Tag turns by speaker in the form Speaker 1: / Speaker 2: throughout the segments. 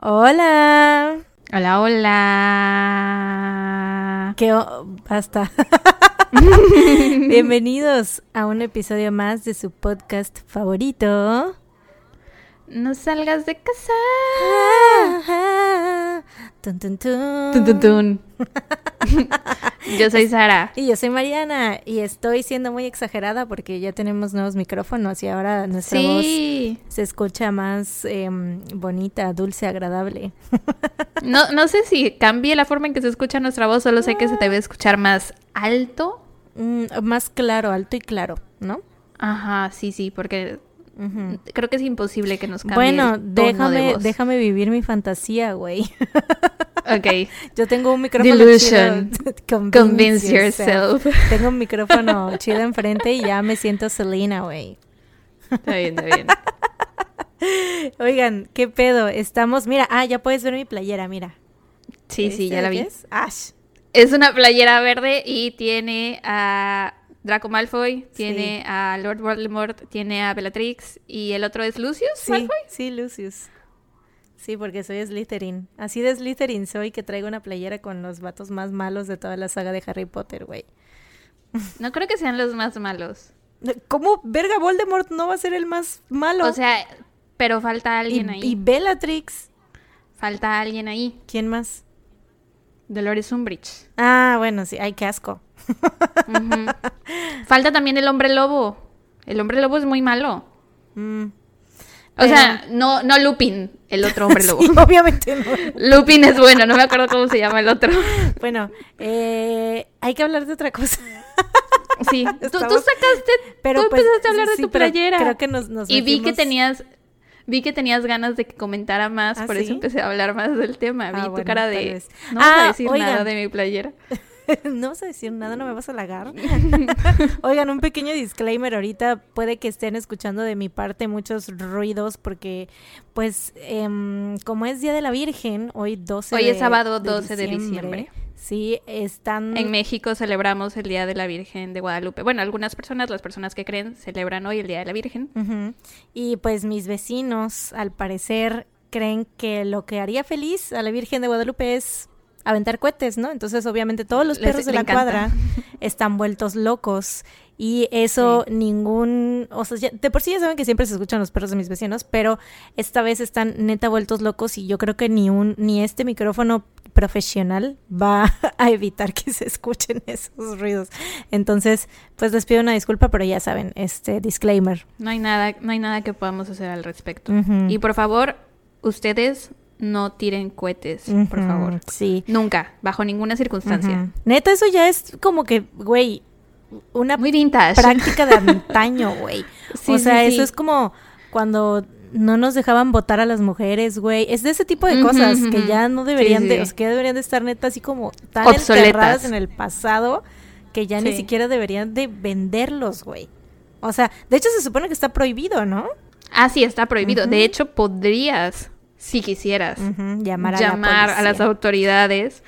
Speaker 1: Hola.
Speaker 2: Hola, hola.
Speaker 1: ¿Qué o- basta. Bienvenidos a un episodio más de su podcast favorito.
Speaker 2: No salgas de casa.
Speaker 1: Tun, tun, tun.
Speaker 2: Tun, tun, tun. Yo soy Sara.
Speaker 1: Y yo soy Mariana y estoy siendo muy exagerada porque ya tenemos nuevos micrófonos y ahora nuestra
Speaker 2: Sí.
Speaker 1: voz se escucha más em, bonita, dulce, agradable.
Speaker 2: No, no sé si cambie la forma en que se escucha nuestra voz, solo sé que se debe escuchar más alto.
Speaker 1: Mm, más claro, alto y claro, ¿no?
Speaker 2: Ajá, sí, sí, porque creo que es imposible que nos cambie
Speaker 1: Bueno,
Speaker 2: el tono de
Speaker 1: déjame,
Speaker 2: voz.
Speaker 1: déjame vivir mi fantasía, güey.
Speaker 2: Ok.
Speaker 1: Yo tengo un micrófono
Speaker 2: Delusion.
Speaker 1: chido.
Speaker 2: Convince yourself.
Speaker 1: Tengo un micrófono chido enfrente y ya me siento Selena, güey.
Speaker 2: Está bien, está bien.
Speaker 1: Oigan, ¿qué pedo? Estamos, mira, ah, ya puedes ver mi playera, mira.
Speaker 2: Sí, sí,
Speaker 1: ¿Viste
Speaker 2: ya la vi.
Speaker 1: es? Ash.
Speaker 2: Es una playera verde y tiene a Draco Malfoy, tiene a Lord Voldemort, tiene a Bellatrix y el otro es Lucius
Speaker 1: Sí,
Speaker 2: Malfoy.
Speaker 1: sí, Lucius. Sí, porque soy Slytherin. Así de Slytherin soy que traigo una playera con los vatos más malos de toda la saga de Harry Potter, güey.
Speaker 2: No creo que sean los más malos.
Speaker 1: ¿Cómo verga Voldemort no va a ser el más malo?
Speaker 2: O sea, pero falta
Speaker 1: y,
Speaker 2: alguien ahí.
Speaker 1: y Bellatrix.
Speaker 2: Falta alguien ahí.
Speaker 1: ¿Quién más?
Speaker 2: Dolores Umbridge.
Speaker 1: Ah, bueno, sí, ay, qué asco.
Speaker 2: Falta también el hombre lobo. El hombre lobo es muy malo.
Speaker 1: Mm.
Speaker 2: O sea, no, no Lupin, el otro hombre lobo.
Speaker 1: Sí, obviamente no.
Speaker 2: Lupin es bueno, no me acuerdo cómo se llama el otro.
Speaker 1: Bueno, eh, hay que hablar de otra cosa.
Speaker 2: Sí, tú, tú sacaste,
Speaker 1: Pero
Speaker 2: tú
Speaker 1: pues,
Speaker 2: empezaste a hablar de tu playera.
Speaker 1: creo que nos- nos
Speaker 2: y vi que
Speaker 1: metimos-
Speaker 2: tenías, vi que tenías ganas de que comentara más,
Speaker 1: ¿Ah,
Speaker 2: por
Speaker 1: sí?
Speaker 2: eso empecé a hablar más del tema. Vi
Speaker 1: Ah,
Speaker 2: tu
Speaker 1: bueno,
Speaker 2: cara de, no
Speaker 1: Ah,
Speaker 2: a decir
Speaker 1: oigan.
Speaker 2: nada de mi playera.
Speaker 1: no vas a decir nada, no me vas a halagar. Oigan, un pequeño disclaimer ahorita. Puede que estén escuchando de mi parte muchos ruidos porque, pues, em, como es Día de la Virgen, hoy 12
Speaker 2: Hoy
Speaker 1: de
Speaker 2: es sábado 12 de diciembre.
Speaker 1: Sí, están...
Speaker 2: En México celebramos el Día de la Virgen de Guadalupe. Bueno, algunas personas, las personas que creen, celebran hoy el Día de la Virgen.
Speaker 1: Y pues mis vecinos, al parecer, creen que lo que haría feliz a la Virgen de Guadalupe es aventar cohetes, ¿no? Entonces, obviamente, todos los
Speaker 2: Les-
Speaker 1: perros de la
Speaker 2: encanta.
Speaker 1: cuadra están vueltos locos. Y eso ningún, o sea, ya- de por sí ya saben que siempre se escuchan los perros de mis vecinos, pero esta vez están neta vueltos locos y yo creo que ni un, ni este micrófono profesional va a evitar que se escuchen esos ruidos. Entonces, pues les pido una disculpa, pero ya saben, este disclaimer.
Speaker 2: No hay nada, no hay nada que podamos hacer al respecto. Y por favor, ustedes no tiren cohetes, por favor.
Speaker 1: Sí.
Speaker 2: Nunca, bajo ninguna circunstancia.
Speaker 1: Neta, eso ya es como que, güey, una
Speaker 2: Muy vintage.
Speaker 1: práctica de antaño, güey.
Speaker 2: Sí,
Speaker 1: o sea,
Speaker 2: sí,
Speaker 1: eso
Speaker 2: sí.
Speaker 1: es como cuando no nos dejaban votar a las mujeres, güey. Es de ese tipo de cosas que ya no deberían de, o sea, que deberían de estar neta así como tan
Speaker 2: Obsoletas.
Speaker 1: enterradas en el pasado que ya ni siquiera deberían de venderlos, güey. O sea, de hecho se supone que está prohibido, ¿no?
Speaker 2: Ah, sí, está prohibido. De hecho, podrías, si quisieras,
Speaker 1: Llamar a
Speaker 2: llamar
Speaker 1: la
Speaker 2: a las autoridades.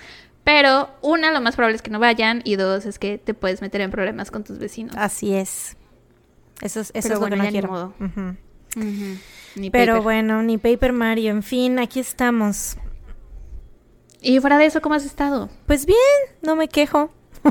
Speaker 2: Pero, una, lo más probable es que no vayan. Y dos, es que te puedes meter en problemas con tus vecinos.
Speaker 1: Así es. Eso es, eso
Speaker 2: Pero
Speaker 1: es
Speaker 2: bueno,
Speaker 1: lo que no quiero.
Speaker 2: modo. Ni
Speaker 1: Pero
Speaker 2: paper.
Speaker 1: bueno, ni Paper Mario, en fin, aquí estamos.
Speaker 2: Y fuera de eso, ¿cómo has estado?
Speaker 1: Pues bien, no me quejo.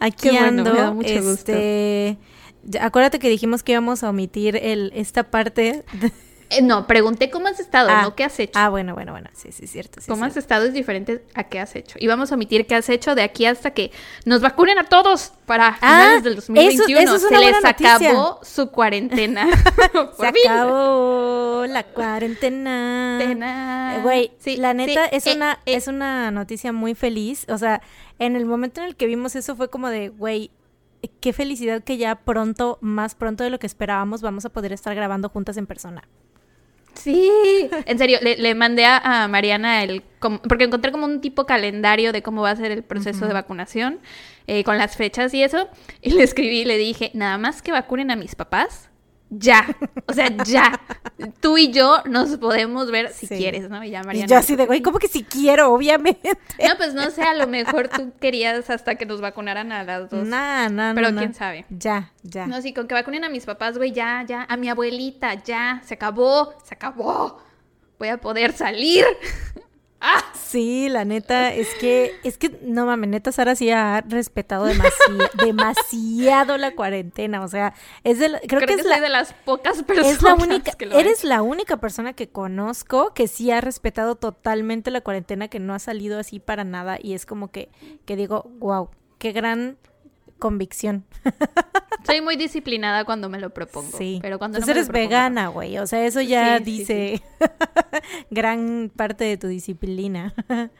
Speaker 1: aquí
Speaker 2: Qué bueno,
Speaker 1: ando.
Speaker 2: me da mucho gusto.
Speaker 1: este, ya- acuérdate que dijimos que íbamos a omitir el esta parte. de-
Speaker 2: Eh, no, pregunté cómo has estado,
Speaker 1: Ah,
Speaker 2: no qué has hecho.
Speaker 1: Ah, bueno, bueno, bueno. Sí, sí, cierto. sí,
Speaker 2: cómo has estado es diferente a qué has hecho. Y vamos a omitir qué has hecho de aquí hasta que nos vacunen a todos para finales del
Speaker 1: eso-
Speaker 2: 2021.
Speaker 1: eso es una
Speaker 2: Se les
Speaker 1: noticia.
Speaker 2: acabó su cuarentena.
Speaker 1: Se
Speaker 2: fin.
Speaker 1: acabó la cuarentena. Eh, Güey,
Speaker 2: Sí,
Speaker 1: la neta
Speaker 2: sí,
Speaker 1: es
Speaker 2: eh,
Speaker 1: una
Speaker 2: eh.
Speaker 1: es una noticia muy feliz. O sea, en el momento en el que vimos eso fue como de, güey, qué felicidad que ya pronto, más pronto de lo que esperábamos, vamos a poder estar grabando juntas en persona.
Speaker 2: Sí, en serio, le, le mandé a, a Mariana el... porque encontré como un tipo calendario de cómo va a ser el proceso de vacunación, eh, con las fechas y eso, y le escribí y le dije, nada más que vacunen a mis papás, ya, o sea, ya. Tú y yo nos podemos ver si
Speaker 1: Sí.
Speaker 2: quieres, ¿no? Y ya
Speaker 1: Y
Speaker 2: Mariana...
Speaker 1: yo así de, güey, ¿cómo que si quiero? Obviamente.
Speaker 2: No, pues no sé, a lo mejor tú querías hasta que nos vacunaran a las dos.
Speaker 1: Nah, nah,
Speaker 2: Pero
Speaker 1: nah,
Speaker 2: quién
Speaker 1: nah.
Speaker 2: sabe.
Speaker 1: Ya, ya.
Speaker 2: No, sí, con que vacunen a mis papás, güey, ya, ya. A mi abuelita, ya. Se acabó, se acabó. voy a poder salir.
Speaker 1: ¡Ah! Sí, la neta, es que, es que, no mames, neta, Sara sí ha respetado demasiado, demasiado la cuarentena, o sea, es de creo, que, es la,
Speaker 2: de las pocas personas
Speaker 1: es la única, eres la única persona que conozco que sí ha respetado totalmente la cuarentena, que no ha salido así para nada, y es como que, que digo, wow, qué gran convicción.
Speaker 2: Soy muy disciplinada cuando me lo propongo. Sí. Pero cuando
Speaker 1: no eres vegana, güey. O sea, eso ya dice gran parte de tu disciplina.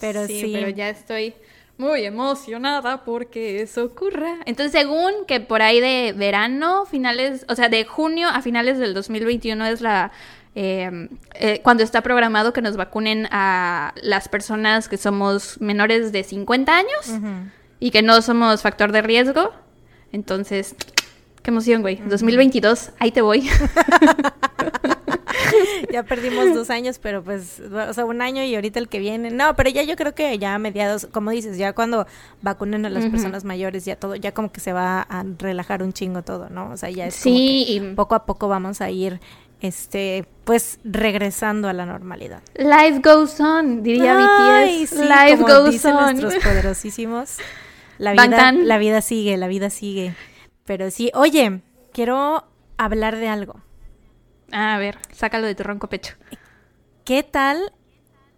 Speaker 1: pero sí,
Speaker 2: Pero ya estoy muy emocionada porque eso ocurra. Entonces, según que por ahí de verano, finales, o sea, de junio a finales del 2021 es la em, eh, cuando está programado que nos vacunen a las personas que somos menores de 50 años y que no somos factor de riesgo. Entonces, qué emoción, güey. 2022, ahí te voy.
Speaker 1: ya perdimos dos años, pero pues, o sea, un año y ahorita el que viene. No, pero ya yo creo que ya a mediados, como dices, ya cuando vacunen a las personas mayores, ya todo, ya como que se va a relajar un chingo todo, ¿no? O sea, ya es sí, como que poco a poco vamos a ir este, pues regresando a la normalidad.
Speaker 2: Life goes on, diría BTS. Life goes on.
Speaker 1: Nuestros poderosísimos. La vida, la vida sigue, la vida sigue. Pero sí, oye, quiero hablar de algo.
Speaker 2: a ver, sácalo de tu ronco pecho.
Speaker 1: ¿Qué tal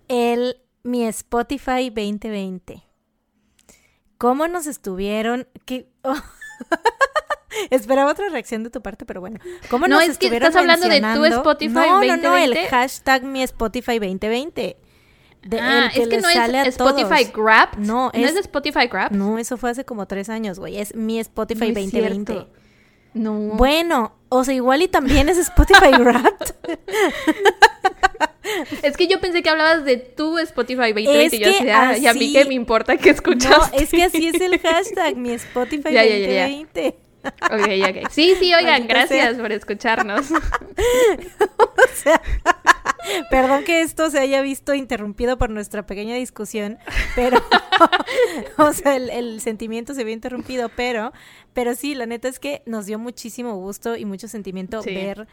Speaker 1: el mi Spotify 2020? ¿Cómo nos estuvieron? ¿Qué? Esperaba otra reacción de tu parte, pero bueno. ¿Cómo
Speaker 2: no,
Speaker 1: nos
Speaker 2: es que estás hablando de tu Spotify 2020. No, no, no,
Speaker 1: el hashtag mi Spotify 2020
Speaker 2: ah, es que no es Spotify Grab. No, es, de Spotify Grab.
Speaker 1: No, eso fue hace como tres años, güey. Es mi Spotify 2020. No. Bueno, o sea, igual y también es Spotify Grab.
Speaker 2: es que yo pensé que hablabas de tu Spotify 2020 y yo decía, y a mí qué me importa que escuchas. No,
Speaker 1: es que así es el hashtag, mi Spotify 2020.
Speaker 2: Ok, ok. Sí, sí, oigan, gracias por escucharnos.
Speaker 1: o sea, perdón que esto se haya visto interrumpido por nuestra pequeña discusión, pero, o sea, el, sentimiento se vio interrumpido, pero, pero sí, la neta es que nos dio muchísimo gusto y mucho sentimiento ver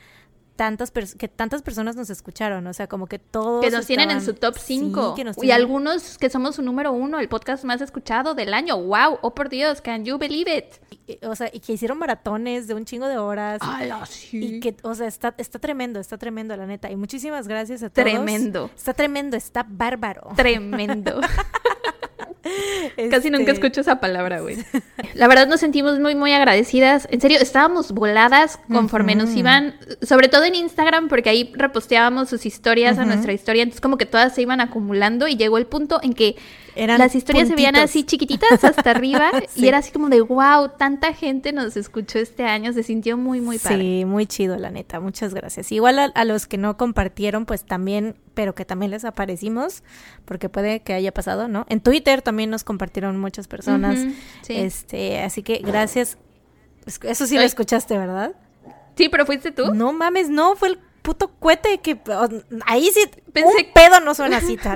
Speaker 1: tantas que tantas personas nos escucharon, o sea, como que todos
Speaker 2: que nos tienen en su top 5 y algunos que somos su número uno, el podcast más escuchado del año. Wow, oh por Dios, can you believe it?
Speaker 1: o sea, y que hicieron maratones de un chingo de horas.
Speaker 2: sí.
Speaker 1: Y que, o sea, está, está tremendo, está tremendo, la neta. Y muchísimas gracias a todos.
Speaker 2: Tremendo.
Speaker 1: Está tremendo, está bárbaro.
Speaker 2: Tremendo. Casi nunca este, escucho esa palabra, güey. La verdad nos sentimos muy, muy agradecidas. En serio, estábamos voladas conforme nos iban, sobre todo en Instagram, porque ahí reposteábamos sus historias a nuestra historia. Entonces, como que todas se iban acumulando y llegó el punto en que las historias se veían así chiquititas hasta arriba y era así como de wow, tanta gente nos escuchó este año, se sintió muy, muy padre.
Speaker 1: Sí, muy chido, la neta. Muchas gracias. Igual a los que no compartieron, pues también pero que también les aparecimos, porque puede que haya pasado, ¿no? En Twitter también nos compartieron muchas personas. Este, así que gracias. Eso sí lo escuchaste, ¿verdad?
Speaker 2: Sí, pero fuiste tú.
Speaker 1: No mames, no, fue el puto cohete que ahí sí pensé un pedo no suena así, Pensé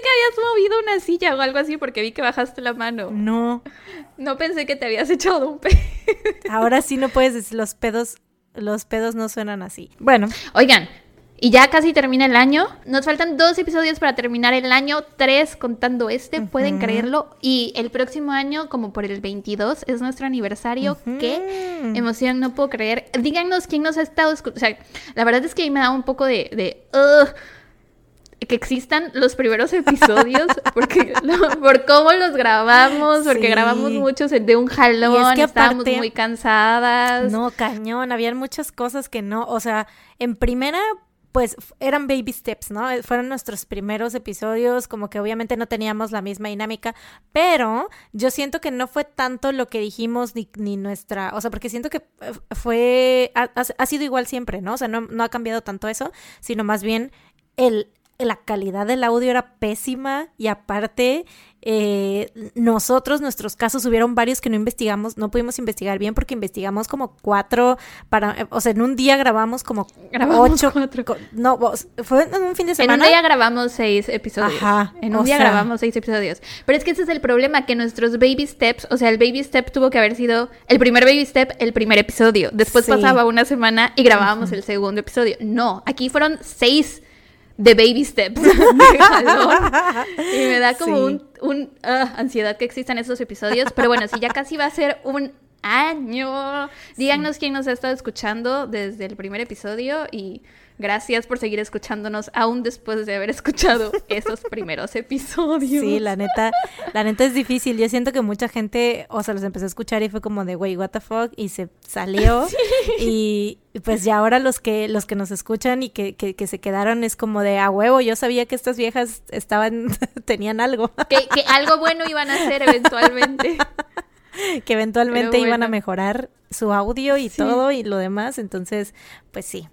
Speaker 1: que
Speaker 2: habías movido una silla o algo así porque vi que bajaste la mano.
Speaker 1: No.
Speaker 2: No pensé que te habías echado un pedo.
Speaker 1: Ahora sí no puedes decir los pedos los pedos no suenan así. Bueno,
Speaker 2: oigan, y ya casi termina el año. Nos faltan dos episodios para terminar el año, tres contando este, pueden creerlo. Y el próximo año, como por el 22, es nuestro aniversario. Qué emoción, no puedo creer. Díganos quién nos ha estado escuchando. O sea, la verdad es que a mí me da un poco de... de que existan los primeros episodios, porque por cómo los grabamos, porque grabamos muchos de un jalón, estábamos muy cansadas.
Speaker 1: No, cañón, habían muchas cosas que no, o sea, en primera pues eran baby steps, ¿no? Eh, fueron nuestros primeros episodios, como que obviamente no teníamos la misma dinámica, pero yo siento que no fue tanto lo que dijimos ni, ni nuestra, o sea, porque siento que eh, fue, ha, sido igual siempre, ¿no? O sea, no, no ha cambiado tanto eso, sino más bien el la calidad del audio era pésima y aparte eh, nosotros, nuestros casos, hubieron varios que no investigamos, no pudimos investigar bien porque investigamos como cuatro, para, o sea, en un día grabamos como ocho, no, fue en un fin de semana.
Speaker 2: En un día grabamos seis episodios. Ajá, en un día grabamos seis episodios. Pero es que ese es el problema, que nuestros baby steps, o sea, el baby step tuvo que haber sido el primer baby step, el primer episodio. Después pasaba una semana y grabábamos el segundo episodio. No, aquí fueron seis de baby steps Y me da como un, ah, ansiedad que existan esos episodios. Pero bueno, si ya casi va a ser un año. Díganos quién nos ha estado escuchando desde el primer episodio y Gracias por seguir escuchándonos aún después de haber escuchado esos primeros episodios.
Speaker 1: Sí, la neta, la neta es difícil. Yo siento que mucha gente, o sea, los empezó a escuchar y fue como de, wey, what the fuck, y se salió. Y pues ya ahora los que, los que nos escuchan y que, que, se quedaron es como de, a huevo, yo sabía que estas viejas estaban, tenían algo.
Speaker 2: Que, que algo bueno iban a hacer eventualmente.
Speaker 1: que eventualmente iban a mejorar su audio y todo y lo demás. Entonces, pues sí,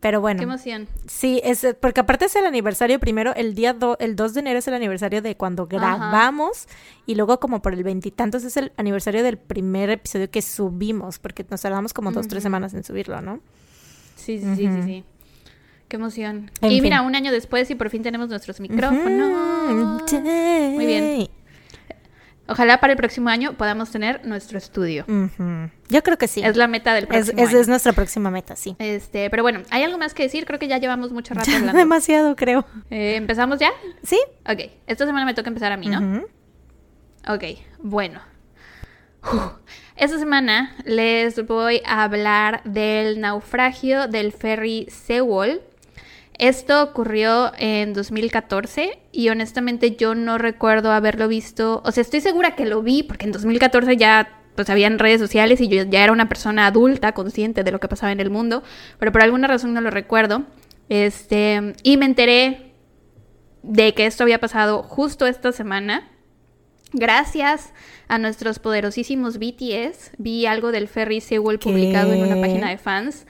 Speaker 1: pero bueno.
Speaker 2: Qué emoción.
Speaker 1: Sí, es porque aparte es el aniversario primero, el día el 2 de enero es el aniversario de cuando grabamos y luego como por el veintitantos es el aniversario del primer episodio que subimos, porque nos tardamos como dos, tres semanas en subirlo, ¿no?
Speaker 2: Sí, sí, sí, sí, Qué emoción. y mira, un año después y por fin tenemos nuestros micrófonos. Muy bien. Ojalá para el próximo año podamos tener nuestro estudio.
Speaker 1: Yo creo que sí.
Speaker 2: Es la meta del próximo
Speaker 1: es, Es nuestra próxima meta, sí.
Speaker 2: Este, pero bueno, ¿hay algo más que decir? Creo que ya llevamos mucho rato hablando.
Speaker 1: Demasiado, creo.
Speaker 2: Eh, ¿Empezamos ya?
Speaker 1: Sí.
Speaker 2: Ok. Esta semana me toca empezar a mí, ¿no? Ok, bueno. Esta semana les voy a hablar del naufragio del ferry Sewol esto ocurrió en 2014 y honestamente yo no recuerdo haberlo visto, o sea, estoy segura que lo vi porque en 2014 ya pues habían redes sociales y yo ya era una persona adulta, consciente de lo que pasaba en el mundo, pero por alguna razón no lo recuerdo. Este, y me enteré de que esto había pasado justo esta semana. Gracias a nuestros poderosísimos BTS, vi algo del Ferry Sewell publicado en una página de fans.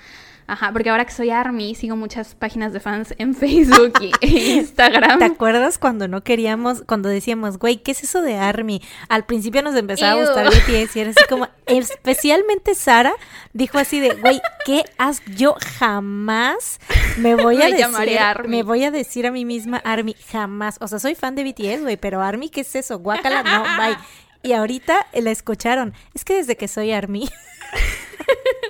Speaker 2: Ajá, porque ahora que soy ARMY, sigo muchas páginas de fans en Facebook y Instagram.
Speaker 1: ¿Te acuerdas cuando no queríamos, cuando decíamos, güey, ¿qué es eso de ARMY? Al principio nos empezaba a gustar BTS y era así como, especialmente Sara dijo así de, güey, ¿qué has yo jamás me voy a decir, ARMY. me voy a decir a mí misma ARMY, jamás. O sea, soy fan de BTS, güey, pero ARMY, ¿qué es eso? Guácala, no, bye. Y ahorita la escucharon. Es que desde que soy ARMY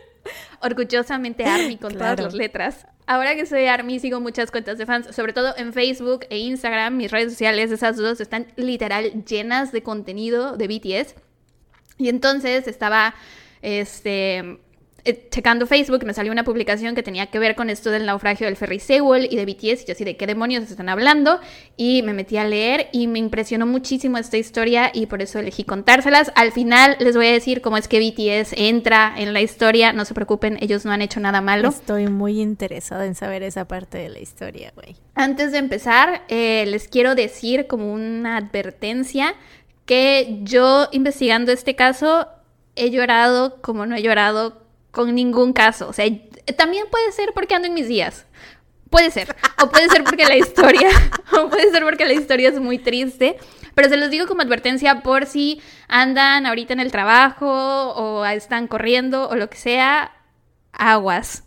Speaker 2: orgullosamente Army con todas las letras. Ahora que soy Army, sigo muchas cuentas de fans, sobre todo en Facebook e Instagram. Mis redes sociales, esas dos, están literal llenas de contenido de BTS. Y entonces estaba, este, eh, checando Facebook me salió una publicación que tenía que ver con esto del naufragio del ferry Sewell y de BTS y yo así de qué demonios están hablando y me metí a leer y me impresionó muchísimo esta historia y por eso elegí contárselas. Al final les voy a decir cómo es que BTS entra en la historia, no se preocupen, ellos no han hecho nada malo.
Speaker 1: Estoy muy interesada en saber esa parte de la historia, güey.
Speaker 2: Antes de empezar, eh, les quiero decir como una advertencia que yo investigando este caso he llorado como no he llorado con ningún caso. O sea, también puede ser porque ando en mis días. Puede ser. O puede ser porque la historia. o puede ser porque la historia es muy triste. Pero se los digo como advertencia por si andan ahorita en el trabajo o están corriendo o lo que sea. Aguas.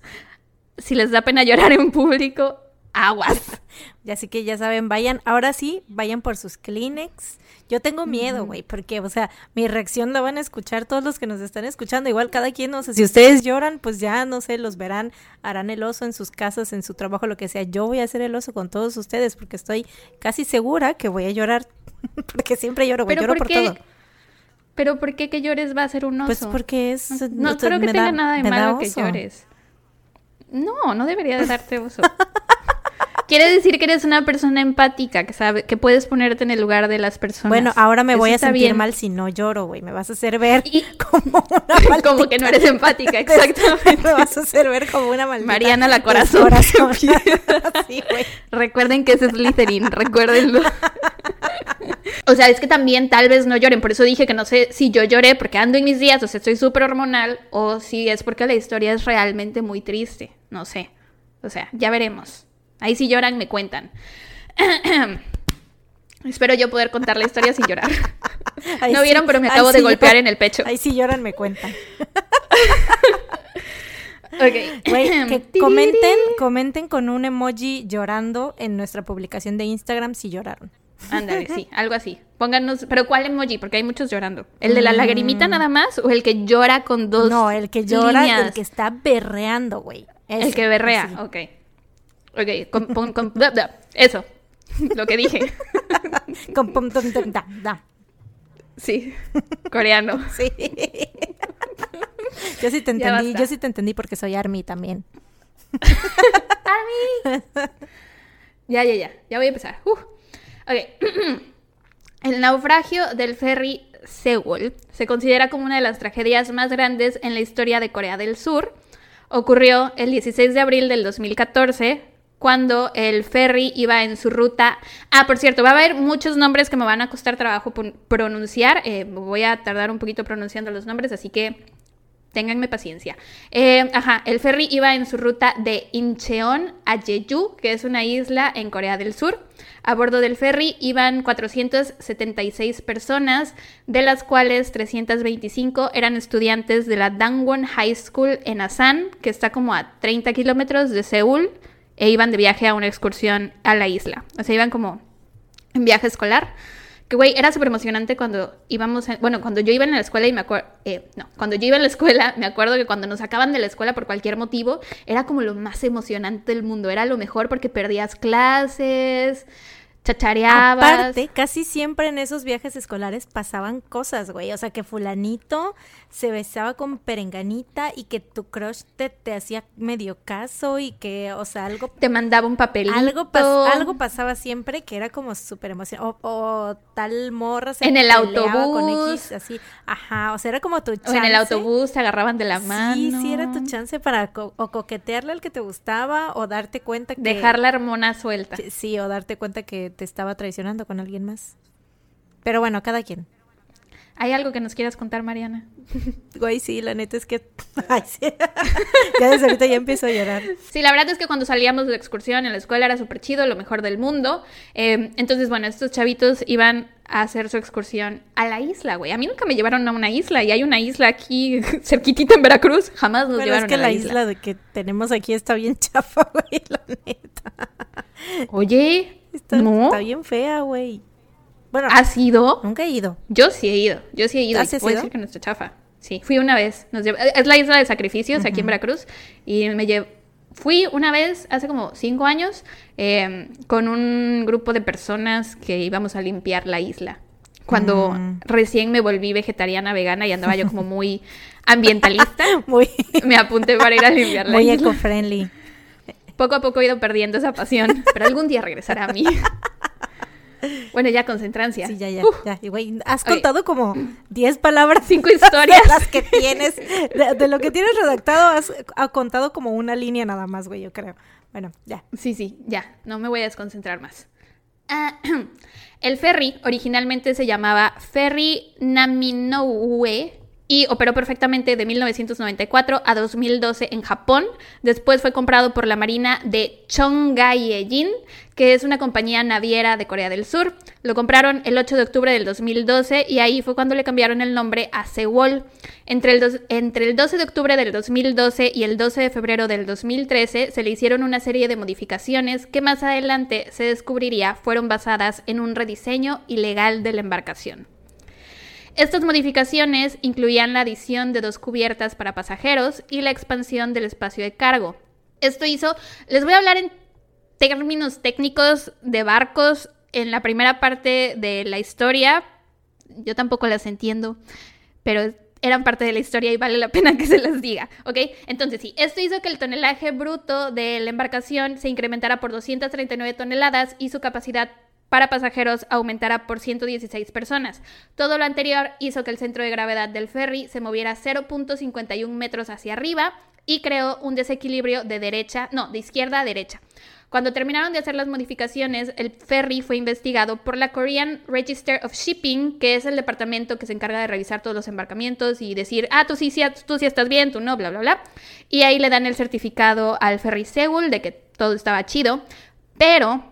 Speaker 2: Si les da pena llorar en público, aguas.
Speaker 1: Así que ya saben, vayan, ahora sí, vayan por sus Kleenex. Yo tengo miedo, güey, porque, o sea, mi reacción la van a escuchar todos los que nos están escuchando. Igual cada quien, no sé, si ustedes lloran, pues ya, no sé, los verán, harán el oso en sus casas, en su trabajo, lo que sea. Yo voy a hacer el oso con todos ustedes porque estoy casi segura que voy a llorar, porque siempre lloro, güey, lloro por, todo.
Speaker 2: Pero ¿por qué que llores va a ser un
Speaker 1: pues oso? Pues porque es...
Speaker 2: No, creo que tenga nada de malo que llores. No, no debería de darte oso. Quiere decir que eres una persona empática, que sabe, que puedes ponerte en el lugar de las personas.
Speaker 1: Bueno, ahora me voy a sentir mal si no lloro, güey. Me vas a hacer ver como una
Speaker 2: Como que no eres empática, exactamente.
Speaker 1: me vas a hacer ver como una maldita.
Speaker 2: Mariana la corazón. sí, güey. Recuerden que es Slytherin, recuérdenlo. o sea, es que también tal vez no lloren. Por eso dije que no sé si yo lloré porque ando en mis días, o sea, estoy súper hormonal, o si es porque la historia es realmente muy triste. No sé. O sea, ya veremos. Ahí si lloran, me cuentan. Espero yo poder contar la historia sin llorar. no vieron, pero me acabo de golpear en el pecho.
Speaker 1: Ahí sí lloran, me cuentan.
Speaker 2: ok.
Speaker 1: que comenten, comenten con un emoji llorando en nuestra publicación de Instagram si lloraron.
Speaker 2: Ándale, sí, algo así. Pónganos, pero ¿cuál emoji? Porque hay muchos llorando. ¿El de la lagrimita mm. nada más o el que llora con dos
Speaker 1: No, el que llora, el que está berreando, güey.
Speaker 2: El que berrea, ok. Ok, con, eso, lo que dije.
Speaker 1: con, da, da.
Speaker 2: Sí, coreano.
Speaker 1: Sí. Yo sí te entendí, yo sí te entendí porque soy Army también.
Speaker 2: Army. Ya, ya, ya, ya voy a empezar. Uh. Ok. El naufragio del ferry Sewol se considera como una de las tragedias más grandes en la historia de Corea del Sur. Ocurrió el 16 de abril del 2014 cuando el ferry iba en su ruta. Ah, por cierto, va a haber muchos nombres que me van a costar trabajo pronunciar. Eh, voy a tardar un poquito pronunciando los nombres, así que Ténganme paciencia. Eh, ajá, el ferry iba en su ruta de Incheon a Jeju, que es una isla en Corea del Sur. A bordo del ferry iban 476 personas, de las cuales 325 eran estudiantes de la Dangwon High School en Asan, que está como a 30 kilómetros de Seúl, e iban de viaje a una excursión a la isla. O sea, iban como en viaje escolar. Que, güey, era súper emocionante cuando íbamos, bueno, cuando yo iba en la escuela y me acuerdo, eh, no, cuando yo iba en la escuela, me acuerdo que cuando nos sacaban de la escuela por cualquier motivo, era como lo más emocionante del mundo, era lo mejor porque perdías clases, chachareabas.
Speaker 1: Aparte, casi siempre en esos viajes escolares pasaban cosas, güey. O sea, que fulanito se besaba con perenganita y que tu crush te, te hacía medio caso y que, o sea, algo...
Speaker 2: Te mandaba un papelito.
Speaker 1: Algo, algo pasaba siempre que era como súper emocionante. O, tal morra
Speaker 2: se En el autobús. Con X,
Speaker 1: así. Ajá, o sea, era como tu
Speaker 2: chance. O en el autobús se agarraban de la mano.
Speaker 1: Sí, sí, era tu chance para o coquetearle al que te gustaba o darte cuenta que...
Speaker 2: Dejar la hormona suelta.
Speaker 1: Sí, o darte cuenta que te estaba traicionando con alguien más. Pero bueno, cada quien.
Speaker 2: ¿Hay algo que nos quieras contar, Mariana?
Speaker 1: Güey, sí, la neta es que... Ay, sí. ya desde ahorita ya empiezo a llorar.
Speaker 2: Sí, la verdad es que cuando salíamos de excursión en la escuela era súper chido, lo mejor del mundo. Eh, entonces, bueno, estos chavitos iban a hacer su excursión a la isla, güey. A mí nunca me llevaron a una isla y hay una isla aquí cerquitita en Veracruz. Jamás nos llevaron
Speaker 1: es que
Speaker 2: a
Speaker 1: la, la isla. de que tenemos aquí está bien chafa, güey, la neta.
Speaker 2: Oye,
Speaker 1: Está,
Speaker 2: no.
Speaker 1: está bien fea, güey.
Speaker 2: Bueno, ¿has ido?
Speaker 1: Nunca he ido.
Speaker 2: Yo sí he ido. Yo sí he ido. ¿Has decir que nuestra chafa. Sí, fui una vez. Es la isla de sacrificios aquí en Veracruz. Y me llevo. Fui una vez hace como cinco años em, con un grupo de personas que íbamos a limpiar la isla. Cuando mm. recién me volví vegetariana, vegana y andaba yo como muy ambientalista, muy... me apunté para ir a limpiar la isla.
Speaker 1: Muy eco-friendly.
Speaker 2: Poco a poco he ido perdiendo esa pasión, pero algún día regresará a mí. Bueno, ya concentrancia.
Speaker 1: Sí, ya, ya, ya. Güey, has contado como 10 palabras.
Speaker 2: Cinco historias.
Speaker 1: las que tienes. De, lo que tienes redactado, has, contado como una línea nada más, güey, yo creo. Bueno, ya.
Speaker 2: Sí, sí, ya. No me voy a desconcentrar más. Ah, el ferry originalmente se llamaba Ferry Naminoue y operó perfectamente de 1994 a 2012 en Japón. Después fue comprado por la Marina de Chongae-jin, que es una compañía naviera de Corea del Sur. Lo compraron el 8 de octubre del 2012 y ahí fue cuando le cambiaron el nombre a Sewol. Entre entre el 12 de octubre del 2012 y el 12 de febrero del 2013 se le hicieron una serie de modificaciones que más adelante se descubriría fueron basadas en un rediseño ilegal de la embarcación. Estas modificaciones incluían la adición de dos cubiertas para pasajeros y la expansión del espacio de cargo. Esto hizo, les voy a hablar en términos técnicos de barcos en la primera parte de la historia. Yo tampoco las entiendo, pero eran parte de la historia y vale la pena que se las diga, ¿ok? Entonces sí, esto hizo que el tonelaje bruto de la embarcación se incrementara por 239 toneladas y su capacidad para pasajeros aumentará por 116 personas. Todo lo anterior hizo que el centro de gravedad del ferry se moviera 0.51 metros hacia arriba y creó un desequilibrio de derecha, no, de izquierda a derecha. Cuando terminaron de hacer las modificaciones, el ferry fue investigado por la Korean Register of Shipping, que es el departamento que se encarga de revisar todos los embarcamientos y decir, ah, tú sí, sí, tú sí estás bien, tú no, bla, bla, bla. Y ahí le dan el certificado al ferry Seoul de que todo estaba chido. Pero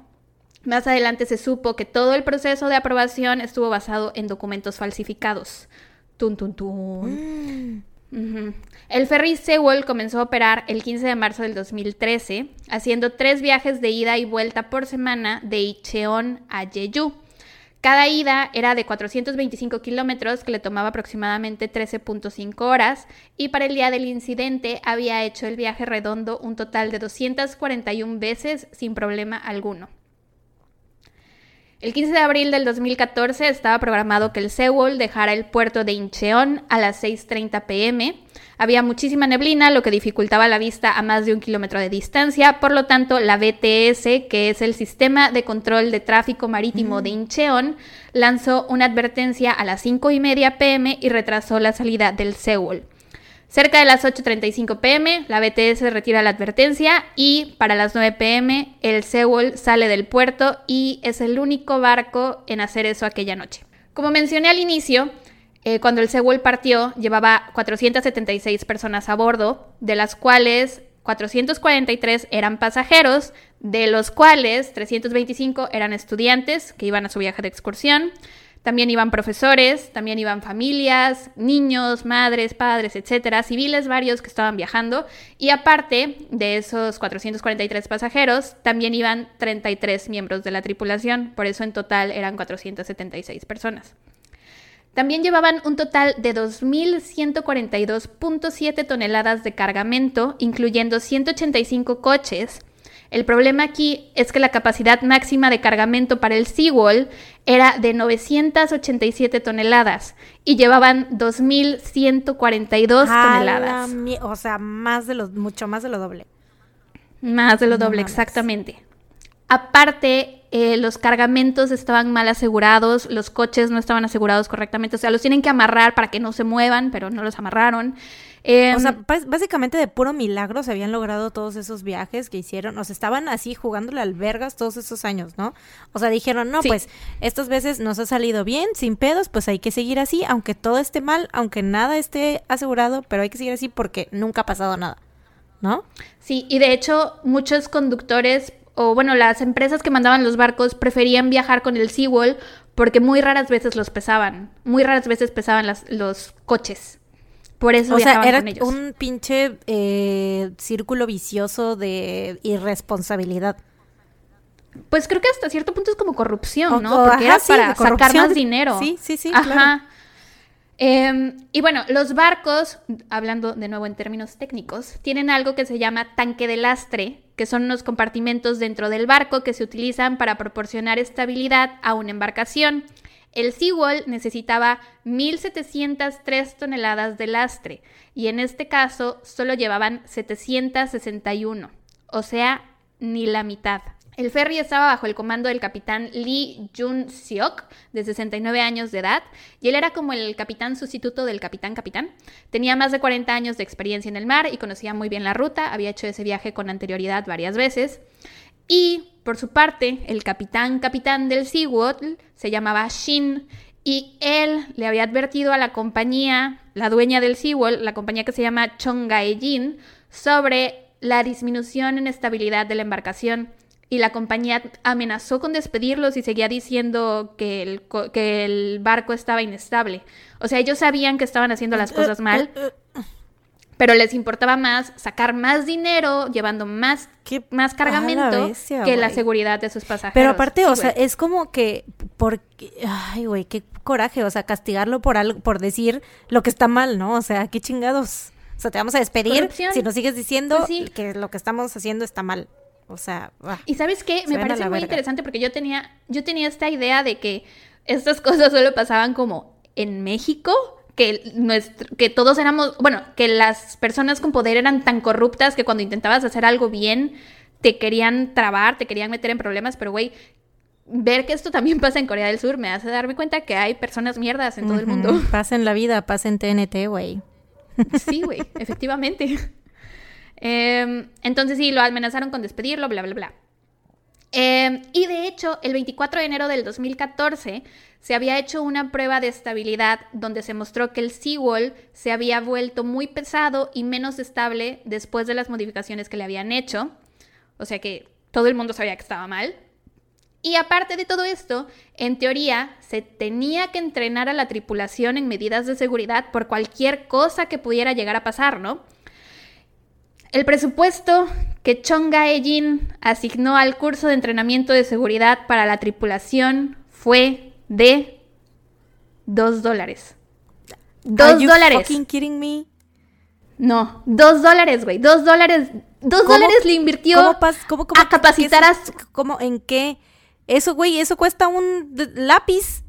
Speaker 2: más adelante se supo que todo el proceso de aprobación estuvo basado en documentos falsificados. Tun, tun, tun. Mm. El ferry Sewol comenzó a operar el 15 de marzo del 2013, haciendo tres viajes de ida y vuelta por semana de Icheon a Jeju. Cada ida era de 425 kilómetros, que le tomaba aproximadamente 13.5 horas, y para el día del incidente había hecho el viaje redondo un total de 241 veces sin problema alguno. El 15 de abril del 2014 estaba programado que el Sewol dejara el puerto de Incheon a las 6.30 pm. Había muchísima neblina, lo que dificultaba la vista a más de un kilómetro de distancia. Por lo tanto, la BTS, que es el Sistema de Control de Tráfico Marítimo de Incheon, lanzó una advertencia a las 5.30 pm y retrasó la salida del Sewol. Cerca de las 8.35 pm, la BTS retira la advertencia y para las 9 pm el Sewol sale del puerto y es el único barco en hacer eso aquella noche. Como mencioné al inicio, eh, cuando el Sewol partió llevaba 476 personas a bordo, de las cuales 443 eran pasajeros, de los cuales 325 eran estudiantes que iban a su viaje de excursión. También iban profesores, también iban familias, niños, madres, padres, etcétera, civiles varios que estaban viajando. Y aparte de esos 443 pasajeros, también iban 33 miembros de la tripulación. Por eso en total eran 476 personas. También llevaban un total de 2.142.7 toneladas de cargamento, incluyendo 185 coches, el problema aquí es que la capacidad máxima de cargamento para el Seawall era de 987 toneladas y llevaban 2142 toneladas.
Speaker 1: o sea, más de lo, mucho más de lo doble.
Speaker 2: Más de lo doble, exactamente. Aparte, eh, los cargamentos estaban mal asegurados, los coches no estaban asegurados correctamente, o sea, los tienen que amarrar para que no se muevan, pero no los amarraron.
Speaker 1: O sea, básicamente de puro milagro se habían logrado todos esos viajes que hicieron. O sea, estaban así jugándole albergas todos esos años, ¿no? O sea, dijeron, no, pues estas veces nos ha salido bien, sin pedos, pues hay que seguir así, aunque todo esté mal, aunque nada esté asegurado, pero hay que seguir así porque nunca ha pasado nada, ¿no?
Speaker 2: Sí, y de hecho muchos conductores o bueno, las empresas que mandaban los barcos preferían viajar con el Seawall porque muy raras veces los pesaban, muy raras veces pesaban los coches. Por eso o sea, era
Speaker 1: un pinche eh, círculo vicioso de irresponsabilidad.
Speaker 2: Pues creo que hasta cierto punto es como corrupción, ¿no? Porque era para sacar más dinero.
Speaker 1: Sí, sí, sí. Ajá.
Speaker 2: Em, y bueno, los barcos, hablando de nuevo en términos técnicos, tienen algo que se llama tanque de lastre, que son unos compartimentos dentro del barco que se utilizan para proporcionar estabilidad a una embarcación. El Seawall necesitaba 1.703 toneladas de lastre y en este caso solo llevaban 761, o sea, ni la mitad. El ferry estaba bajo el comando del capitán Lee Jun-seok, de 69 años de edad, y él era como el capitán sustituto del capitán capitán. Tenía más de 40 años de experiencia en el mar y conocía muy bien la ruta, había hecho ese viaje con anterioridad varias veces. Y, por su parte, el capitán capitán del Seawood se llamaba Shin, y él le había advertido a la compañía, la dueña del Seawall, la compañía que se llama Chongae-jin, sobre la disminución en estabilidad de la embarcación. Y la compañía amenazó con despedirlos y seguía diciendo que el, que el barco estaba inestable. O sea, ellos sabían que estaban haciendo las cosas mal, pero les importaba más sacar más dinero llevando más, más cargamento que la seguridad de sus pasajeros.
Speaker 1: Pero aparte, o sea, es como que, porque, ay, güey, qué coraje, o sea, castigarlo por algo, por decir lo que está mal, ¿no? O sea, qué chingados. O sea, te vamos a despedir si nos sigues diciendo pues que lo que estamos haciendo está mal. O sea,
Speaker 2: y sabes qué, me parece muy interesante porque yo tenía, yo tenía esta idea de que estas cosas solo pasaban como en México, que, nuestro, que todos éramos, bueno, que las personas con poder eran tan corruptas que cuando intentabas hacer algo bien, te querían trabar, te querían meter en problemas, pero güey, ver que esto también pasa en Corea del Sur me hace darme cuenta que hay personas mierdas en todo el mundo.
Speaker 1: Pasa en la vida, pasa en TNT, güey.
Speaker 2: Sí, güey, efectivamente. Em, entonces sí, lo amenazaron con despedirlo, bla, bla, bla. Em, y de hecho, el 24 de enero del 2014 se había hecho una prueba de estabilidad donde se mostró que el Seawall se había vuelto muy pesado y menos estable después de las modificaciones que le habían hecho. O sea que todo el mundo sabía que estaba mal. Y aparte de todo esto, en teoría se tenía que entrenar a la tripulación en medidas de seguridad por cualquier cosa que pudiera llegar a pasar, ¿no? El presupuesto que Chonga Ejin asignó al curso de entrenamiento de seguridad para la tripulación fue de 2 dólares. Dos dólares.
Speaker 1: fucking kidding me?
Speaker 2: No, dos dólares, güey. Dos dólares. Dos
Speaker 1: ¿Cómo?
Speaker 2: dólares le invirtió
Speaker 1: ¿Cómo pas- cómo- cómo-
Speaker 2: a capacitar a...
Speaker 1: ¿Cómo? ¿En qué? Eso, güey, eso cuesta un lápiz.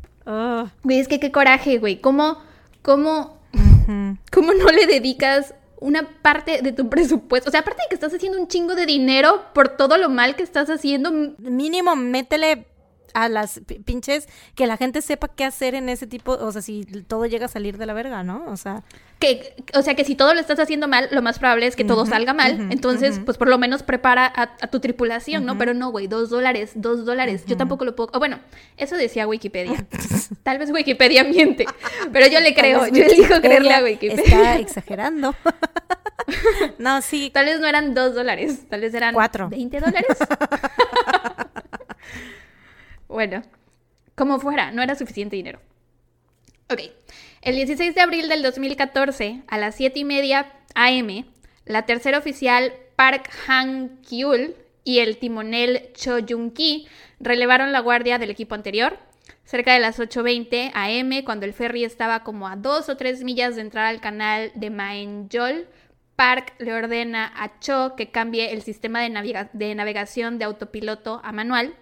Speaker 2: Güey, es que qué coraje, güey. ¿Cómo, cómo,
Speaker 1: Ujú.
Speaker 2: ¿Cómo no le dedicas una parte de tu presupuesto? O sea, aparte de que estás haciendo un chingo de dinero por todo lo mal que estás haciendo,
Speaker 1: Mínimo, métele a las pi- pinches que la gente sepa qué hacer en ese tipo, o sea, si todo llega a salir de la verga, ¿no? O sea,
Speaker 2: que, o sea, que si todo lo estás haciendo mal, lo más probable es que todo salga mal. Entonces, pues por lo menos prepara a, a tu tripulación, ¿no? Pero no, güey, dos dólares, dos dólares. Yo tampoco lo puedo. o bueno, eso decía Wikipedia. Tal vez Wikipedia miente, pero yo le creo. Yo elijo creerle a
Speaker 1: Wikipedia
Speaker 2: Wikipedia.
Speaker 1: Está exagerando. no, sí,
Speaker 2: Tal vez no eran dos dólares, tal vez eran
Speaker 1: Cuatro.
Speaker 2: 20 dólares. Bueno, como fuera, no era suficiente dinero. Ok, el 16 de abril del 2014, a las 7 y media AM, la tercera oficial Park Han-kyul y el timonel Cho Jung-ki relevaron la guardia del equipo anterior. Cerca de las 8.20 am, cuando el ferry estaba como a dos o tres millas de entrar al canal de Maenjol, Park le ordena a Cho que cambie el sistema de, navega- de navegación de autopiloto a manual.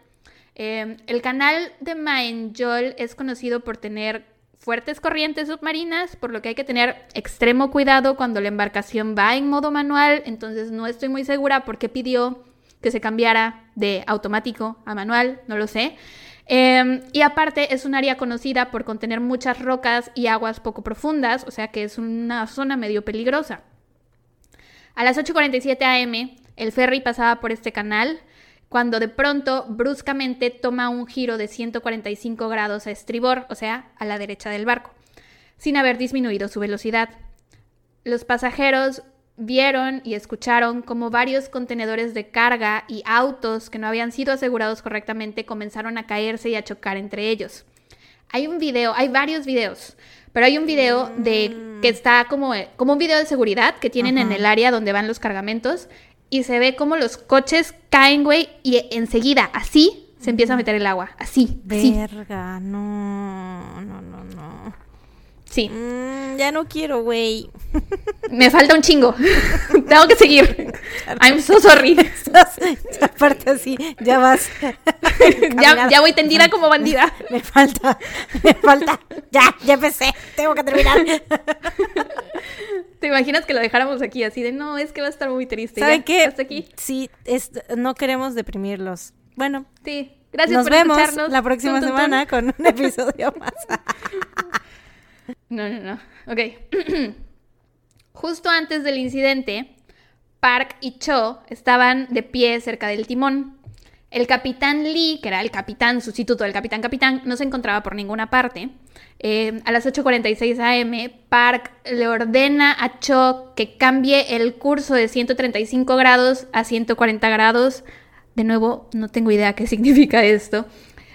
Speaker 2: Eh, el canal de Maenjol es conocido por tener fuertes corrientes submarinas, por lo que hay que tener extremo cuidado cuando la embarcación va en modo manual, entonces no estoy muy segura por qué pidió que se cambiara de automático a manual, no lo sé. Eh, y aparte es un área conocida por contener muchas rocas y aguas poco profundas, o sea que es una zona medio peligrosa. A las 8.47 am, el ferry pasaba por este canal cuando de pronto bruscamente toma un giro de 145 grados a estribor, o sea, a la derecha del barco, sin haber disminuido su velocidad. Los pasajeros vieron y escucharon como varios contenedores de carga y autos que no habían sido asegurados correctamente comenzaron a caerse y a chocar entre ellos. Hay un video, hay varios videos, pero hay un video de que está como, como un video de seguridad que tienen en el área donde van los cargamentos y se ve como los coches caen, güey, y enseguida, así, se empieza a meter el agua, así,
Speaker 1: verga, no, no.
Speaker 2: Sí,
Speaker 1: Mm, ya no quiero, güey.
Speaker 2: me falta un chingo. Tengo que seguir. I'm so sorry.
Speaker 1: Aparte así, ya vas.
Speaker 2: ya, ya voy tendida como bandida.
Speaker 1: Me falta, me falta. Ya, ya empecé. Tengo que terminar.
Speaker 2: ¿Te imaginas que lo dejáramos aquí así de no, es que va a estar muy triste?
Speaker 1: ¿Saben qué?
Speaker 2: Hasta aquí.
Speaker 1: Sí, es- no queremos deprimirlos. Bueno,
Speaker 2: Sí. Gracias
Speaker 1: nos
Speaker 2: por
Speaker 1: vemos
Speaker 2: escucharnos.
Speaker 1: la próxima semana con un episodio más.
Speaker 2: No, no, no. Ok. Justo antes del incidente, Park y Cho estaban de pie cerca del timón. El capitán Lee, que era el capitán sustituto del capitán capitán, no se encontraba por ninguna parte. Eh, a las 8.46 am, Park le ordena a Cho que cambie el curso de 135 grados a 140 grados. De nuevo, no tengo idea qué significa esto.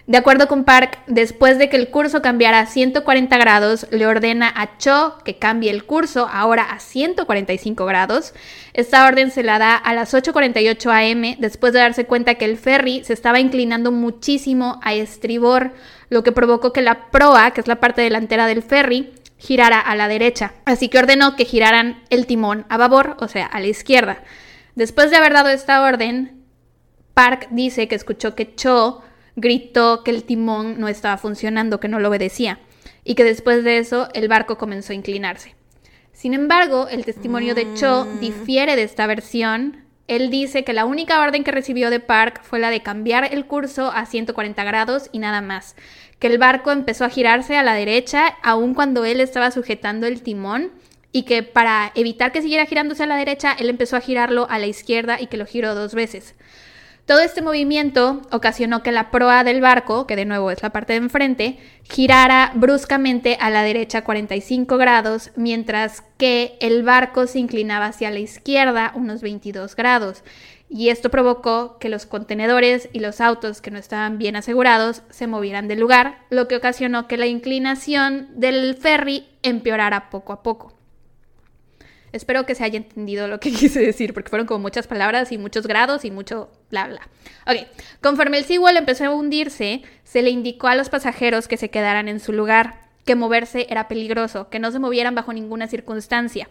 Speaker 2: De acuerdo con Park, después de que el curso cambiara a 140 grados, le ordena a Cho que cambie el curso ahora a 145 grados. Esta orden se la da a las 8.48 am después de darse cuenta que el ferry se estaba inclinando muchísimo a estribor, lo que provocó que la proa, que es la parte delantera del ferry, girara a la derecha. Así que ordenó que giraran el timón a babor, o sea, a la izquierda. Después de haber dado esta orden, Park dice que escuchó que Cho gritó que el timón no estaba funcionando, que no lo obedecía, y que después de eso el barco comenzó a inclinarse. Sin embargo, el testimonio de Cho difiere de esta versión. Él dice que la única orden que recibió de Park fue la de cambiar el curso a 140 grados y nada más. Que el barco empezó a girarse a la derecha aun cuando él estaba sujetando el timón y que para evitar que siguiera girándose a la derecha, él empezó a girarlo a la izquierda y que lo giró dos veces. Todo este movimiento ocasionó que la proa del barco, que de nuevo es la parte de enfrente, girara bruscamente a la derecha 45 grados, mientras que el barco se inclinaba hacia la izquierda unos 22 grados. y esto provocó que los contenedores y los autos que no estaban bien asegurados se movieran del lugar, lo que ocasionó que la inclinación del ferry empeorara poco a poco. Espero que se haya entendido lo que quise decir, porque fueron como muchas palabras y muchos grados y mucho bla bla. Ok, conforme el Seawall empezó a hundirse, se le indicó a los pasajeros que se quedaran en su lugar, que moverse era peligroso, que no se movieran bajo ninguna circunstancia.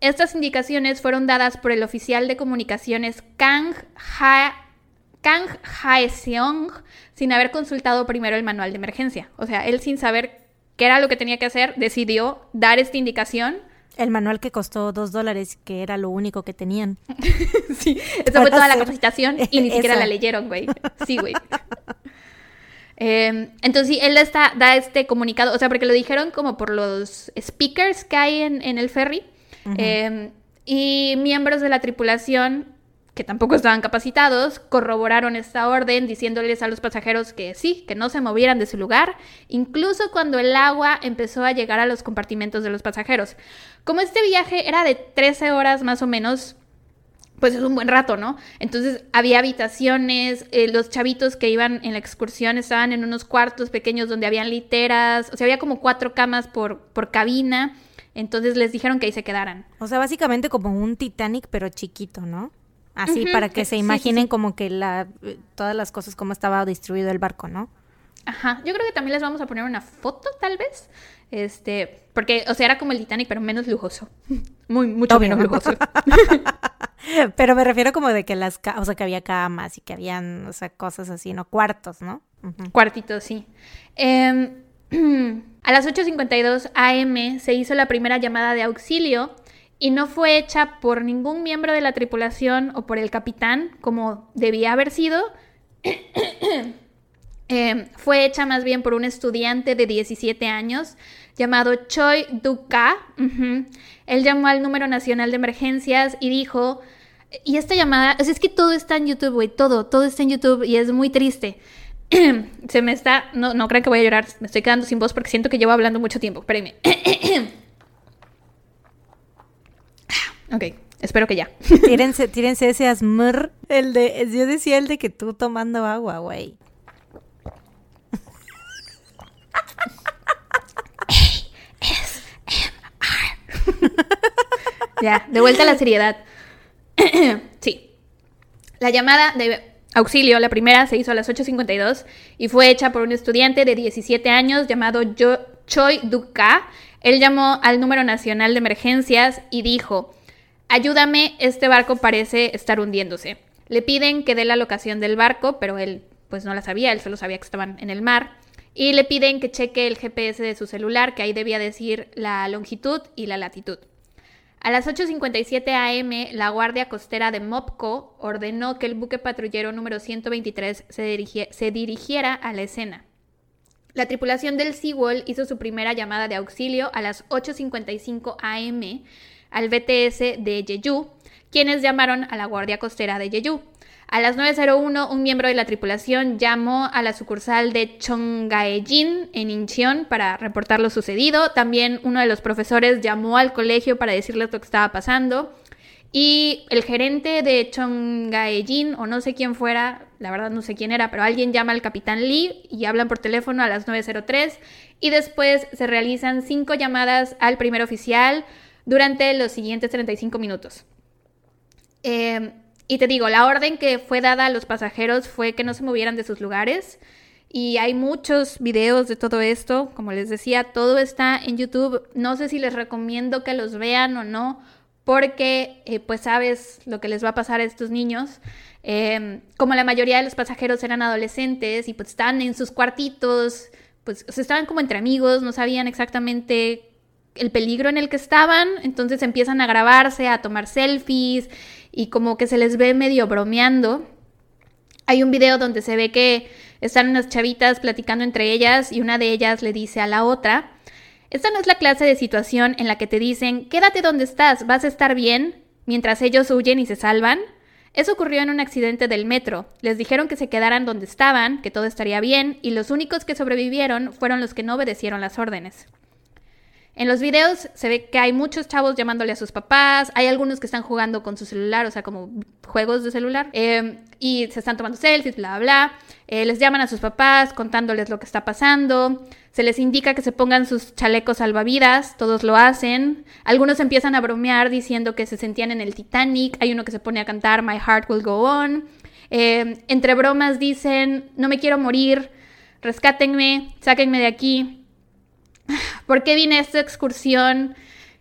Speaker 2: Estas indicaciones fueron dadas por el oficial de comunicaciones Kang, ha Kang sin haber consultado primero el manual de emergencia. O sea, él sin saber qué era lo que tenía que hacer, decidió dar esta indicación.
Speaker 1: El manual que costó dos dólares, que era lo único que tenían.
Speaker 2: sí, esa fue toda la capacitación y ni siquiera la leyeron, güey. Sí, güey. Em, entonces, sí, él está, da este comunicado, o sea, porque lo dijeron como por los speakers que hay en, en el ferry. Em, y miembros de la tripulación, que tampoco estaban capacitados, corroboraron esta orden diciéndoles a los pasajeros que sí, que no se movieran de su lugar, incluso cuando el agua empezó a llegar a los compartimentos de los pasajeros. Como este viaje era de 13 horas más o menos, pues es un buen rato, ¿no? Entonces había habitaciones, eh, los chavitos que iban en la excursión estaban en unos cuartos pequeños donde habían literas, o sea, había como cuatro camas por, por cabina. Entonces les dijeron que ahí se quedaran.
Speaker 1: O sea, básicamente como un Titanic, pero chiquito, ¿no? Así para que se imaginen como que la, todas las cosas, cómo estaba distribuido el barco, ¿no?
Speaker 2: Ajá, yo creo que también les vamos a poner una foto, tal vez. Este, porque, o sea, era como el Titanic, pero menos lujoso. Muy, mucho menos lujoso.
Speaker 1: pero me refiero como de que las, o sea, que había camas y que habían, o sea, cosas así, ¿no? Cuartos, ¿no?
Speaker 2: Cuartitos, sí. Eh, A las 8.52 am se hizo la primera llamada de auxilio y no fue hecha por ningún miembro de la tripulación o por el capitán, como debía haber sido. Em, fue hecha más bien por un estudiante de 17 años llamado Choi Duka. Él llamó al número nacional de emergencias y dijo, y esta llamada, es que todo está en YouTube, güey, todo, todo está en YouTube y es muy triste. se me está. No, no crean que voy a llorar. Me estoy quedando sin voz porque siento que llevo hablando mucho tiempo. Espérenme. ok, espero que ya.
Speaker 1: tírense, tírense ese asmr. El de. Yo decía el de que tú tomando agua, güey.
Speaker 2: Ya, de vuelta a la seriedad. sí. La llamada de auxilio, la primera se hizo a las 8.52 y fue hecha por un estudiante de 17 años llamado Choi Duka. Él llamó al número nacional de emergencias y dijo, ayúdame, este barco parece estar hundiéndose. Le piden que dé la locación del barco, pero él pues no la sabía, él solo sabía que estaban en el mar. Y le piden que cheque el GPS de su celular, que ahí debía decir la longitud y la latitud. A las 8.57 am, la Guardia Costera de Mopco ordenó que el buque patrullero número 123 se, dirigiera a la escena. La tripulación del Seawall hizo su primera llamada de auxilio a las 8.55 am al BTS de Jeju, quienes llamaron a la Guardia Costera de Jeju. A las 9.01, un miembro de la tripulación llamó a la sucursal de Chongaejin en Incheon para reportar lo sucedido. También uno de los profesores llamó al colegio para decirles lo que estaba pasando. Y el gerente de Chongaejin, o no sé quién fuera, la verdad no sé quién era, pero alguien llama al capitán Lee y hablan por teléfono a las 9.03. Y después se realizan cinco llamadas al primer oficial durante los siguientes 35 minutos. Eh, y te digo, la orden que fue dada a los pasajeros fue que no se movieran de sus lugares. Y hay muchos videos de todo esto. Como les decía, todo está en YouTube. No sé si les recomiendo que los vean o no, porque eh, pues sabes lo que les va a pasar a estos niños. Em, como la mayoría de los pasajeros eran adolescentes y pues están en sus cuartitos, pues estaban como entre amigos, no sabían exactamente el peligro en el que estaban, entonces empiezan a grabarse, a tomar selfies y como que se les ve medio bromeando. Hay un video donde se ve que están unas chavitas platicando entre ellas y una de ellas le dice a la otra, esta no es la clase de situación en la que te dicen, quédate donde estás, vas a estar bien, mientras ellos huyen y se salvan. Eso ocurrió en un accidente del metro. Les dijeron que se quedaran donde estaban, que todo estaría bien, y los únicos que sobrevivieron fueron los que no obedecieron las órdenes. En los videos se ve que hay muchos chavos llamándole a sus papás, hay algunos que están jugando con su celular, o sea, como juegos de celular, eh, y se están tomando selfies, bla, bla. Eh, les llaman a sus papás contándoles lo que está pasando. Se les indica que se pongan sus chalecos salvavidas, todos lo hacen. Algunos empiezan a bromear diciendo que se sentían en el Titanic. Hay uno que se pone a cantar My Heart Will Go On. Eh, entre bromas dicen, no me quiero morir, rescátenme, sáquenme de aquí. ¿por qué vine a esta excursión?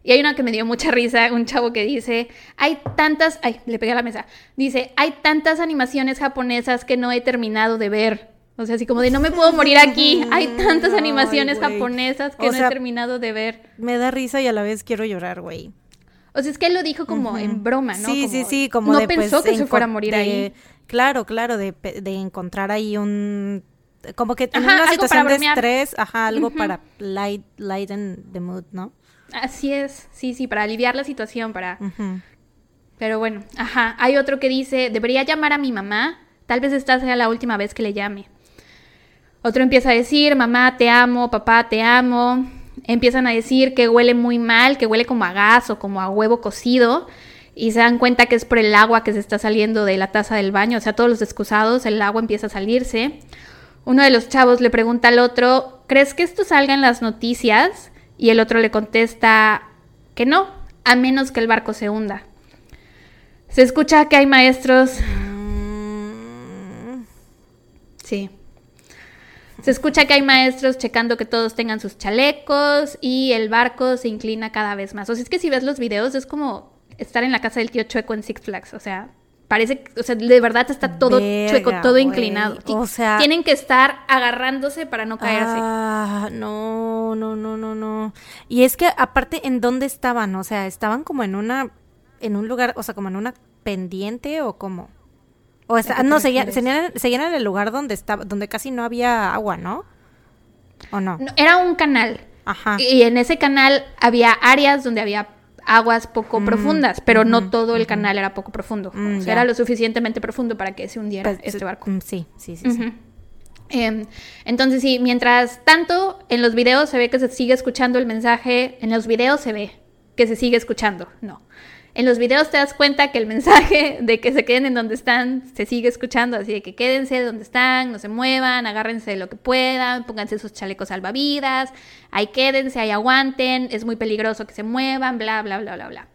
Speaker 2: Y hay una que me dio mucha risa, un chavo que dice, hay tantas, ay, le pegué a la mesa, dice, hay tantas animaciones japonesas que no he terminado de ver. O sea, así como de no me puedo morir aquí. Hay tantas animaciones japonesas que no he terminado de ver.
Speaker 1: Me da risa y a la vez quiero llorar, güey.
Speaker 2: O sea, es que él lo dijo como en broma, ¿no?
Speaker 1: Sí, sí, sí, como
Speaker 2: no
Speaker 1: de,
Speaker 2: pensó
Speaker 1: pues,
Speaker 2: que se fuera a morir
Speaker 1: de-
Speaker 2: ahí.
Speaker 1: Claro, claro, de, de encontrar ahí un como que en una situación de estrés, ajá, algo para light, lighten the mood, ¿no?
Speaker 2: Así es, sí, sí, para aliviar la situación, para... Pero bueno, ajá. Hay otro que dice, debería llamar a mi mamá. Tal vez esta sea la última vez que le llame. Otro empieza a decir, mamá, te amo, papá, te amo. Empiezan a decir que huele muy mal, que huele como a gas o como a huevo cocido. Y se dan cuenta que es por el agua que se está saliendo de la taza del baño. O sea, todos los excusados, el agua empieza a salirse. Uno de los chavos le pregunta al otro, ¿crees que esto salga en las noticias? Y el otro le contesta que no, a menos que el barco se hunda. Se escucha que hay maestros. Sí. Se escucha que hay maestros checando que todos tengan sus chalecos y el barco se inclina cada vez más. O sea, es que si ves los videos es como estar en la casa del tío Chueco en Six Flags. O sea, parece, o sea, de verdad está todo
Speaker 1: Verga,
Speaker 2: chueco, todo inclinado.
Speaker 1: O sea-
Speaker 2: tienen que estar agarrándose para no caerse.
Speaker 1: Ah, no, no, no, no, no. Y es que aparte, ¿en dónde estaban? O sea, estaban como en una, en un lugar, o sea, como en una pendiente o como. O
Speaker 2: te
Speaker 1: no, seguían, seguían, seguían en el lugar donde estaba, donde casi no había agua, ¿no? ¿O no?
Speaker 2: No, era un canal.
Speaker 1: Ajá.
Speaker 2: Y en ese canal había áreas donde había aguas poco profundas, pero no todo el canal era poco profundo.
Speaker 1: Mm,
Speaker 2: o sea, era lo suficientemente profundo para que se hundiera
Speaker 1: Pues,
Speaker 2: este barco.
Speaker 1: mm, Sí, sí, sí. sí.
Speaker 2: Em, entonces sí, mientras tanto en los videos se ve que se sigue escuchando el mensaje, en los videos se ve que se sigue escuchando, no. En los videos te das cuenta que el mensaje de que se queden en donde están se sigue escuchando, así de que quédense donde están, no se muevan, agárrense de lo que puedan, pónganse sus chalecos salvavidas, ahí quédense, ahí aguanten, es muy peligroso que se muevan, bla, bla, bla, bla, bla.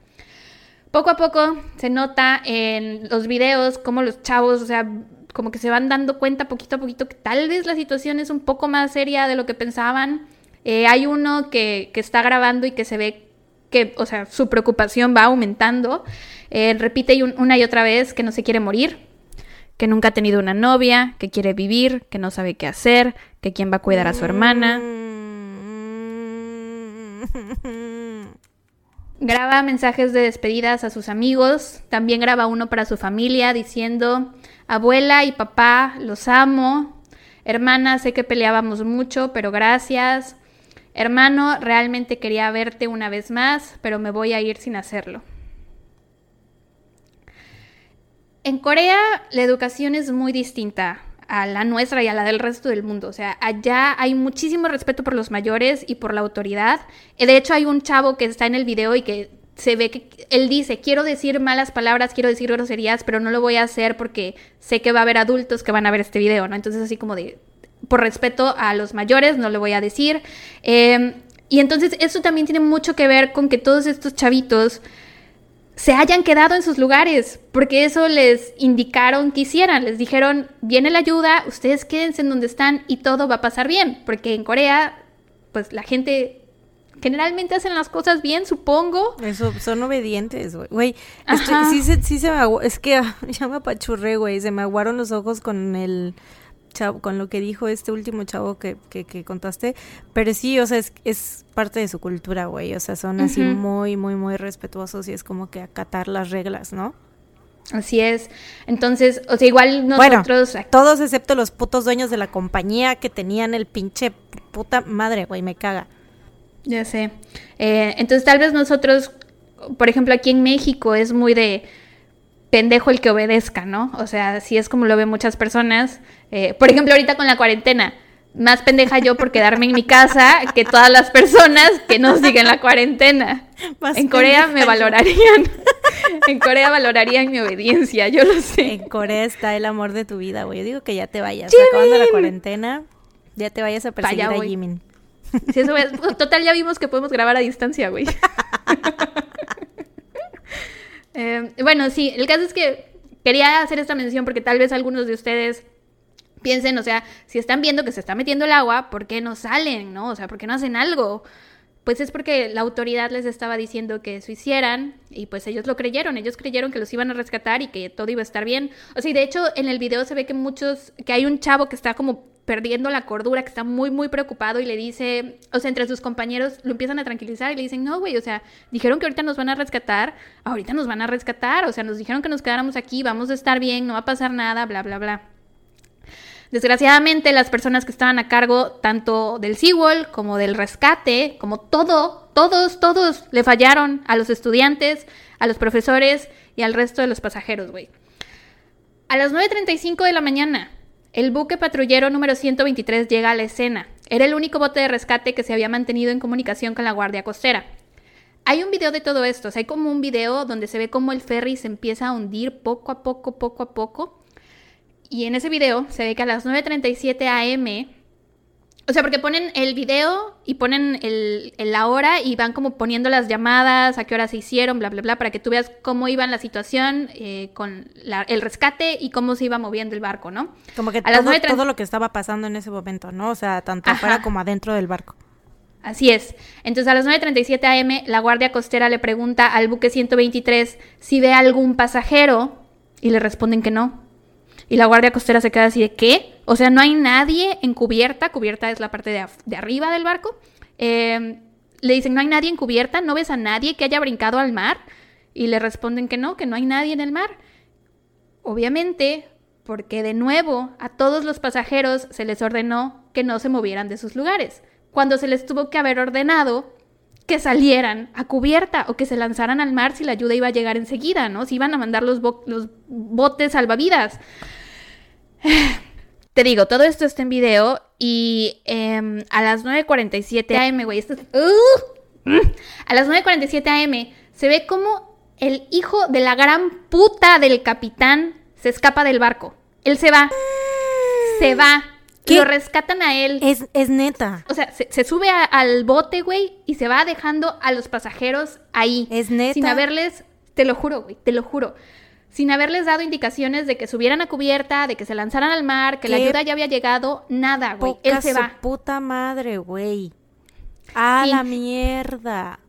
Speaker 2: Poco a poco se nota en los videos cómo los chavos, o sea, como que se van dando cuenta poquito a poquito que tal vez la situación es un poco más seria de lo que pensaban. Eh, hay uno que, que está grabando y que se ve que, o sea, su preocupación va aumentando. Eh, repite una y otra vez que no se quiere morir, que nunca ha tenido una novia, que quiere vivir, que no sabe qué hacer, que quién va a cuidar a su hermana.
Speaker 1: Mm.
Speaker 2: Graba mensajes de despedidas a sus amigos, también graba uno para su familia diciendo, abuela y papá, los amo, hermana, sé que peleábamos mucho, pero gracias, hermano, realmente quería verte una vez más, pero me voy a ir sin hacerlo. En Corea la educación es muy distinta a la nuestra y a la del resto del mundo. O sea, allá hay muchísimo respeto por los mayores y por la autoridad. Eh, De hecho, hay un chavo que está en el video y que se ve que él dice, quiero decir malas palabras, quiero decir groserías, pero no lo voy a hacer porque sé que va a haber adultos que van a ver este video, ¿no? Entonces, así como de, por respeto a los mayores, no lo voy a decir. Eh, y entonces, eso también tiene mucho que ver con que todos estos chavitos se hayan quedado en sus lugares, porque eso les indicaron que hicieran, les dijeron, viene la ayuda, ustedes quédense en donde están y todo va a pasar bien, porque en Corea, pues la gente generalmente hacen las cosas bien, supongo.
Speaker 1: Eso, son obedientes, güey. Sí, se, sí se me Es que ya me apachurré, güey. Se me aguaron los ojos con el chavo, con lo que dijo este último chavo que, que, que contaste. Pero sí, o sea, es, es parte de su cultura, güey. O sea, son así muy, muy, muy respetuosos y es como que acatar las reglas, ¿no?
Speaker 2: Así es. Entonces, o sea, igual
Speaker 1: Bueno,
Speaker 2: nosotros...
Speaker 1: todos excepto los putos dueños de la compañía que tenían el pinche puta madre, güey, me caga.
Speaker 2: Ya sé. Eh, entonces tal vez nosotros, por ejemplo, aquí en México es muy de pendejo el que obedezca, ¿no? O sea, si es como lo ven muchas personas. Eh, por ejemplo, ahorita con la cuarentena, más pendeja yo por quedarme en mi casa que todas las personas que no siguen la cuarentena. en Corea me valorarían. en Corea valorarían mi obediencia, yo lo sé.
Speaker 1: En Corea está el amor de tu vida, güey. Yo digo que ya te vayas. Acabando la cuarentena, ya te vayas a perseguir a Jimin.
Speaker 2: total, ya vimos que podemos grabar a distancia, güey. Eh, bueno, sí, el caso es que quería hacer esta mención porque tal vez algunos de ustedes piensen, o sea, si están viendo que se está metiendo el agua, ¿por qué no salen, no? O sea, ¿por qué no hacen algo? Pues es porque la autoridad les estaba diciendo que eso hicieran y pues ellos lo creyeron, ellos creyeron que los iban a rescatar y que todo iba a estar bien. O sea, y de hecho en el video se ve que muchos, que hay un chavo que está como perdiendo la cordura, que está muy, muy preocupado y le dice, o sea, entre sus compañeros lo empiezan a tranquilizar y le dicen, no, güey, o sea, dijeron que ahorita nos van a rescatar, ahorita nos van a rescatar, o sea, nos dijeron que nos quedáramos aquí, vamos a estar bien, no va a pasar nada, bla, bla, bla. Desgraciadamente, las personas que estaban a cargo tanto del Seawall como del rescate, como todo, todos, todos le fallaron a los estudiantes, a los profesores y al resto de los pasajeros, güey. A las 9.35 de la mañana, el buque patrullero número 123 llega a la escena. Era el único bote de rescate que se había mantenido en comunicación con la Guardia Costera. Hay un video de todo esto, o hay como un video donde se ve cómo el ferry se empieza a hundir poco a poco, poco a poco, y en ese video se ve que a las 9.37 am, o sea, porque ponen el video y ponen el, la hora y van como poniendo las llamadas, a qué hora se hicieron, bla, bla, bla, para que tú veas cómo iba la situación eh, con el rescate y cómo se iba moviendo el barco, ¿no?
Speaker 1: Como que a todo, las todo lo que estaba pasando en ese momento, ¿no? O sea, tanto afuera como adentro del barco.
Speaker 2: Así es. Entonces a las 9.37 am la Guardia Costera le pregunta al buque 123 si ve algún pasajero y le responden que no. Y la guardia costera se queda así de ¿qué? O sea, no hay nadie en cubierta, cubierta es la parte de, arriba del barco. Em, le dicen, no hay nadie en cubierta, no ves a nadie que haya brincado al mar. Y le responden que no, que no hay nadie en el mar. Obviamente, porque de nuevo a todos los pasajeros se les ordenó que no se movieran de sus lugares, cuando se les tuvo que haber ordenado que salieran a cubierta o que se lanzaran al mar si la ayuda iba a llegar enseguida, ¿no? Si iban a mandar los, los botes salvavidas. Te digo, todo esto está en video y em, a las 9.47 am, güey, esto ¡uh! a las 9.47 am se ve como el hijo de la gran puta del capitán se escapa del barco. Él se va. Se va. Lo rescatan a él.
Speaker 1: Es, es neta.
Speaker 2: O sea, se, sube al bote, güey, y se va dejando a los pasajeros ahí.
Speaker 1: Es neta.
Speaker 2: Sin haberles, te lo juro, güey, te lo juro. Sin haberles dado indicaciones de que subieran a cubierta, de que se lanzaran al mar, que la ayuda ya había llegado, nada, güey. Él se va.
Speaker 1: puta madre, güey. A la mierda.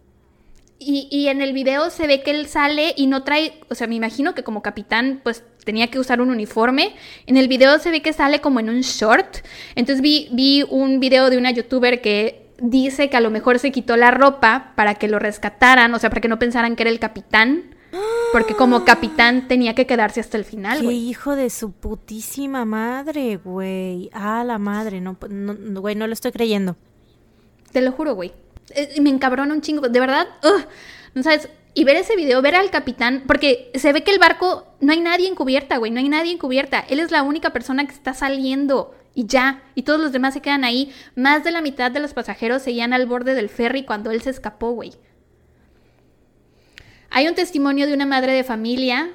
Speaker 2: Y, y, en el video se ve que él sale y no trae, o sea, me imagino que como capitán, pues tenía que usar un uniforme. En el video se ve que sale como en un short. Entonces vi, vi un video de una youtuber que dice que a lo mejor se quitó la ropa para que lo rescataran, o sea, para que no pensaran que era el capitán. Porque como capitán tenía que quedarse hasta el final,
Speaker 1: Qué hijo de su putísima madre, güey. Ah, la madre, no, no, güey, no lo estoy creyendo.
Speaker 2: Te lo juro, güey. Eh, me encabrona un chingo. De verdad, no sabes. Y ver ese video, ver al capitán, porque se ve que el barco, no hay nadie en cubierta, güey, no hay nadie en cubierta. Él es la única persona que está saliendo y ya. Y todos los demás se quedan ahí. Más de la mitad de los pasajeros seguían al borde del ferry cuando él se escapó, güey. Hay un testimonio de una madre de familia.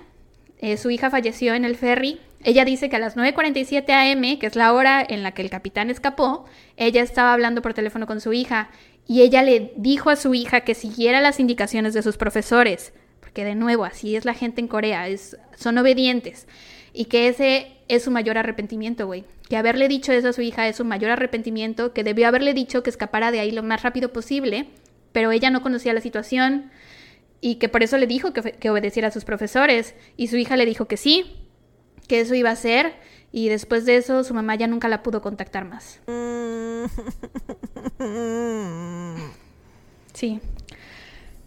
Speaker 2: Eh, su hija falleció en el ferry. Ella dice que a las 9.47 am, que es la hora en la que el capitán escapó, ella estaba hablando por teléfono con su hija y ella le dijo a su hija que siguiera las indicaciones de sus profesores, porque de nuevo, así es la gente en Corea, es, son obedientes, y que ese es su mayor arrepentimiento, güey. Que haberle dicho eso a su hija es su mayor arrepentimiento, que debió haberle dicho que escapara de ahí lo más rápido posible, pero ella no conocía la situación y que por eso le dijo que, que obedeciera a sus profesores, y su hija le dijo que sí, que eso iba a ser, y después de eso su mamá ya nunca la pudo contactar más. Sí.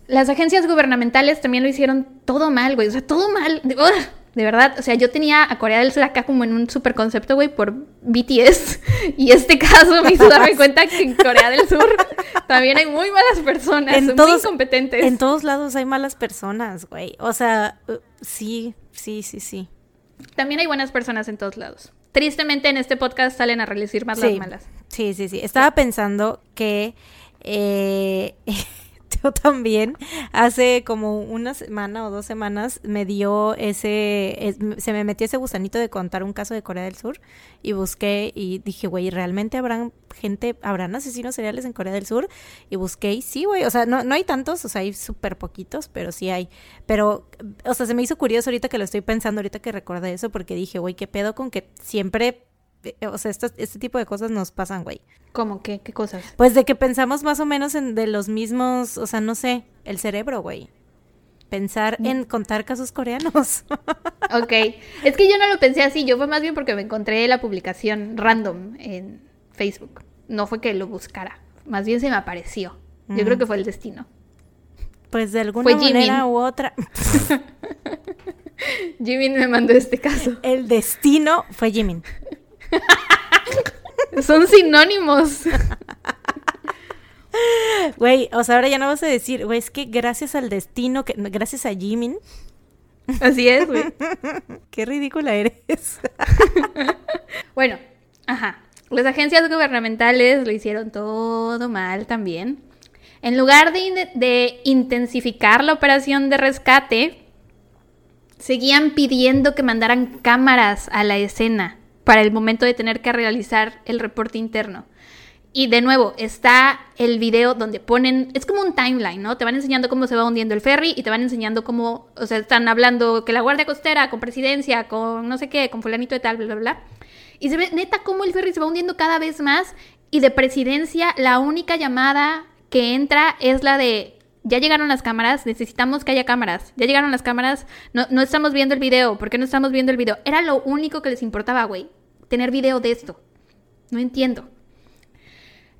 Speaker 2: Las agencias gubernamentales también lo hicieron todo mal, güey. O sea, todo mal. De, verdad. O sea, yo tenía a Corea del Sur acá como en un super concepto, güey, por BTS. Y este caso me hizo darme cuenta que en Corea del Sur también hay muy malas personas, en todos, muy incompetentes.
Speaker 1: En todos lados hay malas personas, güey. O sea, uh, sí, sí, sí, sí.
Speaker 2: También hay buenas personas en todos lados. Tristemente en este podcast salen a relucir más las malas.
Speaker 1: Sí, sí, sí. Estaba pensando que eh, yo también hace como una semana o dos semanas me dio ese, se me metió ese gusanito de contar un caso de Corea del Sur y busqué y dije, güey, ¿realmente habrán gente, habrán asesinos seriales en Corea del Sur? Y busqué y sí, güey, o sea, no, no hay tantos, o sea, hay súper poquitos, pero sí hay. Pero, o sea, se me hizo curioso ahorita que lo estoy pensando, ahorita que recordé eso, porque dije, güey, ¿qué pedo con que siempre o sea, este tipo de cosas nos pasan, güey.
Speaker 2: ¿Cómo qué? ¿Qué cosas?
Speaker 1: Pues de que pensamos más o menos en de los mismos, o sea, no sé, el cerebro, güey. Pensar mm. en contar casos coreanos.
Speaker 2: ok. Es que yo no lo pensé así, yo fue más bien porque me encontré la publicación random en Facebook. No fue que lo buscara, más bien se me apareció. Yo creo mm. que fue el destino.
Speaker 1: Pues de alguna manera u otra.
Speaker 2: Jimin me mandó este caso.
Speaker 1: El destino fue Jimin.
Speaker 2: Son sinónimos.
Speaker 1: Güey, o sea, ahora ya no vas a decir, güey, es que gracias al destino, que, gracias a Jimin.
Speaker 2: Así es, güey.
Speaker 1: Qué ridícula eres.
Speaker 2: bueno, ajá. Las agencias gubernamentales lo hicieron todo mal también. En lugar de, de intensificar la operación de rescate, seguían pidiendo que mandaran cámaras a la escena para el momento de tener que realizar el reporte interno. Y de nuevo, está el video donde ponen, es como un timeline, ¿no? Te van enseñando cómo se va hundiendo el ferry y te van enseñando cómo, o sea, están hablando que la Guardia Costera, con presidencia, con no sé qué, con fulanito de tal, bla, bla, bla. Y se ve neta cómo el ferry se va hundiendo cada vez más y de presidencia la única llamada que entra es la de ya llegaron las cámaras, necesitamos que haya cámaras. Ya llegaron las cámaras, no, no estamos viendo el video, ¿por qué no estamos viendo el video? Era lo único que les importaba, güey, tener video de esto. No entiendo.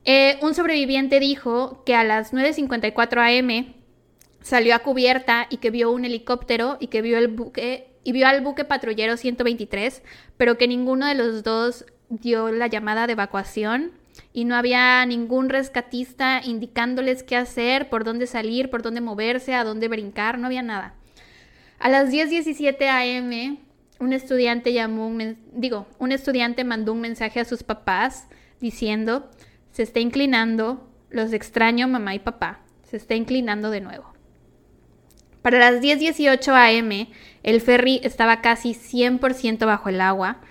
Speaker 2: Eh, un sobreviviente dijo que a las 9.54 am salió a cubierta y que vio un helicóptero y que vio el buque y vio al buque patrullero 123, pero que ninguno de los dos dio la llamada de evacuación y no había ningún rescatista indicándoles qué hacer, por dónde salir, por dónde moverse, a dónde brincar, no había nada. A las 10:17 am, un estudiante llamó un digo, un estudiante mandó un mensaje a sus papás diciendo, "Se está inclinando, los extraño mamá y papá, se está inclinando de nuevo." Para las 10:18 am, el ferry estaba casi 100% bajo el agua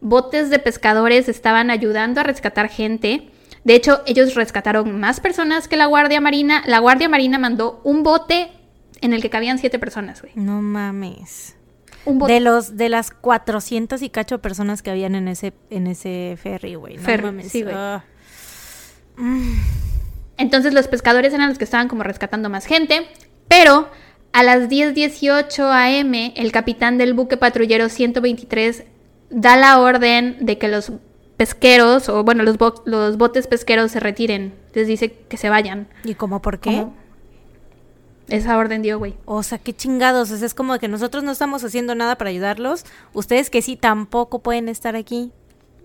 Speaker 2: botes de pescadores estaban ayudando a rescatar gente. De hecho, ellos rescataron más personas que la Guardia Marina. La Guardia Marina mandó un bote en el que cabían siete personas, güey.
Speaker 1: No mames. Un bote. De los de las 400 y cacho personas que habían en ese en ese ferry, güey. No mames. Sí, güey. Ah.
Speaker 2: Entonces los pescadores eran los que estaban como rescatando más gente, pero a las 10:18 am el capitán del buque patrullero 123 da la orden de que los pesqueros, o bueno, los, los botes pesqueros se retiren. Les dice que se vayan.
Speaker 1: ¿Y cómo por qué?
Speaker 2: Esa orden dio, güey.
Speaker 1: O sea, qué chingados. es como que nosotros no estamos haciendo nada para ayudarlos. Ustedes que sí tampoco pueden estar aquí.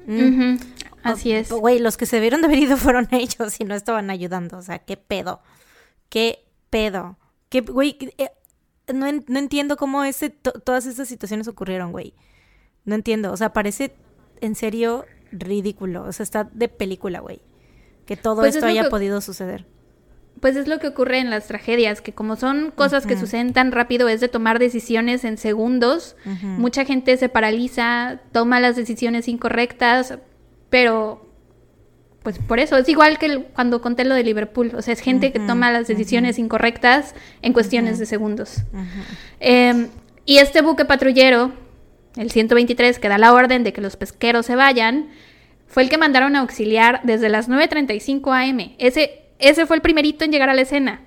Speaker 2: Mm. Así es.
Speaker 1: Güey, los que se vieron de haber ido fueron ellos y no estaban ayudando. O sea, qué pedo. Qué pedo. Qué, güey, eh, no, no, entiendo cómo ese, todas estas situaciones ocurrieron, güey. No entiendo, o sea, parece en serio ridículo, o sea, está de película, güey. Que todo pues esto haya podido suceder.
Speaker 2: Pues es lo que ocurre en las tragedias, que como son cosas que suceden tan rápido, es de tomar decisiones en segundos. Mucha gente se paraliza, toma las decisiones incorrectas, pero pues por eso, es igual que cuando conté lo de Liverpool, o sea, es gente que toma las decisiones incorrectas en cuestiones de segundos. Em, y este buque patrullero el 123, que da la orden de que los pesqueros se vayan, fue el que mandaron a auxiliar desde las 9.35 am. Ese, ese fue el primerito en llegar a la escena.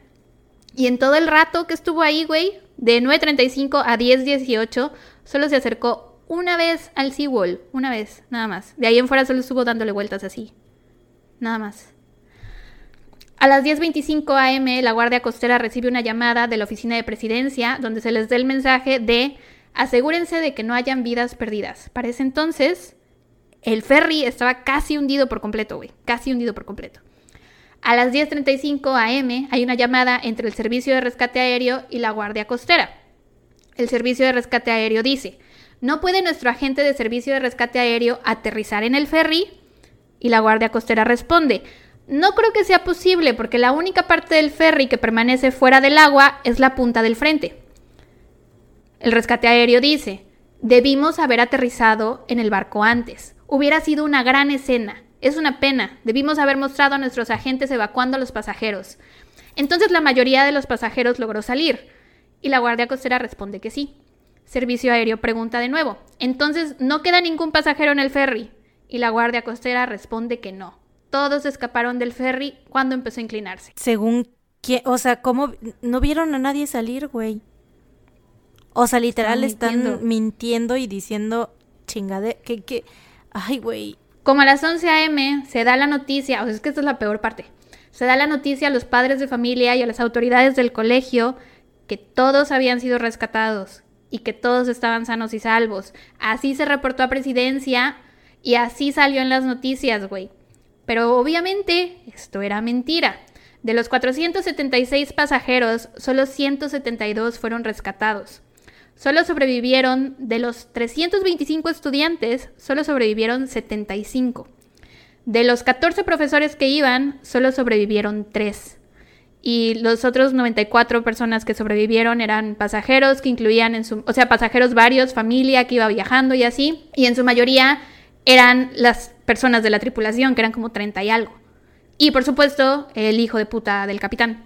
Speaker 2: Y en todo el rato que estuvo ahí, güey, de 9.35 a 10.18, solo se acercó una vez al Seawall, una vez, nada más. De ahí en fuera solo estuvo dándole vueltas así. Nada más. A las 10.25 am, la Guardia Costera recibe una llamada de la oficina de presidencia donde se les da el mensaje de Asegúrense de que no hayan vidas perdidas. Para ese entonces, el ferry estaba casi hundido por completo, güey. Casi hundido por completo. A las 10.35 am hay una llamada entre el Servicio de Rescate Aéreo y la Guardia Costera. El Servicio de Rescate Aéreo dice, no puede nuestro agente de Servicio de Rescate Aéreo aterrizar en el ferry Y la guardia costera responde, no creo que sea posible porque la única parte del ferry que permanece fuera del agua es la punta del frente. El rescate aéreo dice, debimos haber aterrizado en el barco antes. Hubiera sido una gran escena. Es una pena. Debimos haber mostrado a nuestros agentes evacuando a los pasajeros. Entonces la mayoría de los pasajeros logró salir. Y la guardia costera responde que sí. Servicio aéreo pregunta de nuevo. Entonces, ¿no queda ningún pasajero en el ferry? Y la guardia costera responde que no. Todos escaparon del ferry cuando empezó a inclinarse.
Speaker 1: Según quién, o sea, ¿cómo no vieron a nadie salir, güey? O sea, literal están mintiendo. y diciendo chingade que que ay, güey.
Speaker 2: Como a las 11 a.m. se da la noticia, o sea, es que esta es la peor parte. Se da la noticia a los padres de familia y a las autoridades del colegio que todos habían sido rescatados y que todos estaban sanos y salvos. Así se reportó a presidencia y así salió en las noticias, güey. Pero obviamente esto era mentira. De los 476 pasajeros, solo 172 fueron rescatados. Solo sobrevivieron, de los 325 estudiantes, solo sobrevivieron 75. De los 14 profesores que iban, solo sobrevivieron 3. Y los otros 94 personas que sobrevivieron eran pasajeros que incluían en su, o sea, pasajeros varios, familia que iba viajando y así, y en su mayoría eran las personas de la tripulación, que eran como 30 y algo. Y por supuesto, el hijo de puta del capitán.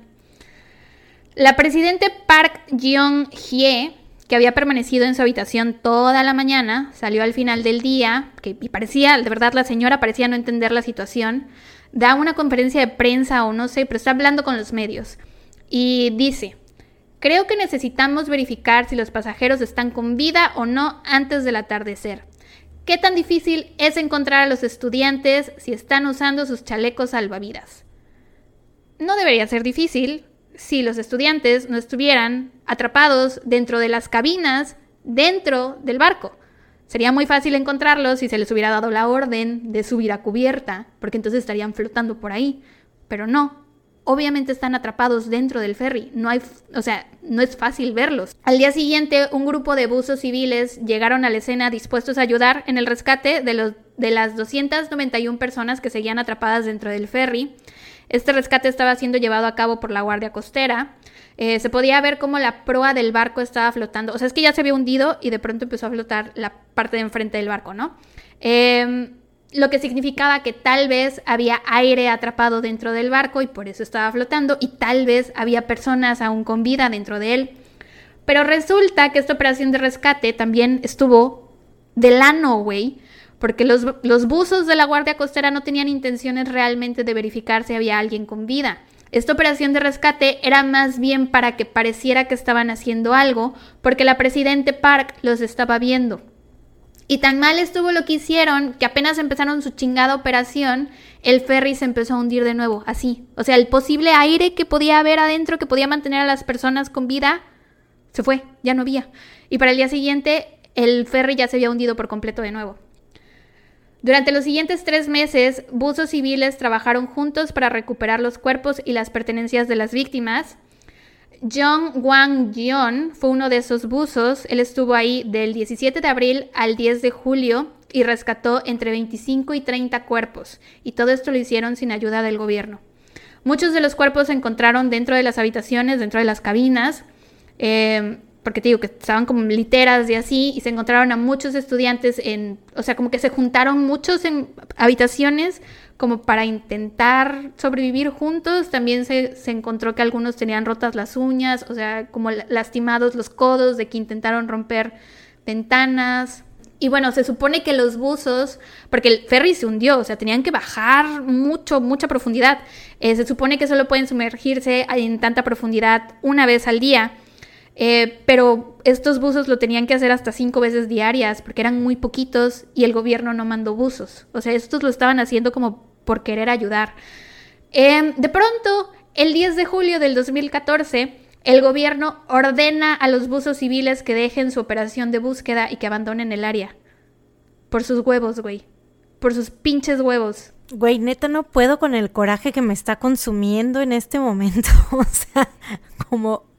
Speaker 2: La presidente Park Geon-hye, que había permanecido en su habitación toda la mañana, salió al final del día, que y parecía, de verdad la señora parecía no entender la situación, da una conferencia de prensa o no sé, pero está hablando con los medios. Y dice, creo que necesitamos verificar si los pasajeros están con vida o no antes del atardecer. ¿Qué tan difícil es encontrar a los estudiantes si están usando sus chalecos salvavidas? No debería ser difícil si los estudiantes no estuvieran atrapados dentro de las cabinas dentro del barco. Sería muy fácil encontrarlos si se les hubiera dado la orden de subir a cubierta, porque entonces estarían flotando por ahí. Pero no, obviamente están atrapados dentro del ferry. No hay, o sea, no es fácil verlos. Al día siguiente, un grupo de buzos civiles llegaron a la escena dispuestos a ayudar en el rescate de, los, de las 291 personas que seguían atrapadas dentro del ferry. Este rescate estaba siendo llevado a cabo por la Guardia Costera. Eh, se podía ver cómo la proa del barco estaba flotando. O sea, es que ya se había hundido y de pronto empezó a flotar la parte de enfrente del barco, ¿no? Eh, lo que significaba que tal vez había aire atrapado dentro del barco y por eso estaba flotando y tal vez había personas aún con vida dentro de él. Pero resulta que esta operación de rescate también estuvo de lano, güey, porque los, los buzos de la Guardia Costera no tenían intenciones realmente de verificar si había alguien con vida. Esta operación de rescate era más bien para que pareciera que estaban haciendo algo, porque la presidente Park los estaba viendo. Y tan mal estuvo lo que hicieron que apenas empezaron su chingada operación, el ferry se empezó a hundir de nuevo, así. O sea, el posible aire que podía haber adentro, que podía mantener a las personas con vida, se fue, ya no había. Y para el día siguiente, el ferry ya se había hundido por completo de nuevo. Durante los siguientes tres meses, buzos civiles trabajaron juntos para recuperar los cuerpos y las pertenencias de las víctimas. John Wang Jion fue uno de esos buzos. Él estuvo ahí del 17 de abril al 10 de julio y rescató entre 25 y 30 cuerpos. Y todo esto lo hicieron sin ayuda del gobierno. Muchos de los cuerpos se encontraron dentro de las habitaciones, dentro de las cabinas. Eh, porque te digo que estaban como literas y así, y se encontraron a muchos estudiantes en, o sea, como que se juntaron muchos en habitaciones como para intentar sobrevivir juntos. También se, se encontró que algunos tenían rotas las uñas, o sea, como lastimados los codos de que intentaron romper ventanas. Y bueno, se supone que los buzos, porque el ferry se hundió, o sea, tenían que bajar mucho, mucha profundidad. Eh, se supone que solo pueden sumergirse en tanta profundidad una vez al día. Eh, pero estos buzos lo tenían que hacer hasta cinco veces diarias porque eran muy poquitos y el gobierno no mandó buzos. O sea, estos lo estaban haciendo como por querer ayudar. Em, de pronto, el 10 de julio del 2014, el gobierno ordena a los buzos civiles que dejen su operación de búsqueda y que abandonen el área. Por sus huevos, güey. Por sus pinches huevos.
Speaker 1: Güey, neta no puedo con el coraje que me está consumiendo en este momento. o sea, como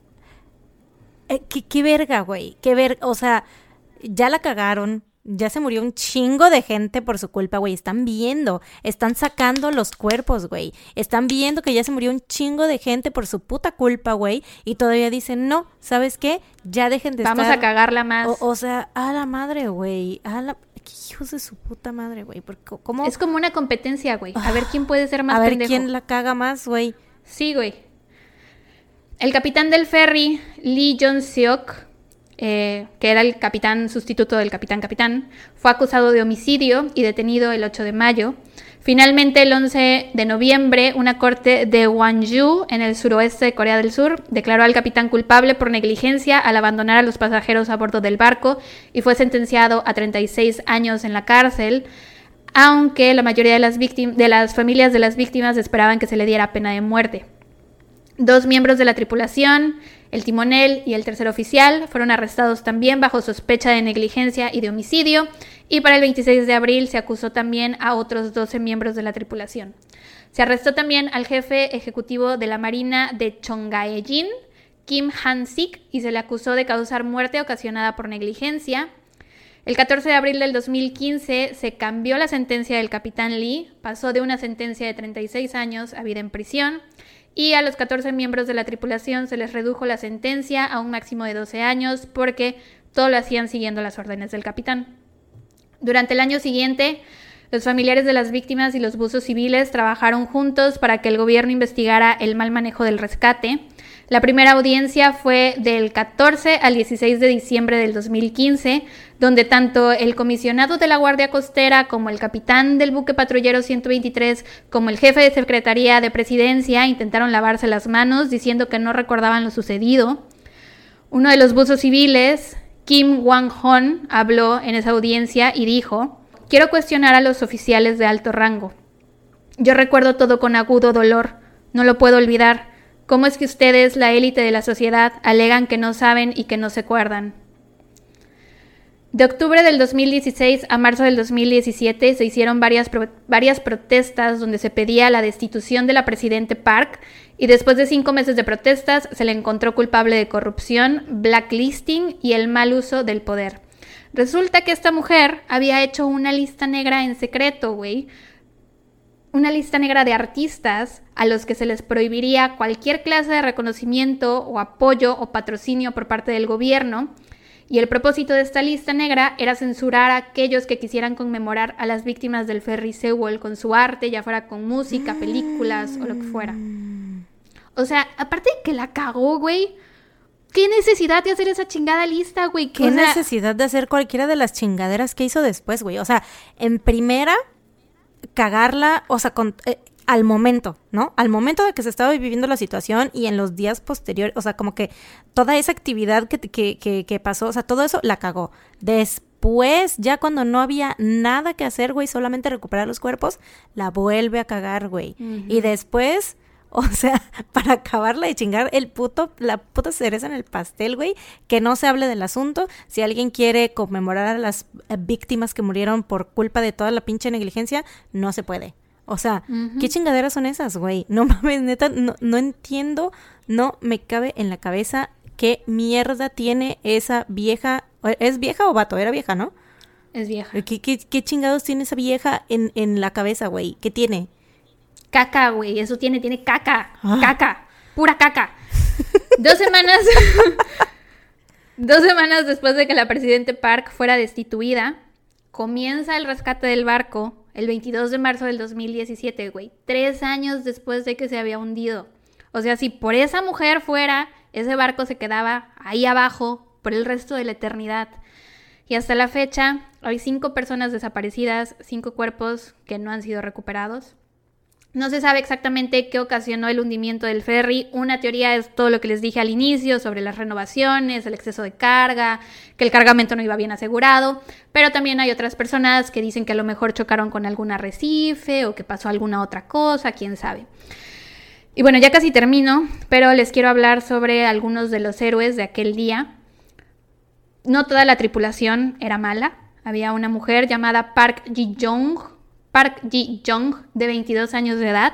Speaker 1: eh, ¿qué, verga, güey. Qué ver, o sea, ya la cagaron. Ya se murió un chingo de gente por su culpa, güey. Están viendo, están sacando los cuerpos, güey. Están viendo que ya se murió un chingo de gente por su puta culpa, güey. Y todavía dicen, no, ¿sabes qué? Ya dejen de
Speaker 2: Vamos
Speaker 1: estar...
Speaker 2: a cagarla más.
Speaker 1: O, o sea, a la madre, güey. A la... ¿Qué hijos de su puta madre, güey? Porque, ¿cómo?
Speaker 2: Es como una competencia, güey. A ver quién puede ser más
Speaker 1: a ver
Speaker 2: pendejo.
Speaker 1: quién la caga más, güey.
Speaker 2: Sí, güey. El capitán del ferry, Lee Jong-seok, eh, que era el capitán sustituto del capitán capitán, fue acusado de homicidio y detenido el 8 de mayo. Finalmente, el 11 de noviembre, una corte de Gwangju, en el suroeste de Corea del Sur, declaró al capitán culpable por negligencia al abandonar a los pasajeros a bordo del barco y fue sentenciado a 36 años en la cárcel, aunque la mayoría de las, de las familias de las víctimas esperaban que se le diera pena de muerte. Dos miembros de la tripulación, el timonel y el tercer oficial, fueron arrestados también bajo sospecha de negligencia y de homicidio, y para el 26 de abril se acusó también a otros 12 miembros de la tripulación. Se arrestó también al jefe ejecutivo de la Marina de Chongaejin, Kim Han-sik, y se le acusó de causar muerte ocasionada por negligencia. El 14 de abril del 2015 se cambió la sentencia del capitán Lee, pasó de una sentencia de 36 años a vida en prisión, y a los 14 miembros de la tripulación se les redujo la sentencia a un máximo de 12 años porque todo lo hacían siguiendo las órdenes del capitán. Durante el año siguiente, los familiares de las víctimas y los buzos civiles trabajaron juntos para que el gobierno investigara el mal manejo del rescate. La primera audiencia fue del 14 al 16 de diciembre del 2015, donde tanto el comisionado de la Guardia Costera como el capitán del buque patrullero 123 como el jefe de Secretaría de Presidencia intentaron lavarse las manos diciendo que no recordaban lo sucedido. Uno de los buzos civiles, Kim Wang-hon, habló en esa audiencia y dijo, quiero cuestionar a los oficiales de alto rango. Yo recuerdo todo con agudo dolor, no lo puedo olvidar. ¿Cómo es que ustedes, la élite de la sociedad, alegan que no saben y que no se acuerdan? De octubre del 2016 a marzo del 2017 se hicieron varias, varias protestas donde se pedía la destitución de la presidente Park y después de cinco meses de protestas se le encontró culpable de corrupción, blacklisting y el mal uso del poder. Resulta que esta mujer había hecho una lista negra en secreto, güey. Una lista negra de artistas a los que se les prohibiría cualquier clase de reconocimiento o apoyo o patrocinio por parte del gobierno y el propósito de esta lista negra era censurar a aquellos que quisieran conmemorar a las víctimas del ferry Sewell con su arte, ya fuera con música, películas o lo que fuera. O sea, aparte de que la cagó, güey. ¿Qué necesidad de hacer esa chingada lista, güey?
Speaker 1: ¿Qué necesidad de hacer cualquiera de las chingaderas que hizo después, güey? O sea, en primera, cagarla, o sea, con, eh, al momento, ¿no? Al momento de que se estaba viviendo la situación y en los días posteriores, o sea, como que toda esa actividad que, que, que, que pasó, o sea, todo eso la cagó. Después, ya cuando no había nada que hacer, güey, solamente recuperar los cuerpos, la vuelve a cagar, güey. Uh -huh. Y después, o sea, para acabarla de chingar el puto, la puta cereza en el pastel, güey, que no se hable del asunto. Si alguien quiere conmemorar a las víctimas que murieron por culpa de toda la pinche negligencia, no se puede. O sea, uh -huh. ¿qué chingaderas son esas, güey? No mames, neta, no, no entiendo, no me cabe en la cabeza qué mierda tiene esa vieja. ¿Es vieja o vato? Era vieja, ¿no?
Speaker 2: Es vieja.
Speaker 1: ¿Qué, qué, qué chingados tiene esa vieja en, en la cabeza, güey? ¿Qué tiene?
Speaker 2: Caca, güey, eso tiene, tiene caca. Ah. Caca, pura caca. Dos semanas. Dos semanas después de que la presidente Park fuera destituida, comienza el rescate del barco el 22 de marzo del 2017, güey. Tres años después de que se había hundido. O sea, si por esa mujer fuera, ese barco se quedaba ahí abajo por el resto de la eternidad. Y hasta la fecha hay cinco personas desaparecidas, cinco cuerpos que no han sido recuperados. No se sabe exactamente qué ocasionó el hundimiento del ferry. Una teoría es todo lo que les dije al inicio sobre las renovaciones, el exceso de carga, que el cargamento no iba bien asegurado. Pero también hay otras personas que dicen que a lo mejor chocaron con algún arrecife o que pasó alguna otra cosa, quién sabe. Y bueno, ya casi termino, pero les quiero hablar sobre algunos de los héroes de aquel día. No toda la tripulación era mala. Había una mujer llamada Park Ji-jong, Park Ji-jong, de 22 años de edad.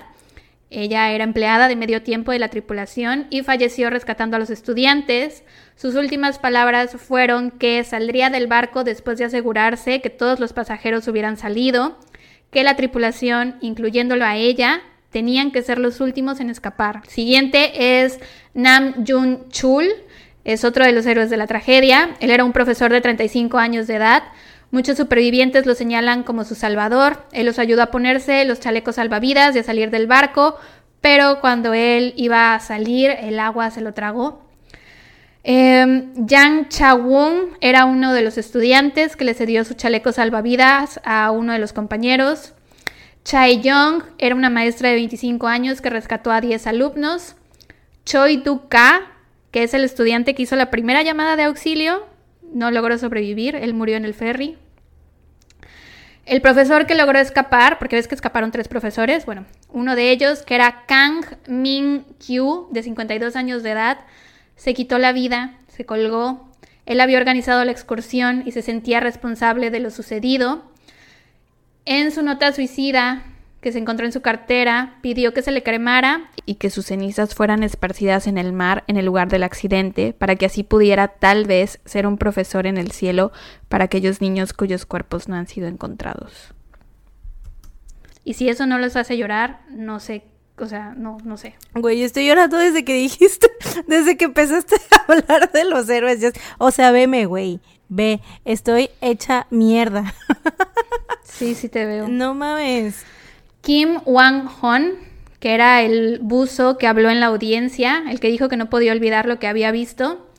Speaker 2: Ella era empleada de medio tiempo de la tripulación y falleció rescatando a los estudiantes. Sus últimas palabras fueron que saldría del barco después de asegurarse que todos los pasajeros hubieran salido, que la tripulación, incluyéndolo a ella, tenían que ser los últimos en escapar. Siguiente es Nam Jun Chul, es otro de los héroes de la tragedia. Él era un profesor de 35 años de edad. Muchos supervivientes lo señalan como su salvador. Él los ayudó a ponerse los chalecos salvavidas y a salir del barco, pero cuando él iba a salir, el agua se lo tragó. Eh, Yang Cha-won era uno de los estudiantes que le cedió su chaleco salvavidas a uno de los compañeros. Chai Young era una maestra de 25 años que rescató a 10 alumnos. Choi Du-ka, que es el estudiante que hizo la primera llamada de auxilio, no logró sobrevivir, él murió en el ferry. El profesor que logró escapar, porque ves que escaparon tres profesores, bueno, uno de ellos, que era Kang Min Kyu, de 52 años de edad, se quitó la vida, se colgó. Él había organizado la excursión y se sentía responsable de lo sucedido. En su nota suicida, que se encontró en su cartera, pidió que se le cremara y que sus cenizas fueran esparcidas en el mar en el lugar del accidente, para que así pudiera tal vez ser un profesor en el cielo para aquellos niños cuyos cuerpos no han sido encontrados. Y si eso no los hace llorar, no sé, o sea, no, no sé.
Speaker 1: Güey, estoy llorando desde que dijiste, desde que empezaste a hablar de los héroes. O sea, veme, güey, ve, estoy hecha mierda.
Speaker 2: Sí, sí te veo.
Speaker 1: No mames.
Speaker 2: Kim Wang-hon, que era el buzo que habló en la audiencia, el que dijo que no podía olvidar lo que había visto,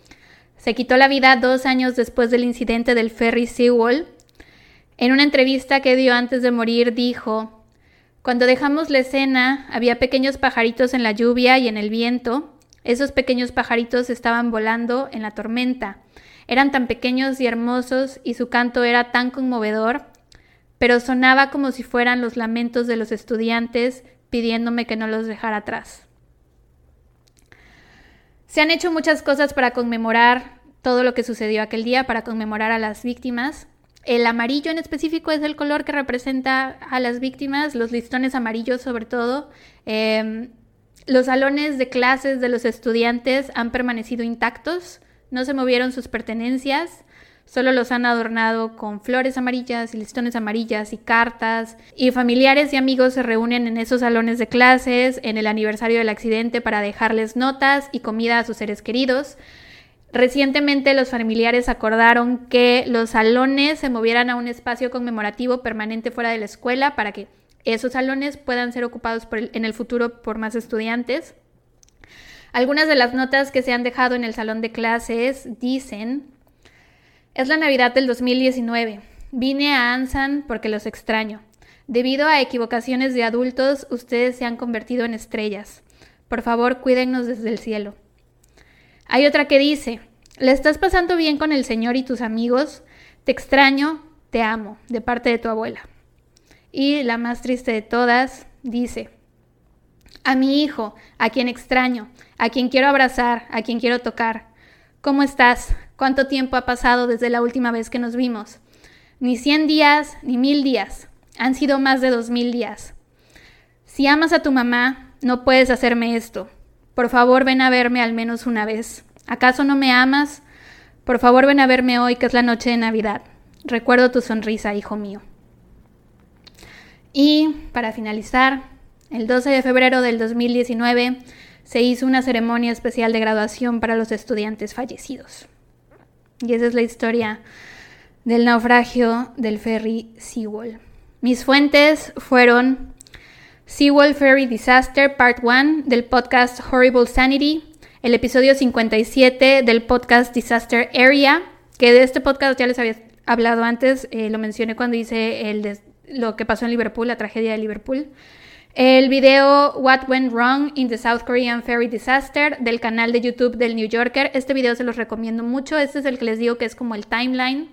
Speaker 2: se quitó la vida dos años después del incidente del ferry Seawall. En una entrevista que dio antes de morir dijo, cuando dejamos la escena había pequeños pajaritos en la lluvia y en el viento. Esos pequeños pajaritos estaban volando en la tormenta. Eran tan pequeños y hermosos y su canto era tan conmovedor pero sonaba como si fueran los lamentos de los estudiantes pidiéndome que no los dejara atrás. Se han hecho muchas cosas para conmemorar todo lo que sucedió aquel día, para conmemorar a las víctimas. El amarillo en específico es el color que representa a las víctimas, los listones amarillos sobre todo. Em, los salones de clases de los estudiantes han permanecido intactos, no se movieron sus pertenencias. Solo los han adornado con flores amarillas y listones amarillas y cartas. Y familiares y amigos se reúnen en esos salones de clases en el aniversario del accidente para dejarles notas y comida a sus seres queridos. Recientemente los familiares acordaron que los salones se movieran a un espacio conmemorativo permanente fuera de la escuela para que esos salones puedan ser ocupados en el futuro por más estudiantes. Algunas de las notas que se han dejado en el salón de clases dicen es la Navidad del 2019. Vine a Ansan porque los extraño. Debido a equivocaciones de adultos, ustedes se han convertido en estrellas. Por favor, cuídennos desde el cielo. Hay otra que dice, ¿le estás pasando bien con el Señor y tus amigos? Te extraño, te amo, de parte de tu abuela. Y la más triste de todas dice, a mi hijo, a quien extraño, a quien quiero abrazar, a quien quiero tocar. ¿Cómo estás? ¿Cuánto tiempo ha pasado desde la última vez que nos vimos? Ni cien días, ni mil días. Han sido más de dos mil días. Si amas a tu mamá, no puedes hacerme esto. Por favor, ven a verme al menos una vez. ¿Acaso no me amas? Por favor, ven a verme hoy, que es la noche de Navidad. Recuerdo tu sonrisa, hijo mío. Y, para finalizar, el 12 de febrero del 2019 se hizo una ceremonia especial de graduación para los estudiantes fallecidos. Y esa es la historia del naufragio del ferry Seawall. Mis fuentes fueron Seawall Ferry Disaster Part 1 del podcast Horrible Sanity, el episodio 57 del podcast Disaster Area, que de este podcast ya les había hablado antes, eh, lo mencioné cuando hice lo que pasó en Liverpool, la tragedia de Liverpool. El video What Went Wrong in the South Korean Ferry Disaster del canal de YouTube del New Yorker. Este video se los recomiendo mucho. Este es el que les digo que es como el timeline.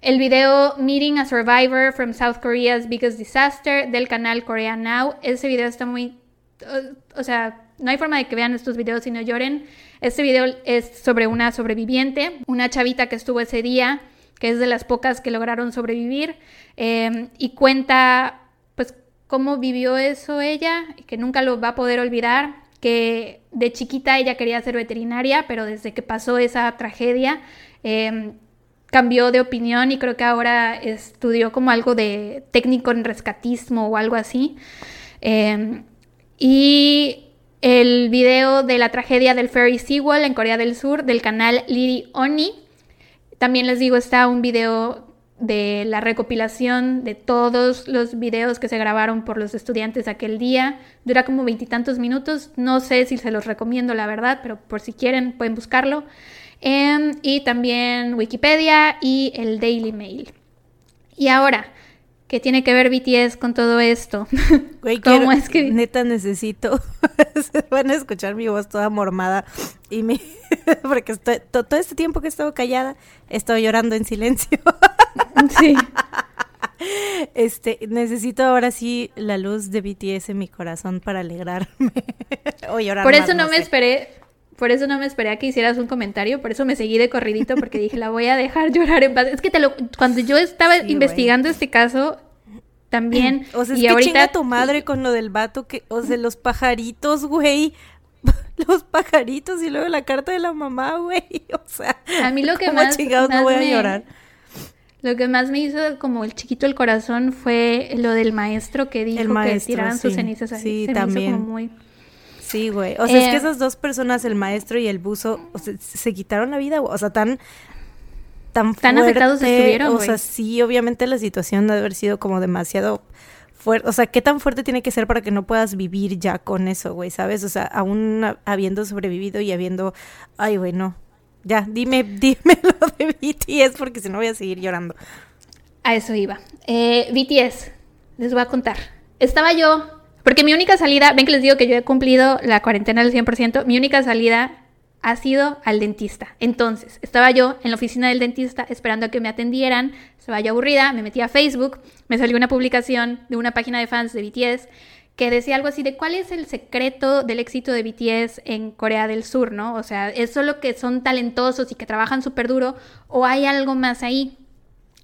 Speaker 2: El video Meeting a Survivor from South Korea's Biggest Disaster del canal Korea Now. Ese video está muy... O sea, no hay forma de que vean estos videos y no lloren. Este video es sobre una sobreviviente, una chavita que estuvo ese día, que es de las pocas que lograron sobrevivir, eh, y cuenta cómo vivió eso ella, que nunca lo va a poder olvidar, que de chiquita ella quería ser veterinaria, pero desde que pasó esa tragedia em, cambió de opinión y creo que ahora estudió como algo de técnico en rescatismo o algo así. Em, y el video de la tragedia del ferry Seawall en Corea del Sur del canal Liri Oni. También les digo, está un video de la recopilación de todos los videos que se grabaron por los estudiantes aquel día. Dura como veintitantos minutos. No sé si se los recomiendo, la verdad, pero por si quieren pueden buscarlo. Em, y también Wikipedia y el Daily Mail. Y ahora, ¿qué tiene que ver BTS con todo esto?
Speaker 1: Güey, ¿Cómo es que neta necesito? van a escuchar mi voz toda mormada y mi porque todo este tiempo que he estado callada he estado llorando en silencio. sí. Este, necesito ahora sí la luz de BTS en mi corazón para alegrarme
Speaker 2: o llorar. Por eso no, me esperé, por eso no me esperé a que hicieras un comentario, por eso me seguí de corridito porque dije, la voy a dejar llorar en paz. Es que te lo, cuando yo estaba investigando este caso, también.
Speaker 1: O sea, es y que ahorita... chinga tu madre con lo del vato que, o sea, los pajaritos, güey. Los pajaritos y luego la carta de la mamá, güey. O sea,
Speaker 2: a mí lo que más, no voy a llorar. Lo que más me hizo como el chiquito el corazón fue lo del maestro que dijo que tiraran sus cenizas ahí.
Speaker 1: Sí, también. muy... Sí, güey. O sea, es que eh, esas dos personas, el maestro y el buzo, o sea, se quitaron la vida, o sea, tan tan, tan afectados estuvieron. O sea, sí, obviamente la situación debe haber sido como demasiado fuerte. O sea, ¿qué tan fuerte tiene que ser para que no puedas vivir ya con eso, güey? ¿Sabes? O sea, aún habiendo sobrevivido y habiendo. Ay, güey, no. Ya, dime, dime lo de BTS porque si no voy a seguir llorando.
Speaker 2: A eso iba. Eh, BTS, les voy a contar. Estaba yo, porque mi única salida, ven que les digo que yo he cumplido la cuarentena al 100%, mi única salida ha sido al dentista. Entonces, estaba yo en la oficina del dentista esperando a que me atendieran, estaba yo aburrida, me metí a Facebook, me salió una publicación de una página de fans de BTS que decía algo así de cuál es el secreto del éxito de BTS en Corea del Sur, ¿no? O sea, ¿es solo que son talentosos y que trabajan súper duro o hay algo más ahí?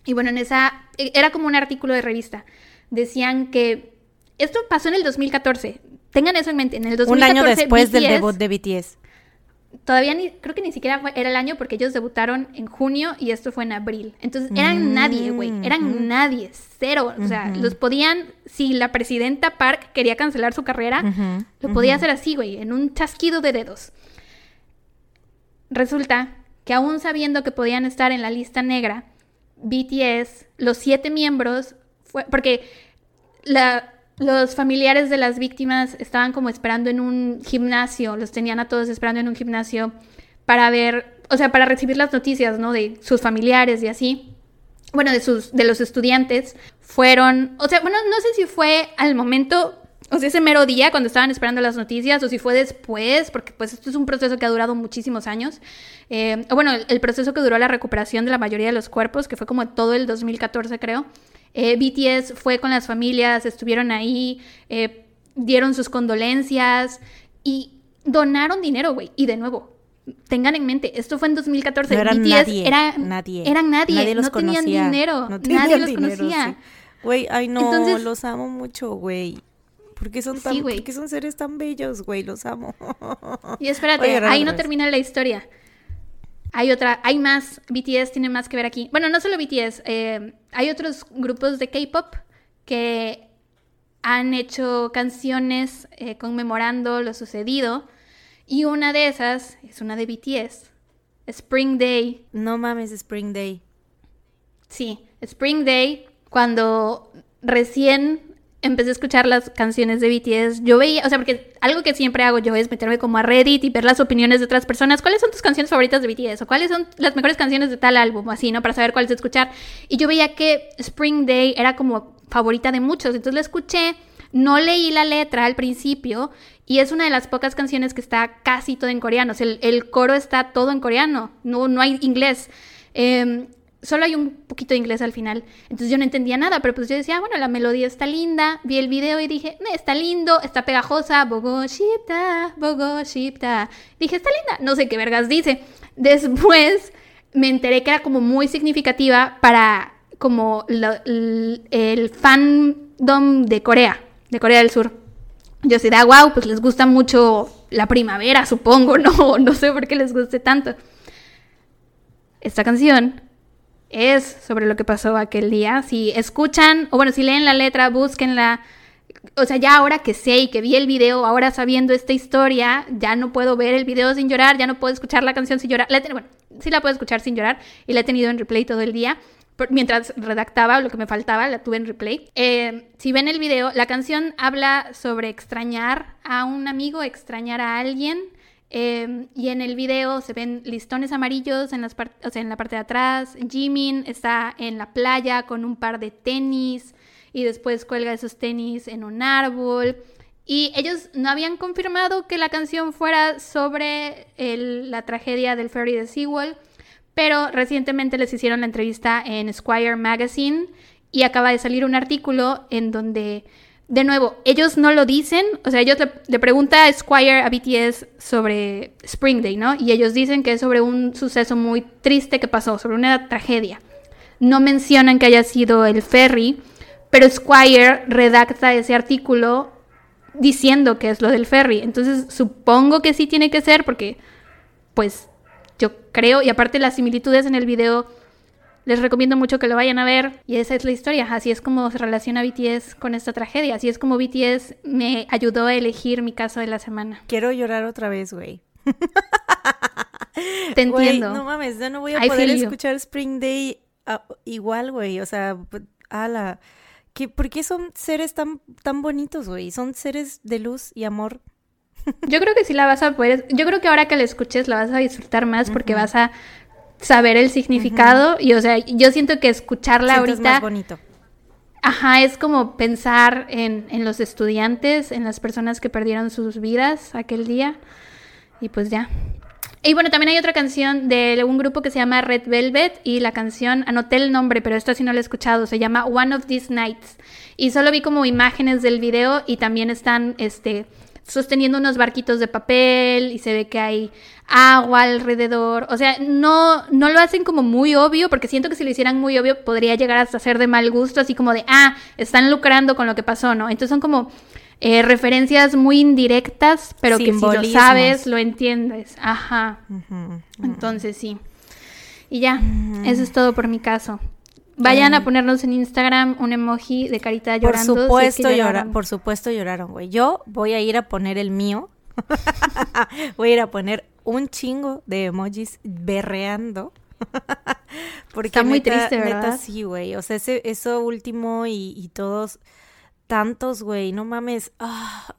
Speaker 2: Y bueno, en esa, era como un artículo de revista. Decían que esto pasó en el 2014. Tengan eso en mente, en el 2014.
Speaker 1: Un año después del debut de BTS
Speaker 2: todavía ni, creo que ni siquiera era el año porque ellos debutaron en junio y esto fue en abril. Entonces eran nadie, güey, eran nadie, cero. O sea, los podían, si la presidenta Park quería cancelar su carrera, lo podía hacer así, güey, en un chasquido de dedos. Resulta que aún sabiendo que podían estar en la lista negra, BTS, los siete miembros, fue, porque la, los familiares de las víctimas estaban como esperando en un gimnasio, los tenían a todos esperando en un gimnasio para ver, o sea, para recibir las noticias, ¿no? De sus familiares y así. Bueno, de sus, de los estudiantes fueron, o sea, bueno, no sé si fue al momento, o sea, ese mero día cuando estaban esperando las noticias, o si fue después, porque pues esto es un proceso que ha durado muchísimos años. Eh, bueno, el, proceso que duró la recuperación de la mayoría de los cuerpos, que fue como todo el 2014, creo. Eh, BTS fue con las familias, estuvieron ahí, eh, dieron sus condolencias y donaron dinero, güey. Y de nuevo, tengan en mente, esto fue en 2014.
Speaker 1: No eran BTS nadie, era, nadie.
Speaker 2: Eran nadie, no tenían dinero, nadie los conocía.
Speaker 1: Güey, ay no, los amo mucho, güey. ¿Por qué son tan, ¿por qué son seres tan bellos, güey? Los amo.
Speaker 2: Y espérate, ahí no termina la historia. Hay otra, hay más, BTS tiene más que ver aquí. Bueno, no solo BTS, eh, hay otros grupos de K-Pop que han hecho canciones eh, conmemorando lo sucedido. Y una de esas es una de BTS, Spring Day.
Speaker 1: No mames, Spring Day.
Speaker 2: Sí, Spring Day, cuando recién empecé a escuchar las canciones de BTS, yo veía, o sea, porque algo que siempre hago yo es meterme como a Reddit y ver las opiniones de otras personas. ¿Cuáles son tus canciones favoritas de BTS? ¿O cuáles son las mejores canciones de tal álbum? Así, ¿no? Para saber cuáles escuchar. Y yo veía que Spring Day era como favorita de muchos. Entonces la escuché, no leí la letra al principio y es una de las pocas canciones que está casi todo en coreano. O sea, el, coro está todo en coreano, no, no hay inglés. Eh, solo hay un poquito de inglés al final. Entonces yo no entendía nada, pero pues yo decía, bueno, la melodía está linda. Vi el video y dije, está lindo, está pegajosa. Bogo Shipta, Bogo Shipta. Dije, está linda. No sé qué vergas dice. Después me enteré que era como muy significativa para como el fandom de Corea. de Corea del Sur. Yo sí, da wow, pues les gusta mucho la primavera, supongo, no, no sé por qué les guste tanto. Esta canción es sobre lo que pasó aquel día. Si escuchan, o bueno, si leen la letra, búsquenla. O sea, ya ahora que sé y que vi el video, ahora sabiendo esta historia, ya no puedo ver el video sin llorar, ya no puedo escuchar la canción sin llorar. bueno, sí la puedo escuchar sin llorar y la he tenido en replay todo el día. Mientras redactaba lo que me faltaba, la tuve en replay. Eh, si ven el video, la canción habla sobre extrañar a un amigo, extrañar a alguien. Eh, y en el video se ven listones amarillos en, las o en la parte de atrás. Jimin está en la playa con un par de tenis y después cuelga esos tenis en un árbol. Y ellos no habían confirmado que la canción fuera sobre la tragedia del ferry de Sewell, pero recientemente les hicieron la entrevista en Squire Magazine y acaba de salir un artículo en donde, de nuevo, ellos no lo dicen, o sea, ellos le, pregunta a Squire a BTS sobre Spring Day, ¿no? Y ellos dicen que es sobre un suceso muy triste que pasó, sobre una tragedia. No mencionan que haya sido el ferry, pero Squire redacta ese artículo diciendo que es lo del ferry. Entonces supongo que sí tiene que ser porque, pues, yo creo, y aparte las similitudes en el video, les recomiendo mucho que lo vayan a ver. Y esa es la historia, así es como se relaciona BTS con esta tragedia, así es como BTS me ayudó a elegir mi caso de la semana.
Speaker 1: Quiero llorar otra vez, güey.
Speaker 2: Te entiendo.
Speaker 1: no mames, ya no voy a poder escuchar Spring Day ah, igual, güey. O sea, ala. ¿Qué, ¿Por qué son seres tan, tan bonitos, güey? Son seres de luz y amor
Speaker 2: yo creo que sí la vas a poder, yo creo que ahora que la escuches la vas a disfrutar más porque vas a saber el significado y o sea, yo siento que escucharla ahorita...
Speaker 1: más bonito.
Speaker 2: Ajá, es como pensar en, en los estudiantes, en las personas que perdieron sus vidas aquel día y pues ya. Y bueno, también hay otra canción de un grupo que se llama Red Velvet y la canción, anoté el nombre, pero esto sí no lo he escuchado, se llama One of These Nights. Y solo vi como imágenes del video y también están, este, sosteniendo unos barquitos de papel y se ve que hay agua alrededor. O sea, no, no lo hacen como muy obvio, porque siento que si lo hicieran muy obvio podría llegar hasta ser de mal gusto, así como de, ah, están lucrando con lo que pasó, ¿no? Entonces son como eh, referencias muy indirectas, pero que si lo sabes, lo entiendes. Ajá. Entonces sí. Y ya, eso es todo por mi caso. Vayan a ponernos en Instagram un emoji de carita llorando.
Speaker 1: Por supuesto lloraron. Por supuesto lloraron, güey. Yo voy a ir a poner el mío. voy a ir a poner un chingo de emojis berreando.
Speaker 2: Porque Está muy triste, ¿verdad?
Speaker 1: Neta, sí, güey. O sea, ese, eso último y, todos tantos, güey. No mames. Ah,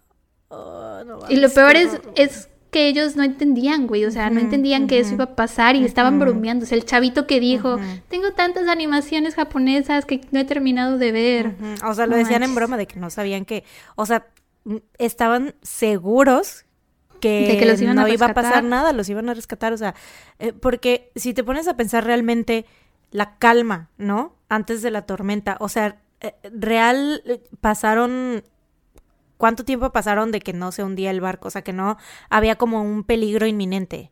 Speaker 2: oh, y lo peor es, es que ellos no entendían, güey, o sea, no entendían que eso iba a pasar y estaban bromeando. O sea, el chavito que dijo, tengo tantas animaciones japonesas que no he terminado de ver.
Speaker 1: O sea, lo decían en broma de que no sabían que, o sea, estaban seguros que, no iba a pasar nada, los iban a rescatar, o sea, eh, porque si te pones a pensar realmente la calma, ¿no? Antes de la tormenta, o sea, eh, real eh, pasaron ¿Cuánto tiempo pasaron de que no se hundía el barco? O sea, que no había como un peligro inminente.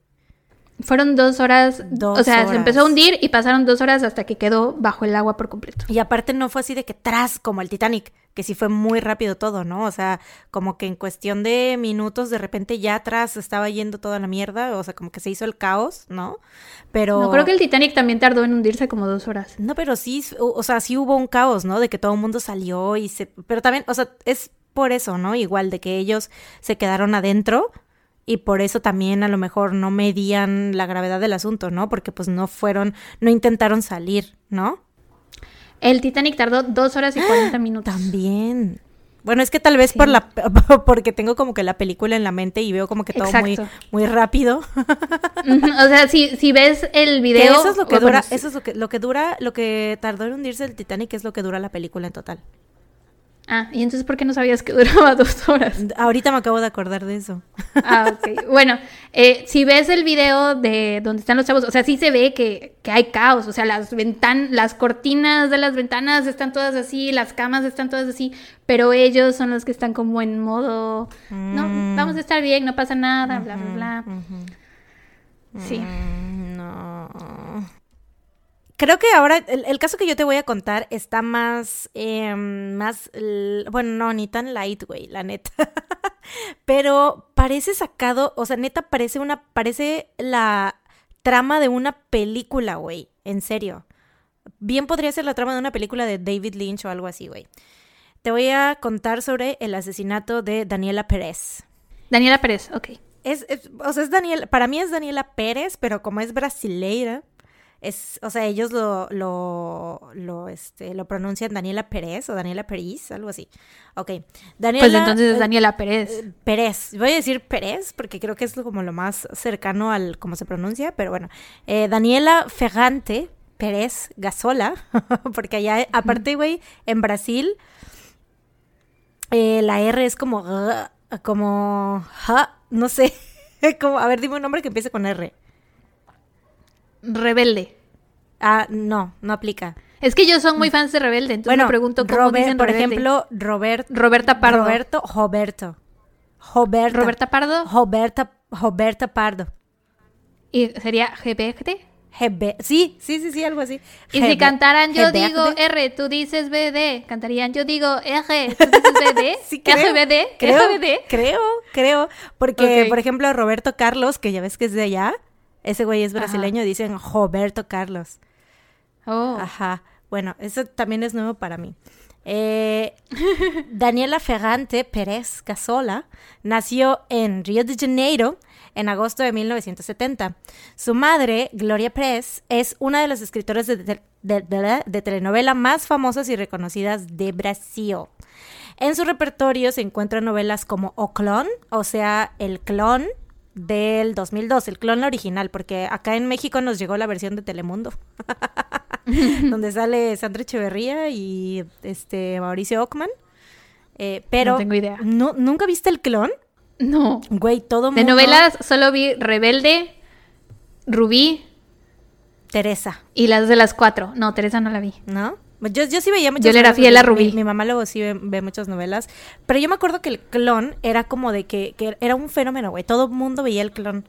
Speaker 2: Fueron dos horas, dos o sea, se empezó a hundir y pasaron dos horas hasta que quedó bajo el agua por completo.
Speaker 1: Y aparte no fue así de que tras como el Titanic, que sí fue muy rápido todo, ¿no? O sea, como que en cuestión de minutos de repente ya atrás estaba yendo toda la mierda, o sea, como que se hizo el caos, ¿no? Pero...
Speaker 2: No, creo que el Titanic también tardó en hundirse como dos horas.
Speaker 1: No, pero sí, o sea, sí hubo un caos, ¿no? De que todo el mundo salió y se... Pero también, o sea, es por eso, ¿no? Igual de que ellos se quedaron adentro y por eso también a lo mejor no medían la gravedad del asunto, ¿no? Porque pues no fueron, no intentaron salir, ¿no?
Speaker 2: El Titanic tardó dos horas y cuarenta minutos.
Speaker 1: También. Bueno, es que tal vez por la porque tengo como que la película en la mente y veo como que todo muy muy rápido.
Speaker 2: o sea, si, si ves el video,
Speaker 1: eso es lo que dura, eso es lo que lo que dura, lo que tardó en hundirse el Titanic es lo que dura la película en total.
Speaker 2: Ah, ¿y entonces por qué no sabías que duraba dos horas?
Speaker 1: Ahorita me acabo de acordar de eso.
Speaker 2: Ah, ok. Bueno, eh, si ves el video de donde están los chavos, o sea, sí se ve que, que hay caos, o sea, las ventan las cortinas de las ventanas están todas así, las camas están todas así, pero ellos son los que están como en modo, no, mm. vamos a estar bien, no pasa nada, bla, bla, bla. Sí.
Speaker 1: Mm, no. Creo que ahora el, caso que yo te voy a contar está más, em, más, bueno, no, ni tan light, güey, la neta. Pero parece sacado, o sea, neta parece una, parece la trama de una película, güey, en serio. Bien podría ser la trama de una película de David Lynch o algo así, güey. Te voy a contar sobre el asesinato de Daniela Pérez.
Speaker 2: Daniela Pérez, ok.
Speaker 1: Es, o sea, es Daniel, para mí es Daniela Pérez, pero como es brasileira, es, o sea, ellos lo, lo, lo, este, lo pronuncian Daniela Pérez o Daniela Pérez, algo así. Ok.
Speaker 2: Daniela, pues entonces es Daniela Pérez.
Speaker 1: Eh, Pérez. Voy a decir Pérez porque creo que es como lo más cercano al cómo se pronuncia, pero bueno. Eh, Daniela Ferrante Pérez Gasola, porque allá, aparte, güey, en Brasil, eh, la R es como, como, no sé, como, a ver, dime un nombre que empiece con R.
Speaker 2: Rebelde.
Speaker 1: Ah, no, no aplica.
Speaker 2: Es que yo soy muy fans de Rebelde, entonces me pregunto cómo dicen
Speaker 1: Por ejemplo, Robert,
Speaker 2: Roberta Pardo.
Speaker 1: Roberto, Roberto. Roberta.
Speaker 2: Pardo.
Speaker 1: Roberta, Roberta Pardo.
Speaker 2: ¿Y sería GPGT?
Speaker 1: GB. Sí, sí, sí, sí, algo así.
Speaker 2: Y si cantaran yo digo R, tú dices BD. Cantarían yo digo R, tú dices BD.
Speaker 1: sí, creo,
Speaker 2: RBD,
Speaker 1: creo, Creo, creo. Porque, por ejemplo, Roberto Carlos, que ya ves que es de allá, ese güey es brasileño, dicen Roberto Carlos.
Speaker 2: Oh.
Speaker 1: Ajá. Bueno, eso también es nuevo para mí. Eh, Daniela Ferrante Pérez Casola nació en Río de Janeiro en agosto de 1970. Su madre, Gloria Pérez, es una de las escritoras de, de, telenovela más famosas y reconocidas de Brasil. En su repertorio se encuentran novelas como O Clon, o sea, El Clon, del 2002, el clon original, porque acá en México nos llegó la versión de Telemundo, donde sale Sandra Echeverría y este Mauricio Ockman. Eh, pero
Speaker 2: no tengo idea.
Speaker 1: ¿Nunca viste el clon?
Speaker 2: No.
Speaker 1: Güey, todo
Speaker 2: De novelas solo vi Rebelde, Rubí.
Speaker 1: Teresa.
Speaker 2: Y las de las cuatro. No, Teresa no la vi.
Speaker 1: ¿No? Yo, yo sí veía muchas
Speaker 2: Yo le era fiel a Rubí.
Speaker 1: Mi, mamá luego sí ve, muchas novelas. Pero yo me acuerdo que el clon era como de que, que era un fenómeno, güey. Todo el mundo veía el clon.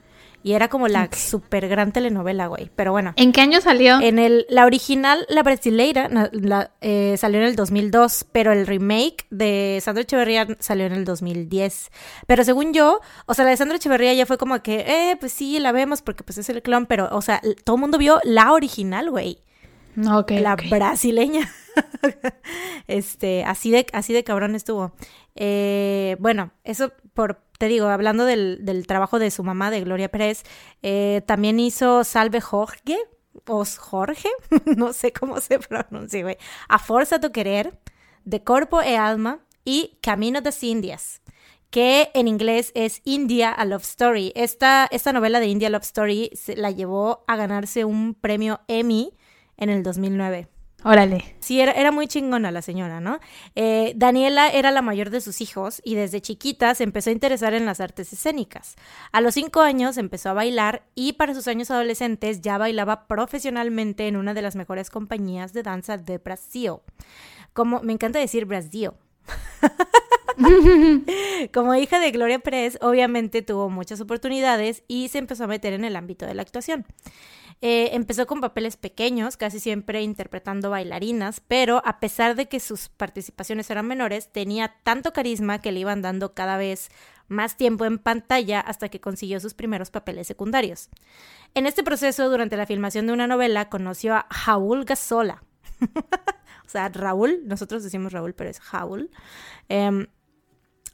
Speaker 1: Y era como la super gran telenovela, güey. Pero bueno.
Speaker 2: ¿En qué año salió?
Speaker 1: En el, la original, la brasileira, la, eh, salió en el 2002, pero el remake de Sandra Echeverría salió en el 2010. Pero según yo, o sea, la de Sandra Echeverría ya fue como que, eh, pues sí, la vemos porque pues es el clon, pero, o sea, todo el mundo vio la original, güey.
Speaker 2: Ok.
Speaker 1: la brasileña. este, así de, así de cabrón estuvo. Eh, bueno, eso por, te digo, hablando del, del, trabajo de su mamá, de Gloria Pérez, eh, también hizo Salve Jorge, o Jorge, no sé cómo se pronuncia, güey. A Forza tu Querer, De Corpo e Alma y Camino de Indias que en inglés es India a Love Story. Esta, esta novela de India Love Story se la llevó a ganarse un premio Emmy en el 2009.
Speaker 2: Órale.
Speaker 1: Sí, era, era muy chingona la señora, ¿no? Eh, Daniela era la mayor de sus hijos y desde chiquita se empezó a interesar en las artes escénicas. A los cinco años empezó a bailar y para sus años adolescentes ya bailaba profesionalmente en una de las mejores compañías de danza de Brasil. Como me encanta decir Brasil. Como hija de Gloria Pérez, obviamente tuvo muchas oportunidades y se empezó a meter en el ámbito de la actuación. Eh, empezó con papeles pequeños, casi siempre interpretando bailarinas, pero a pesar de que sus participaciones eran menores, tenía tanto carisma que le iban dando cada vez más tiempo en pantalla hasta que consiguió sus primeros papeles secundarios. En este proceso, durante la filmación de una novela, conoció a Raúl Gasola. o sea, Raúl, nosotros decimos Raúl, pero es Raúl. Em,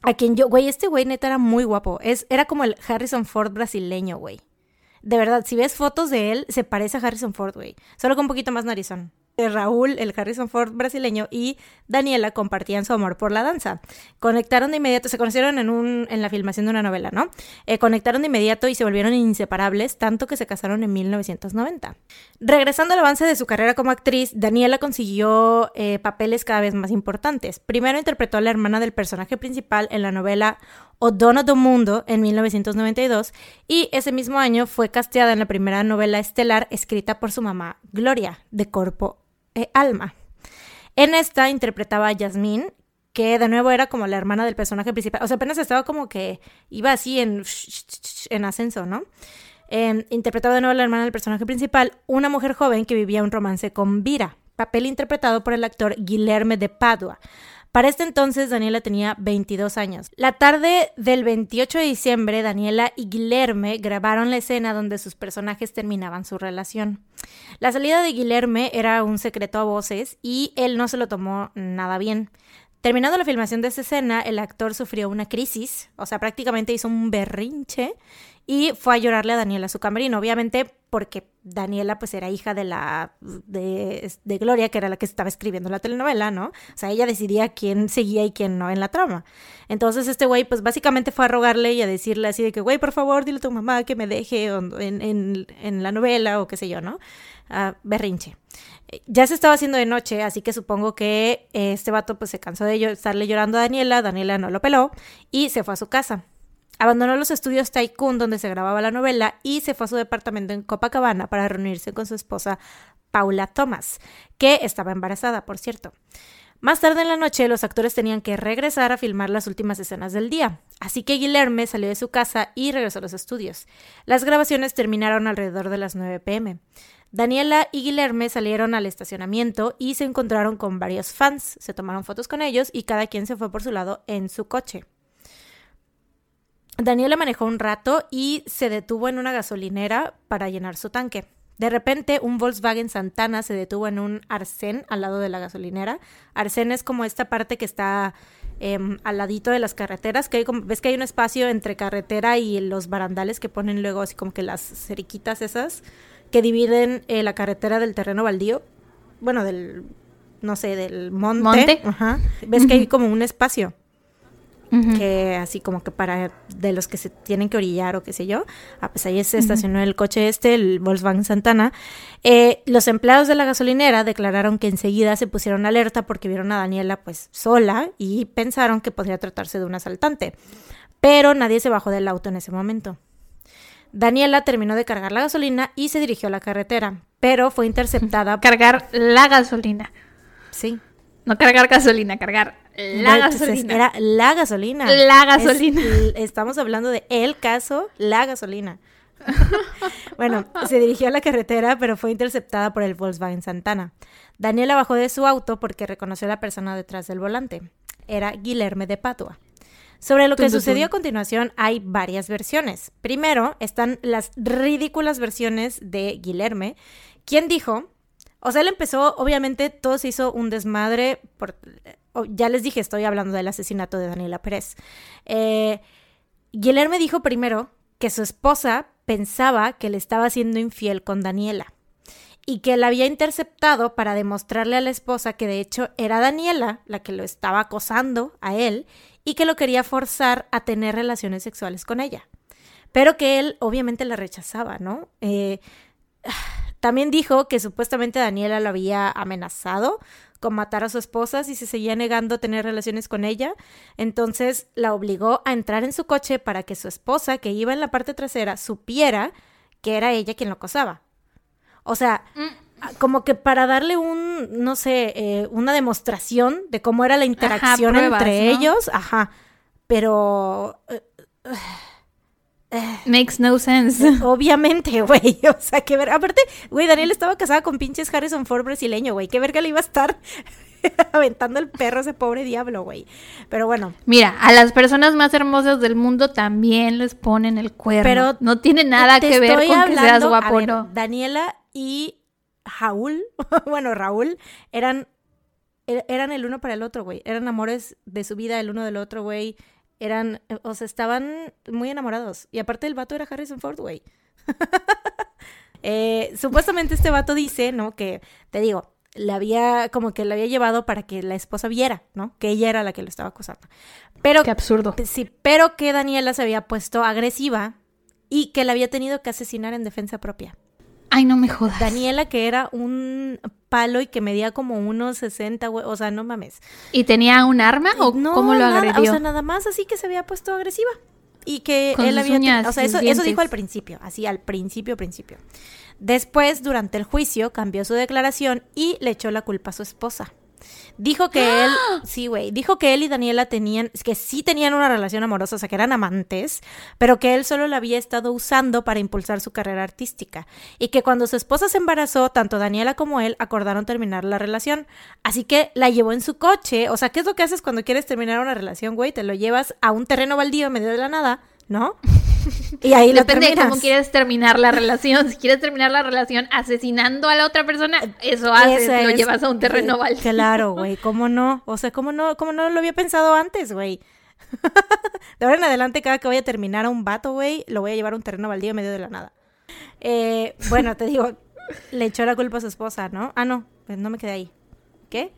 Speaker 1: a quien yo, güey, este güey neta era muy guapo. Es, era como el Harrison Ford brasileño, güey. De verdad, si ves fotos de él, se parece a Harrison Ford, güey. Solo con un poquito más narizón. Raúl, el Harrison Ford brasileño, y Daniela compartían su amor por la danza. Conectaron de inmediato, se conocieron en, un, en la filmación de una novela, ¿no? Eh, conectaron de inmediato y se volvieron inseparables, tanto que se casaron en 1990. Regresando al avance de su carrera como actriz, Daniela consiguió eh, papeles cada vez más importantes. Primero interpretó a la hermana del personaje principal en la novela O Dono do Mundo en 1992 y ese mismo año fue casteada en la primera novela estelar escrita por su mamá, Gloria, de Corpo e Alma. En esta interpretaba a Yasmín, que de nuevo era como la hermana del personaje principal. O sea, apenas estaba como que iba así en, en ascenso, ¿no? Eh, interpretaba de nuevo a la hermana del personaje principal, una mujer joven que vivía un romance con Vira, papel interpretado por el actor Guilherme de Padua. Para este entonces Daniela tenía 22 años. La tarde del 28 de diciembre, Daniela y Guilherme grabaron la escena donde sus personajes terminaban su relación. La salida de Guilherme era un secreto a voces y él no se lo tomó nada bien. Terminando la filmación de esta escena, el actor sufrió una crisis, o sea, prácticamente hizo un berrinche y fue a llorarle a Daniela a su camerino, obviamente porque Daniela pues era hija de la de, Gloria, que era la que estaba escribiendo la telenovela, ¿no? O sea, ella decidía quién seguía y quién no en la trama. Entonces este güey pues básicamente fue a rogarle y a decirle así de que, güey, por favor, dile a tu mamá que me deje en, en, en la novela o qué sé yo, ¿no? Berrinche. Ya se estaba haciendo de noche, así que supongo que este vato pues se cansó de estarle llorando a Daniela, Daniela no lo peló y se fue a su casa. Abandonó los estudios Tycoon donde se grababa la novela y se fue a su departamento en Copacabana para reunirse con su esposa Paula Thomas, que estaba embarazada, por cierto. Más tarde en la noche, los actores tenían que regresar a filmar las últimas escenas del día, así que Guilherme salió de su casa y regresó a los estudios. Las grabaciones terminaron alrededor de las 9 pm. Daniela y Guilherme salieron al estacionamiento y se encontraron con varios fans, se tomaron fotos con ellos y cada quien se fue por su lado en su coche. Daniela manejó un rato y se detuvo en una gasolinera para llenar su tanque. De repente, un Volkswagen Santana se detuvo en un arcén al lado de la gasolinera. Arcén es como esta parte que está eh, al ladito de las carreteras, que hay como, ves que hay un espacio entre carretera y los barandales que ponen luego así como que las ceriquitas esas que dividen eh, la carretera del terreno baldío, bueno, del, no sé, del monte.
Speaker 2: ¿Monte?
Speaker 1: Ajá. Ves que hay como un espacio. Que así como que para de los que se tienen que orillar o qué sé yo, ah, pues ahí se estacionó el coche este, el Volkswagen Santana. Eh, los empleados de la gasolinera declararon que enseguida se pusieron alerta porque vieron a Daniela pues sola y pensaron que podría tratarse de un asaltante. Pero nadie se bajó del auto en ese momento. Daniela terminó de cargar la gasolina y se dirigió a la carretera, pero fue interceptada.
Speaker 2: Cargar la gasolina.
Speaker 1: Sí.
Speaker 2: No cargar gasolina, cargar la gasolina.
Speaker 1: Era la gasolina.
Speaker 2: La gasolina.
Speaker 1: estamos hablando de el caso, la gasolina. bueno, se dirigió a la carretera, pero fue interceptada por el Volkswagen Santana. Daniela bajó de su auto porque reconoció a la persona detrás del volante. Era Guilherme de Patua. Sobre lo que sucedió a continuación hay varias versiones. Primero están las ridículas versiones de Guilherme, quien dijo, o sea, él empezó, obviamente todo se hizo un desmadre, por, ya les dije, estoy hablando del asesinato de Daniela Pérez. Eh, Guilherme dijo primero que su esposa pensaba que le estaba siendo infiel con Daniela y que la había interceptado para demostrarle a la esposa que de hecho era Daniela la que lo estaba acosando a él y que lo quería forzar a tener relaciones sexuales con ella. Pero que él obviamente la rechazaba, ¿no? Eh, también dijo que supuestamente Daniela lo había amenazado con matar a su esposa si se seguía negando a tener relaciones con ella. Entonces la obligó a entrar en su coche para que su esposa, que iba en la parte trasera, supiera que era ella quien lo acosaba. O sea, mm como que para darle un, no sé, eh, una demostración de cómo era la interacción entre ellos, ajá, pero... Eh,
Speaker 2: Makes no sense.
Speaker 1: Obviamente, güey. O sea, que ver. Aparte, güey, Daniel estaba casada con pinches Harrison Ford brasileño, güey. Qué verga le iba a estar aventando el perro ese pobre diablo, güey. Pero bueno.
Speaker 2: Mira, a las personas más hermosas del mundo también les ponen el cuerno. Pero no tiene nada que ver con que seas guapo, ¿no?
Speaker 1: Daniela y Raúl, bueno, Raúl, eran, e-, eran el uno para el otro, güey. Eran amores de su vida el uno del otro, güey. Eran, o sea, estaban muy enamorados. Y aparte el vato era Harrison Ford, güey. eh, supuestamente este vato dice, ¿no? Que, te digo, le había, como que le había llevado para que la esposa viera, ¿no? Que ella era la que lo estaba acosando. Pero,
Speaker 2: Qué absurdo.
Speaker 1: Sí, pero que Daniela se había puesto agresiva y que la había tenido que asesinar en defensa propia.
Speaker 2: Ay, no me jodas.
Speaker 1: Daniela, que era un palo y que medía como unos 60, o sea, no mames.
Speaker 2: ¿Y tenía un arma o cómo lo agredió?
Speaker 1: o sea, nada más así que se había puesto agresiva. Y que él había... o sea, eso, eso dijo al principio, así al principio, principio. Después, durante el juicio, cambió su declaración y le echó la culpa a su esposa. Dijo que él, sí, güey, dijo que él y Daniela tenían, que sí tenían una relación amorosa, o sea, que eran amantes, pero que él solo la había estado usando para impulsar su carrera artística. Y que cuando su esposa se embarazó, tanto Daniela como él acordaron terminar la relación. Así que la llevó en su coche. O sea, ¿qué es lo que haces cuando quieres terminar una relación, güey? Te lo llevas a un terreno baldío en medio de la nada, ¿no?
Speaker 2: Y ahí Depende de cómo quieres terminar la relación. Si quieres terminar la relación asesinando a la otra persona, eso haces, lo llevas a un terreno baldío.
Speaker 1: Claro, güey, ¿cómo no? O sea, ¿cómo no, cómo no lo había pensado antes, güey? de ahora en adelante, cada que voy a terminar a un vato, güey, lo voy a llevar a un terreno baldío en medio de la nada. Eh, bueno, te digo, le echó la culpa a su esposa, ¿no? Ah, no, pues no me quedé ahí. ¿Qué?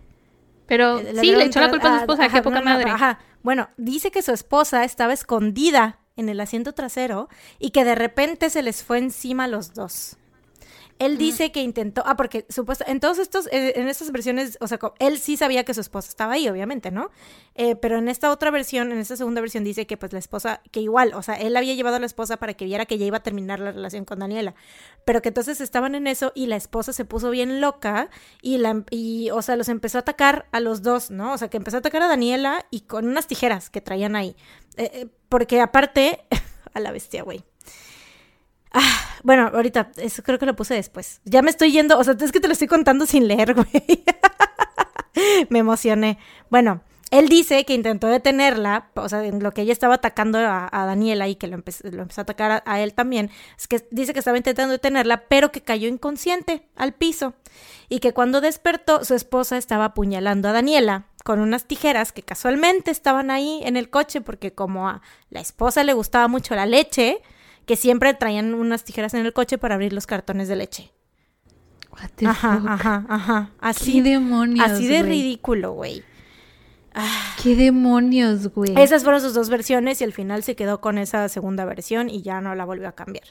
Speaker 2: Pero eh, sí, le echó la culpa a su esposa, qué poca madre.
Speaker 1: ajá. Bueno, dice que su esposa estaba escondida en el asiento trasero y que de repente se les fue encima a los dos. Él dice que intentó, ah, porque supuesto, en todos estos, eh, en estas versiones, o sea, él sí sabía que su esposa estaba ahí, obviamente, ¿no? Eh, pero en esta otra versión, en esta segunda versión dice que pues la esposa, que igual, o sea, él había llevado a la esposa para que viera que ya iba a terminar la relación con Daniela, pero que entonces estaban en eso y la esposa se puso bien loca y la, y, o sea, los empezó a atacar a los dos, ¿no? O sea, que empezó a atacar a Daniela y con unas tijeras que traían ahí, eh, porque aparte, a la bestia, güey. Ah, bueno, ahorita, eso creo que lo puse después. Ya me estoy yendo, o sea, es que te lo estoy contando sin leer, güey. me emocioné. Bueno, él dice que intentó detenerla, o sea, en lo que ella estaba atacando a, Daniela y que lo, empezó, a atacar a, él también, es que dice que estaba intentando detenerla, pero que cayó inconsciente al piso y que cuando despertó su esposa estaba apuñalando a Daniela con unas tijeras que casualmente estaban ahí en el coche porque como a la esposa le gustaba mucho la leche, que siempre traían unas tijeras en el coche para abrir los cartones de leche. ajá, ajá, ajá. Así,
Speaker 2: ¿Qué demonios,
Speaker 1: así de ridículo, güey.
Speaker 2: Ah. ¿Qué demonios, güey?
Speaker 1: Esas fueron sus dos versiones y al final se quedó con esa segunda versión y ya no la volvió a cambiar.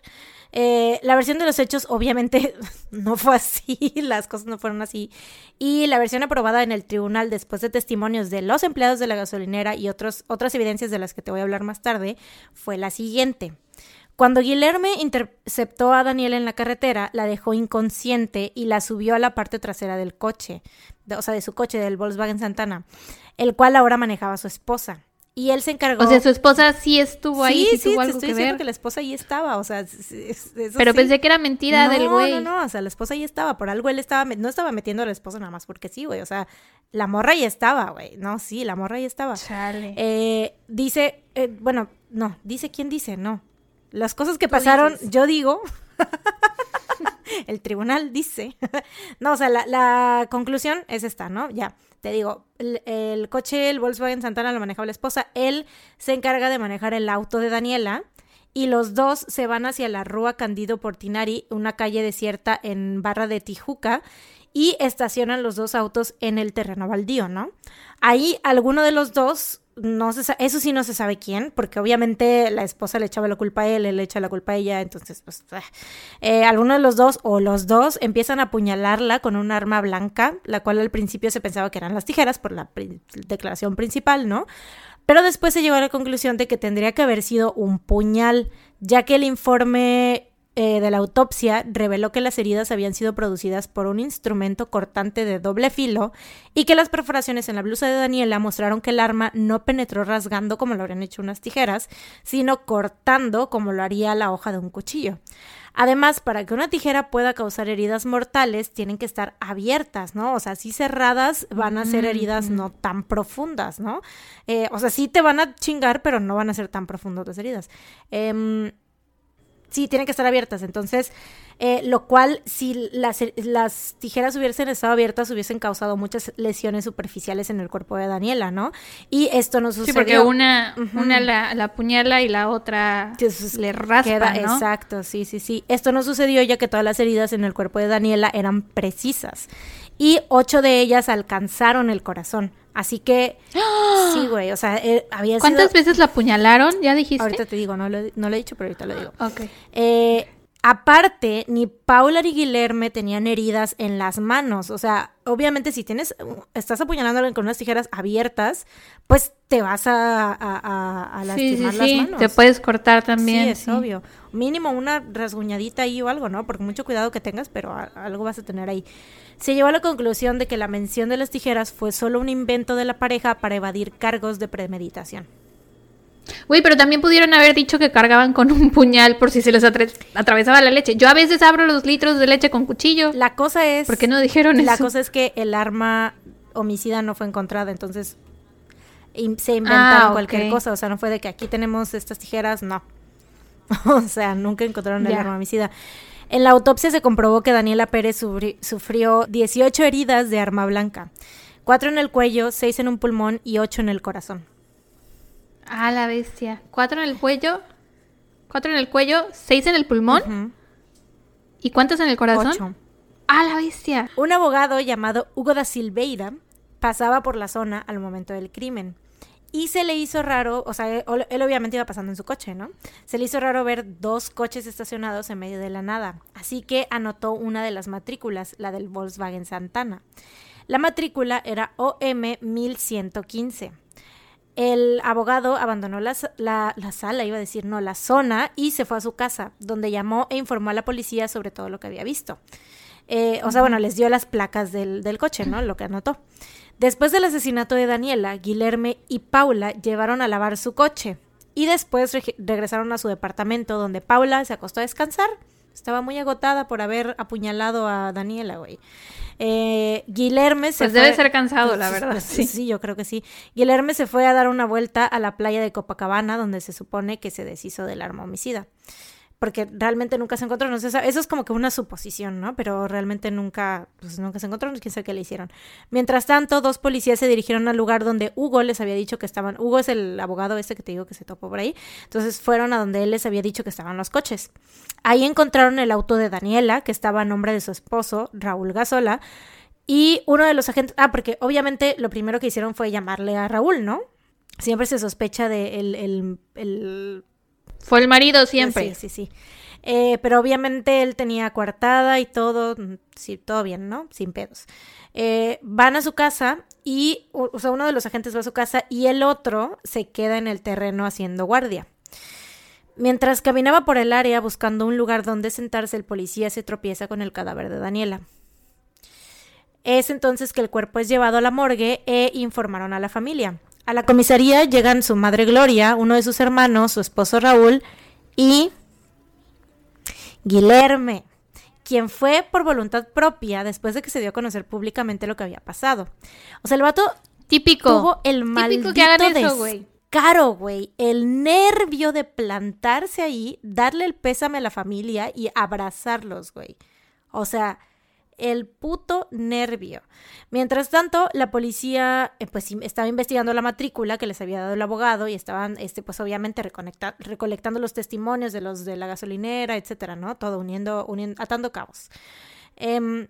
Speaker 1: Eh, la versión de los hechos obviamente no fue así, las cosas no fueron así. Y la versión aprobada en el tribunal después de testimonios de los empleados de la gasolinera y otros, otras evidencias de las que te voy a hablar más tarde fue la siguiente. Cuando Guilherme interceptó a Daniela en la carretera, la dejó inconsciente y la subió a la parte trasera del coche, o sea, de su coche, del Volkswagen Santana, el cual ahora manejaba su esposa. Y él se encargó.
Speaker 2: O sea, su esposa sí estuvo ahí,
Speaker 1: sí, sí,
Speaker 2: tuvo
Speaker 1: algo estoy que diciendo que la esposa ahí estaba, o sea,
Speaker 2: Pero pensé que era mentira del güey.
Speaker 1: No, no, no, o sea, la esposa ahí estaba, por algo él estaba, no estaba metiendo a la esposa nada más porque sí, güey, o sea, la morra ahí estaba, güey, no, sí, la morra ahí estaba.
Speaker 2: Chale.
Speaker 1: Eh, dice, eh, bueno, no, dice quién dice, no, las cosas que pasaron, yo digo, el tribunal dice, no, o sea, la, conclusión es esta, ¿no? Ya, te digo, el, coche, el Volkswagen Santana lo manejaba la esposa, él se encarga de manejar el auto de Daniela y los dos se van hacia la Rúa Candido Portinari, una calle desierta en Barra de Tijuca, y estacionan los dos autos en el terreno baldío, ¿no? Ahí alguno de los dos no se eso sí no se sabe quién, porque obviamente la esposa le echaba la culpa a él, él le echa la culpa a ella, entonces, pues, ah. eh, alguno de los dos o los dos empiezan a apuñalarla con un arma blanca, la cual al principio se pensaba que eran las tijeras por la declaración principal, ¿no? Pero después se llegó a la conclusión de que tendría que haber sido un puñal, ya que el informe eh, de la autopsia reveló que las heridas habían sido producidas por un instrumento cortante de doble filo y que las perforaciones en la blusa de Daniela mostraron que el arma no penetró rasgando como lo habrían hecho unas tijeras, sino cortando como lo haría la hoja de un cuchillo. Además, para que una tijera pueda causar heridas mortales, tienen que estar abiertas, ¿no? O sea, si cerradas van a ser heridas no tan profundas, ¿no? Eh, o sea, sí te van a chingar, pero no van a ser tan profundas las heridas. Eh, sí, tienen que estar abiertas. Entonces, eh, lo cual, si las, las, tijeras hubiesen estado abiertas, hubiesen causado muchas lesiones superficiales en el cuerpo de Daniela, ¿no? Y esto no sucedió.
Speaker 2: Sí, porque una, una la, la, puñala y la otra le raspa, ¿no?
Speaker 1: Exacto, sí, sí, sí. Esto no sucedió ya que todas las heridas en el cuerpo de Daniela eran precisas. Y ocho de ellas alcanzaron el corazón. Así que, sí, güey, o sea, eh, había
Speaker 2: ¿Cuántas veces la apuñalaron? ¿Ya dijiste?
Speaker 1: Ahorita te digo, no lo, no lo he dicho, pero ahorita lo digo.
Speaker 2: Ok.
Speaker 1: Eh, Aparte, ni Paula ni Guilherme tenían heridas en las manos. O sea, obviamente si tienes, estás apuñalando con unas tijeras abiertas, pues te vas a, a, a lastimar las manos.
Speaker 2: Te puedes cortar también.
Speaker 1: Sí, es obvio. Mínimo una rasguñadita ahí o algo, ¿no? Porque mucho cuidado que tengas, pero algo vas a tener ahí. Se llegó a la conclusión de que la mención de las tijeras fue solo un invento de la pareja para evadir cargos de premeditación.
Speaker 2: Güey, pero también pudieron haber dicho que cargaban con un puñal por si se les atravesaba la leche. Yo a veces abro los litros de leche con cuchillo.
Speaker 1: La cosa es...
Speaker 2: ¿Por qué no dijeron eso?
Speaker 1: La cosa es que el arma homicida no fue encontrada, entonces se inventaron ah, cualquier cosa. O sea, no fue de que aquí tenemos estas tijeras, no. o sea, nunca encontraron el arma homicida. En la autopsia se comprobó que Daniela Pérez sufrió 18 heridas de arma blanca. Cuatro en el cuello, seis en un pulmón y ocho en el corazón.
Speaker 2: Ah, la bestia. Cuatro en el cuello. Cuatro en el cuello, seis en el pulmón. ¿Y cuántos en el corazón? Ocho. Ah, la bestia.
Speaker 1: Un abogado llamado Hugo da Silveira pasaba por la zona al momento del crimen. Y se le hizo raro, o sea, él, él, obviamente iba pasando en su coche, ¿no? Se le hizo raro ver dos coches estacionados en medio de la nada. Así que anotó una de las matrículas, la del Volkswagen Santana. La matrícula era OM 1115. El abogado abandonó la, la, sala, iba a decir, no, la zona, y se fue a su casa, donde llamó e informó a la policía sobre todo lo que había visto. Eh, o sea, bueno, les dio las placas del, del coche, ¿no? Lo que anotó. Después del asesinato de Daniela, Guilherme y Paula llevaron a lavar su coche y después regresaron a su departamento donde Paula se acostó a descansar. Estaba muy agotada por haber apuñalado a Daniela, güey. Eh, Guilherme
Speaker 2: se pues debe ser cansado, la verdad.
Speaker 1: Sí. sí, yo creo que sí. Guilherme se fue a dar una vuelta a la playa de Copacabana, donde se supone que se deshizo del arma homicida porque realmente nunca se encontró, no sé, eso es como que una suposición, ¿no? Pero realmente nunca, pues nunca se encontró, quién sabe qué le hicieron. Mientras tanto, dos policías se dirigieron al lugar donde Hugo les había dicho que estaban, Hugo es el abogado este que te digo que se topó por ahí, entonces fueron a donde él les había dicho que estaban los coches. Ahí encontraron el auto de Daniela, que estaba a nombre de su esposo, Raúl Gasola, y uno de los agentes, ah, porque obviamente lo primero que hicieron fue llamarle a Raúl, ¿no? Siempre se sospecha de el, el
Speaker 2: fue el marido siempre.
Speaker 1: Sí, sí, sí. Eh, pero obviamente él tenía coartada y todo, mm, sí, todo bien, ¿no? Sin pedos. Eh, van a su casa y, o sea, uno de los agentes va a su casa y el otro se queda en el terreno haciendo guardia. Mientras caminaba por el área buscando un lugar donde sentarse, el policía se tropieza con el cadáver de Daniela. Es entonces que el cuerpo es llevado a la morgue e informaron a la familia. A la comisaría llegan su madre Gloria, uno de sus hermanos, su esposo Raúl y Guilherme, quien fue por voluntad propia después de que se dio a conocer públicamente lo que había pasado. O sea, el vato
Speaker 2: típico
Speaker 1: tuvo el maldito que Caro, güey, el nervio de plantarse ahí, darle el pésame a la familia y abrazarlos, güey. O sea, el puto nervio. Mientras tanto, la policía eh, pues estaba investigando la matrícula que les había dado el abogado y estaban este pues obviamente recolectando los testimonios de los de la gasolinera, etcétera, ¿no? Todo uniendo, uniendo atando cabos. Em,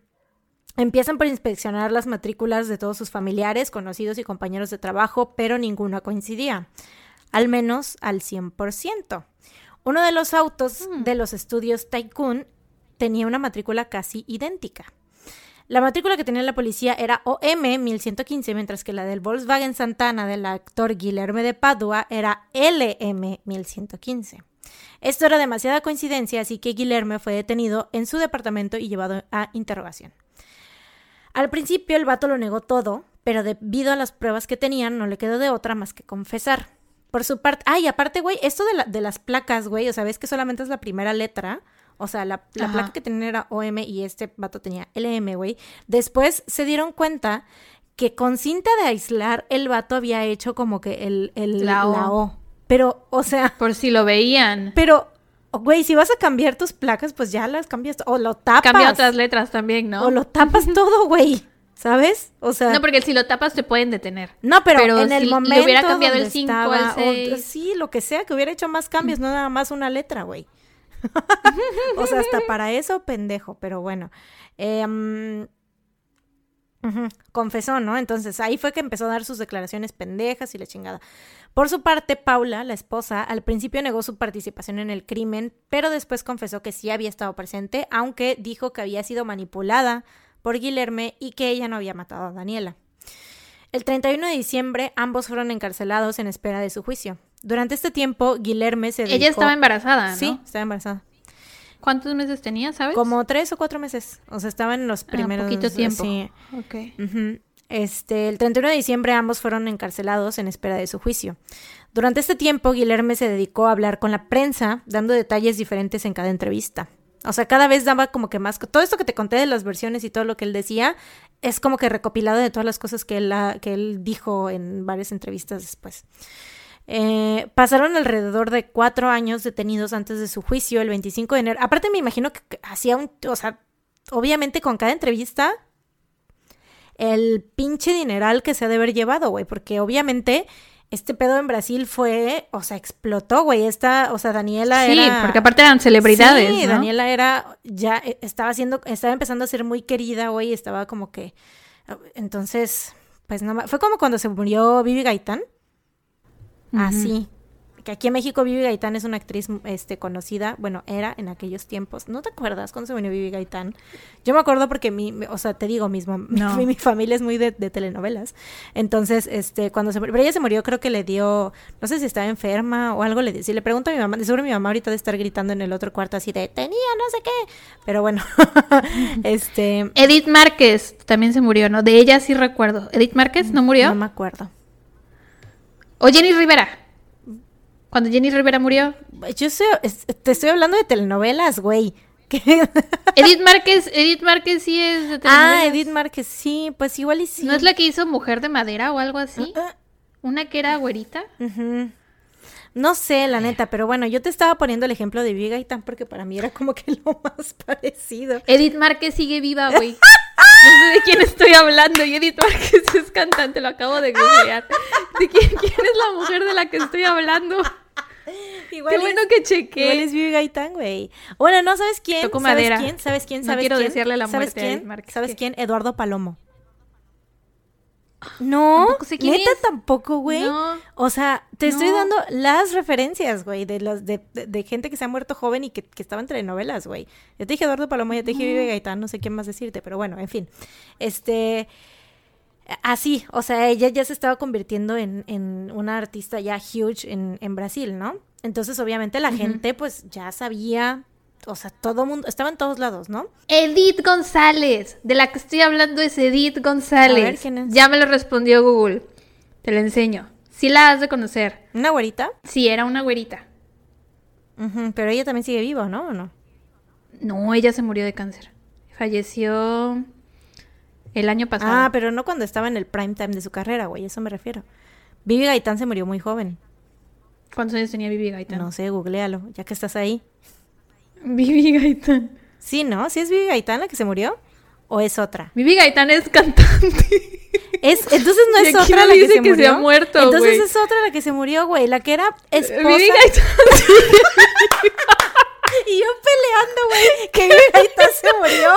Speaker 1: empiezan por inspeccionar las matrículas de todos sus familiares, conocidos y compañeros de trabajo, pero ninguna coincidía, al menos al 100%. Uno de los autos mm. de los estudios Tycoon tenía una matrícula casi idéntica. La matrícula que tenía la policía era OM 1115, mientras que la del Volkswagen Santana del actor Guillermo de Padua era LM 1115. Esto era demasiada coincidencia, así que Guillermo fue detenido en su departamento y llevado a interrogación. Al principio el vato lo negó todo, pero debido a las pruebas que tenían no le quedó de otra más que confesar. Por su parte, ay, aparte, güey, esto de, de las placas, güey, o sea, ves que solamente es la primera letra. O sea, la, placa que tenía era OM y este vato tenía LM, güey. Después se dieron cuenta que con cinta de aislar el vato había hecho como que el, el
Speaker 2: la, o.
Speaker 1: Pero, o sea.
Speaker 2: Por si lo veían.
Speaker 1: Pero, güey, si vas a cambiar tus placas, pues ya las cambias. O lo tapas.
Speaker 2: Cambia otras letras también, ¿no?
Speaker 1: O lo tapas todo, güey. ¿Sabes? O sea.
Speaker 2: No, porque si lo tapas te pueden detener.
Speaker 1: No, pero, en el momento.
Speaker 2: hubiera cambiado el 5 al 6.
Speaker 1: sí, lo que sea, que hubiera hecho más cambios, no nada más una letra, güey. o sea, hasta para eso, pendejo, pero bueno. Em, Confesó, ¿no? Entonces ahí fue que empezó a dar sus declaraciones pendejas y la chingada. Por su parte, Paula, la esposa, al principio negó su participación en el crimen, pero después confesó que sí había estado presente, aunque dijo que había sido manipulada por Guillerme y que ella no había matado a Daniela. El 31 de diciembre, ambos fueron encarcelados en espera de su juicio. Durante este tiempo, Guillerme se dedicó...
Speaker 2: Ella estaba embarazada, ¿no?
Speaker 1: Sí, estaba embarazada.
Speaker 2: ¿Cuántos meses tenía, sabes?
Speaker 1: Como tres o cuatro meses. O sea, estaba en los
Speaker 2: Ah,
Speaker 1: primeros...
Speaker 2: poquito tiempo.
Speaker 1: Sí.
Speaker 2: Ok.
Speaker 1: Ujú. Este, el 31 de diciembre ambos fueron encarcelados en espera de su juicio. Durante este tiempo, Guillerme se dedicó a hablar con la prensa, dando detalles diferentes en cada entrevista. O sea, cada vez daba como que más... Todo esto que te conté de las versiones y todo lo que él decía, es como que recopilado de todas las cosas que él, ha- que él dijo en varias entrevistas después. Eh, pasaron alrededor de cuatro años detenidos antes de su juicio, el 25 de enero. Aparte, me imagino que hacía un. O sea, obviamente con cada entrevista, el pinche dineral que se ha de haber llevado, güey, porque obviamente. Este pedo en Brasil fue, o sea, explotó, güey. Esta, o sea, Daniela
Speaker 2: Sí,
Speaker 1: era.
Speaker 2: porque aparte eran celebridades,
Speaker 1: Sí,
Speaker 2: ¿no?
Speaker 1: Daniela era, ya eh, estaba haciendo, estaba empezando a ser muy querida, güey, estaba como que, entonces, pues no fue como cuando se murió Vivi Gaitán, así, que aquí en México Vivi Gaitán es una actriz, este, conocida, bueno, era en aquellos tiempos, ¿no te acuerdas cuando se murió Vivi Gaitán? Yo me acuerdo porque mi, mi- o sea, te digo, mis mam-
Speaker 2: No.
Speaker 1: mi, mi familia es muy de, de telenovelas, entonces, este, cuando se murió, pero ella se murió, creo que le dio, no sé si estaba enferma o algo le dio, si le pregunto a mi mamá, seguro mi mamá ahorita de estar gritando en el otro cuarto así de, tenía no sé qué, pero bueno, este,
Speaker 2: Edith Márquez también se murió, ¿no? De ella sí recuerdo. ¿Edith Márquez no murió?
Speaker 1: no me acuerdo.
Speaker 2: ¿O Jenny Rivera? Cuando Jenny Rivera murió.
Speaker 1: Yo sé, es- te estoy hablando de telenovelas, güey. ¿Qué?
Speaker 2: Edith Márquez, Edith Márquez sí es de
Speaker 1: ah. Edith Márquez, sí, pues igual y sí.
Speaker 2: ¿No es la que hizo Mujer de Madera o algo así?
Speaker 1: Ah,
Speaker 2: Una que era güerita.
Speaker 1: No sé, la neta, pero bueno, yo te estaba poniendo el ejemplo de Vivi Gaitán porque para mí era como que lo más parecido.
Speaker 2: Edith Márquez sigue viva, güey. No sé de quién estoy hablando. Y Edith Márquez es cantante, lo acabo de googlear. ¿De quién, quién es la mujer de la que estoy hablando?
Speaker 1: Igual
Speaker 2: Qué bueno
Speaker 1: es-
Speaker 2: que
Speaker 1: Igual
Speaker 2: chequé.
Speaker 1: es Vivi Gaitán, güey. Bueno, no, ¿sabes quién?
Speaker 2: Toco
Speaker 1: ¿Sabes
Speaker 2: madera.
Speaker 1: quién? ¿Sabes quién?
Speaker 2: No
Speaker 1: ¿Sabes
Speaker 2: quiero
Speaker 1: quién?
Speaker 2: desearle la
Speaker 1: ¿Sabes
Speaker 2: muerte
Speaker 1: quién? ¿Sabes quién? Eduardo Palomo. No,
Speaker 2: Tampoco sé quién
Speaker 1: neta
Speaker 2: es.
Speaker 1: tampoco, güey.
Speaker 2: No.
Speaker 1: O sea, te estoy dando las referencias, güey, de los de, de- de gente que se ha muerto joven y que, que estaba en telenovelas, güey. Ya te dije Eduardo Palomo, ya te dije Vive Gaitán, no sé qué más decirte, pero bueno, en fin. Este, así, o sea, ella ya se estaba convirtiendo en, en una artista ya huge en, en Brasil, ¿no? Entonces, obviamente, la gente, pues, ya sabía, o sea, todo mundo, estaba en todos lados, ¿no?
Speaker 2: Edith González. De la que estoy hablando es Edith González.
Speaker 1: A ver, ¿quién es?
Speaker 2: Ya me lo respondió Google. Te lo enseño. Sí la has de conocer.
Speaker 1: Una güerita,
Speaker 2: Sí, era una güerita.
Speaker 1: Pero ella también sigue viva, ¿no? ¿O no?
Speaker 2: No, ella se murió de cáncer. Falleció el año pasado.
Speaker 1: Ah, pero no cuando estaba en el prime time de su carrera, güey, eso me refiero. Vivi Gaitán se murió muy joven.
Speaker 2: ¿Cuántos años tenía Vivi Gaitán?
Speaker 1: No sé, googlealo, ya que estás ahí.
Speaker 2: Vivi Gaitán.
Speaker 1: Sí, ¿no? ¿Sí es Vivi Gaitán la que se murió? ¿O es otra?
Speaker 2: Vivi Gaitán es cantante.
Speaker 1: Es, entonces no es otra
Speaker 2: no
Speaker 1: la que
Speaker 2: dice
Speaker 1: se
Speaker 2: que se
Speaker 1: murió.
Speaker 2: ha muerto,
Speaker 1: Entonces es otra la que se murió, güey. La que era esposa.
Speaker 2: Vivi Gaitán.
Speaker 1: Y yo peleando, güey, que Vivi Gaitán se murió.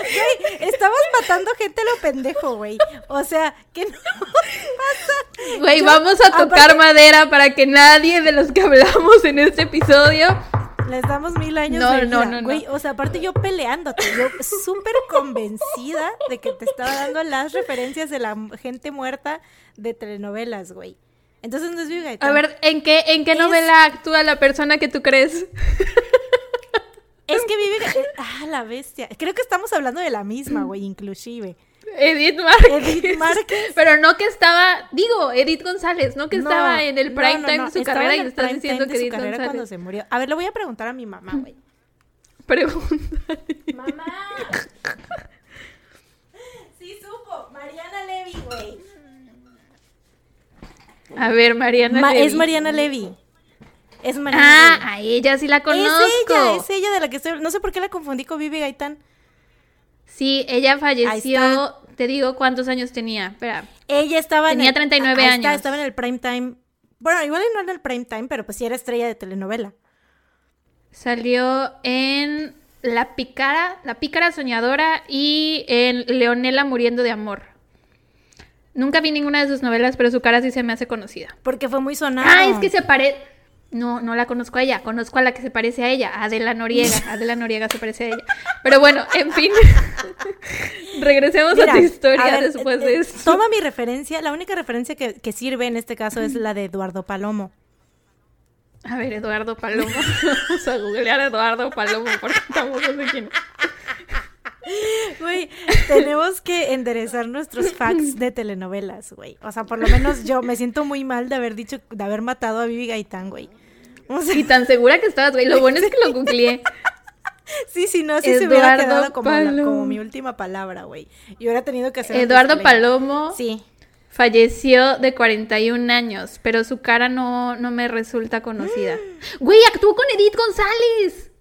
Speaker 1: Güey, estamos matando gente a lo pendejo, güey. O sea, que no pasa.
Speaker 2: Güey,
Speaker 1: Yo,
Speaker 2: vamos a tocar
Speaker 1: aparte,
Speaker 2: madera para que nadie de los que hablamos en este episodio.
Speaker 1: Les damos mil años
Speaker 2: No,
Speaker 1: de vida.
Speaker 2: no, no.
Speaker 1: Güey, o sea, aparte yo peleándote, yo súper convencida de que te estaba dando las referencias de la gente muerta de telenovelas, güey. Entonces no es Gaitán.
Speaker 2: A ver, ¿en qué, en qué
Speaker 1: Es-
Speaker 2: novela actúa la persona que tú crees?
Speaker 1: Es que Gaitán... Ah, la bestia. Creo que estamos hablando de la misma, güey, inclusive.
Speaker 2: Edith Márquez.
Speaker 1: Edith Márquez.
Speaker 2: Pero no que estaba, digo, Edith González, no que
Speaker 1: No,
Speaker 2: estaba en el prime
Speaker 1: no,
Speaker 2: time
Speaker 1: no,
Speaker 2: de su
Speaker 1: estaba
Speaker 2: carrera y estás diciendo que Edith
Speaker 1: carrera cuando
Speaker 2: González.
Speaker 1: se murió. A ver, le voy a preguntar a mi mamá, güey.
Speaker 2: Pregunta.
Speaker 1: Mamá. Sí supo, Mariana Levy, güey.
Speaker 2: A ver, Mariana.
Speaker 1: Ma-
Speaker 2: Levy.
Speaker 1: es Mariana Levy. Es Mariana
Speaker 2: Ah, a ella sí la conozco.
Speaker 1: Es ella, es ella de la que estoy. No sé por qué la confundí con Vivi Gaitán.
Speaker 2: Sí, ella falleció. Te digo cuántos años tenía. Espera.
Speaker 1: Ella estaba
Speaker 2: Tenía
Speaker 1: en el,
Speaker 2: 39
Speaker 1: ahí está,
Speaker 2: años.
Speaker 1: estaba en el prime time. Bueno, igual no en el prime time, pero pues sí era estrella de telenovela.
Speaker 2: Salió en La pícara, La pícara soñadora y en Leonela muriendo de amor. Nunca vi ninguna de sus novelas, pero su cara sí se me hace conocida.
Speaker 1: Porque fue muy sonada.
Speaker 2: Ah, es que se parece. No, no la conozco a ella, conozco a la que se parece a ella, Adela Noriega. Adela Noriega se parece a ella. Pero bueno, en fin. Regresemos a tu historia después de
Speaker 1: eh,
Speaker 2: eso.
Speaker 1: Toma mi referencia, la única referencia que, que sirve en este caso es la de Eduardo Palomo.
Speaker 2: A ver, Eduardo Palomo. Vamos a googlear a Eduardo Palomo porque estamos no sé quién
Speaker 1: Güey, tenemos que enderezar nuestros facts de telenovelas, güey. O sea, por lo menos yo me siento muy mal de haber dicho, de haber matado a Vivi Gaitán, güey.
Speaker 2: O sea, y tan segura que estabas, güey. Lo bueno es que lo googleé.
Speaker 1: Sí, sí, no, sí se me hubiera quedado como, como mi última palabra, güey. Y hubiera tenido que hacer.
Speaker 2: Eduardo Palomo. Sí. Falleció de 41 años, pero su cara no, no me resulta conocida. Güey, actuó con Edith González.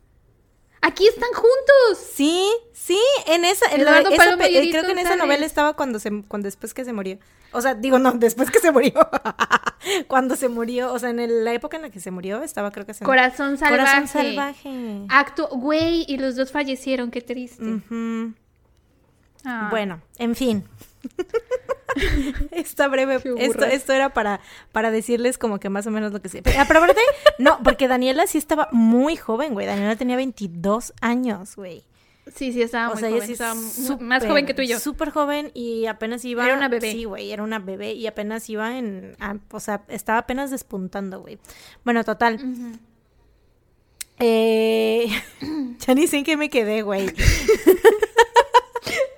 Speaker 2: Aquí están juntos.
Speaker 1: Sí, sí, en esa, en esa eh, creo que en esa novela estaba cuando se, cuando después que se murió. O sea, digo, no, después que se murió. cuando se murió, o sea, en la época en la que se murió, estaba creo que se
Speaker 2: Corazón salvaje.
Speaker 1: Corazón salvaje.
Speaker 2: Acto, güey, y los dos fallecieron, qué triste.
Speaker 1: Ah. Bueno, en fin. Esta breve, esto, esto era para, para decirles como que más o menos lo que. Ah, pero aparte, no, porque Daniela sí estaba muy joven, güey. Daniela tenía 22 años, güey.
Speaker 2: Sí, sí, estaba muy joven. estaba más joven que tú y yo.
Speaker 1: Súper joven y apenas iba...
Speaker 2: Era una bebé.
Speaker 1: Sí, güey, era una bebé y apenas iba en... o sea, estaba apenas despuntando, güey. Bueno, total. Eh, ya ni sé en qué me quedé, güey.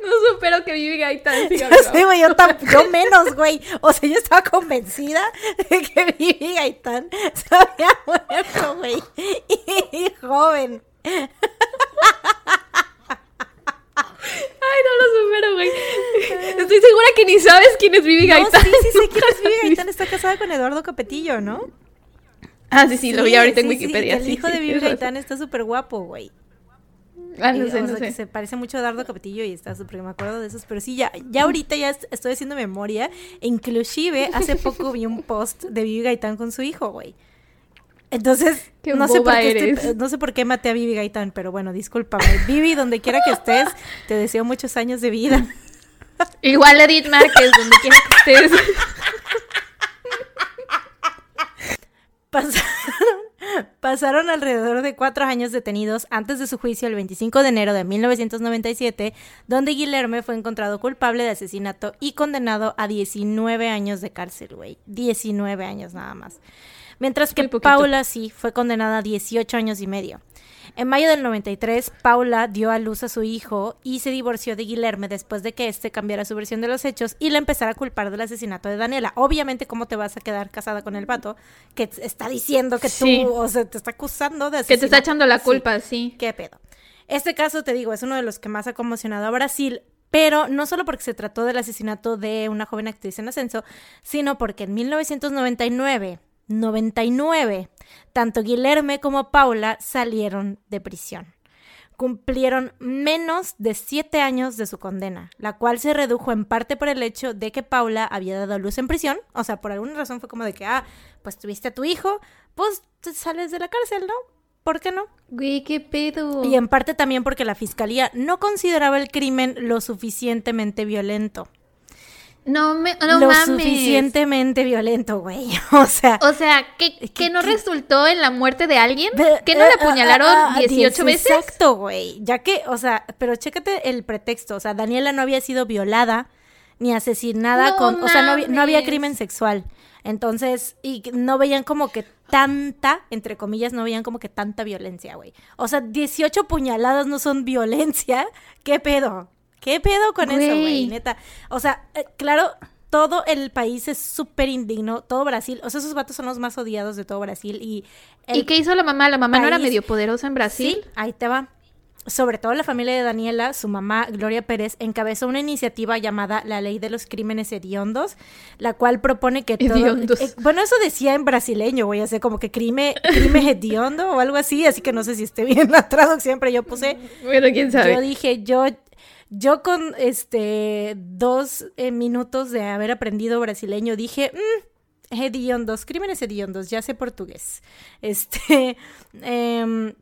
Speaker 2: No supero que Vivi Gaitán siga
Speaker 1: Sí, güey, yo, yo, menos, güey. O sea, yo estaba convencida de que Vivi Gaitán se había muerto, güey. Y, joven.
Speaker 2: Ay, no lo supero, güey. Estoy segura que ni sabes quién es Vivi Gaitán.
Speaker 1: No, sí, sí sé quién es Vivi Gaitán. Está casada con Eduardo Capetillo, ¿no?
Speaker 2: Ah, sí, sí, lo vi ahorita en Wikipedia.
Speaker 1: el hijo de Vivi Gaitán está súper guapo, güey.
Speaker 2: Ah, no sé,
Speaker 1: o sea, que se parece mucho a Dardo Capetillo y está súper, me acuerdo de esos, pero sí, ya, ya ahorita ya estoy haciendo memoria, inclusive hace poco vi un post de Vivi Gaitán con su hijo, güey. Entonces, no sé, por qué no sé por qué maté a Vivi Gaitán, pero bueno, discúlpame. Vivi, donde quiera que estés, te deseo muchos años de vida.
Speaker 2: Igual Edith Márquez, donde quiera que estés.
Speaker 1: Pasaron Pasaron alrededor de cuatro años detenidos antes de su juicio el 25 de enero de 1997, donde Guillermo fue encontrado culpable de asesinato y condenado a 19 años de cárcel, güey. 19 años nada más. Mientras que Paula sí fue condenada a 18 años y medio. En mayo del 93, Paula dio a luz a su hijo y se divorció de Guillermo después de que éste cambiara su versión de los hechos y la empezara a culpar del asesinato de Daniela. Obviamente, ¿cómo te vas a quedar casada con el vato que está diciendo que tú, o sea, te está acusando de asesinato?
Speaker 2: Que te está echando la culpa, sí.
Speaker 1: ¿Qué pedo? Este caso, te digo, es uno de los que más ha conmocionado a Brasil, pero no solo porque se trató del asesinato de una joven actriz en ascenso, sino porque en 1999 99. Tanto Guillerme como Paula salieron de prisión. Cumplieron menos de siete años de su condena, la cual se redujo en parte por el hecho de que Paula había dado luz en prisión. O sea, por alguna razón fue como de que, ah, pues tuviste a tu hijo, pues sales de la cárcel, ¿no? ¿Por qué no?
Speaker 2: Güey, qué pedo.
Speaker 1: Y en parte también porque la fiscalía no consideraba el crimen lo suficientemente violento.
Speaker 2: No me no
Speaker 1: lo suficientemente violento, güey. O sea,
Speaker 2: o sea, que, que, no resultó en la muerte de alguien, que no la eh, apuñalaron 18 veces.
Speaker 1: Exacto, güey. Ya que, o sea, pero chécate el pretexto, o sea, Daniela no había sido violada ni asesinada con, o sea, no había, no había crimen sexual. Entonces, y no veían como que tanta, entre comillas, no veían como que tanta violencia, güey. O sea, 18 puñaladas no son violencia. ¿Qué pedo? ¿Qué pedo con eso, güey? Neta. O sea, eh, claro, todo el país es súper indigno, todo Brasil, o sea, esos vatos son los más odiados de todo Brasil y...
Speaker 2: ¿Y qué hizo la mamá? ¿La mamá no era medio poderosa en Brasil?
Speaker 1: Sí, ahí te va. Sobre todo la familia de Daniela, su mamá Gloria Pérez encabezó una iniciativa llamada la Ley de los Crímenes Hediondos, la cual propone que todo... Eh, bueno, eso decía en brasileño, voy a hacer como que crime, crime hediondo o algo así, así que no sé si esté bien la traducción, pero yo puse...
Speaker 2: Bueno, quién sabe.
Speaker 1: Yo dije, yo yo con este dos eh, minutos de haber aprendido brasileño dije, hediondos, crímenes hediondos, ya sé portugués. Este, em,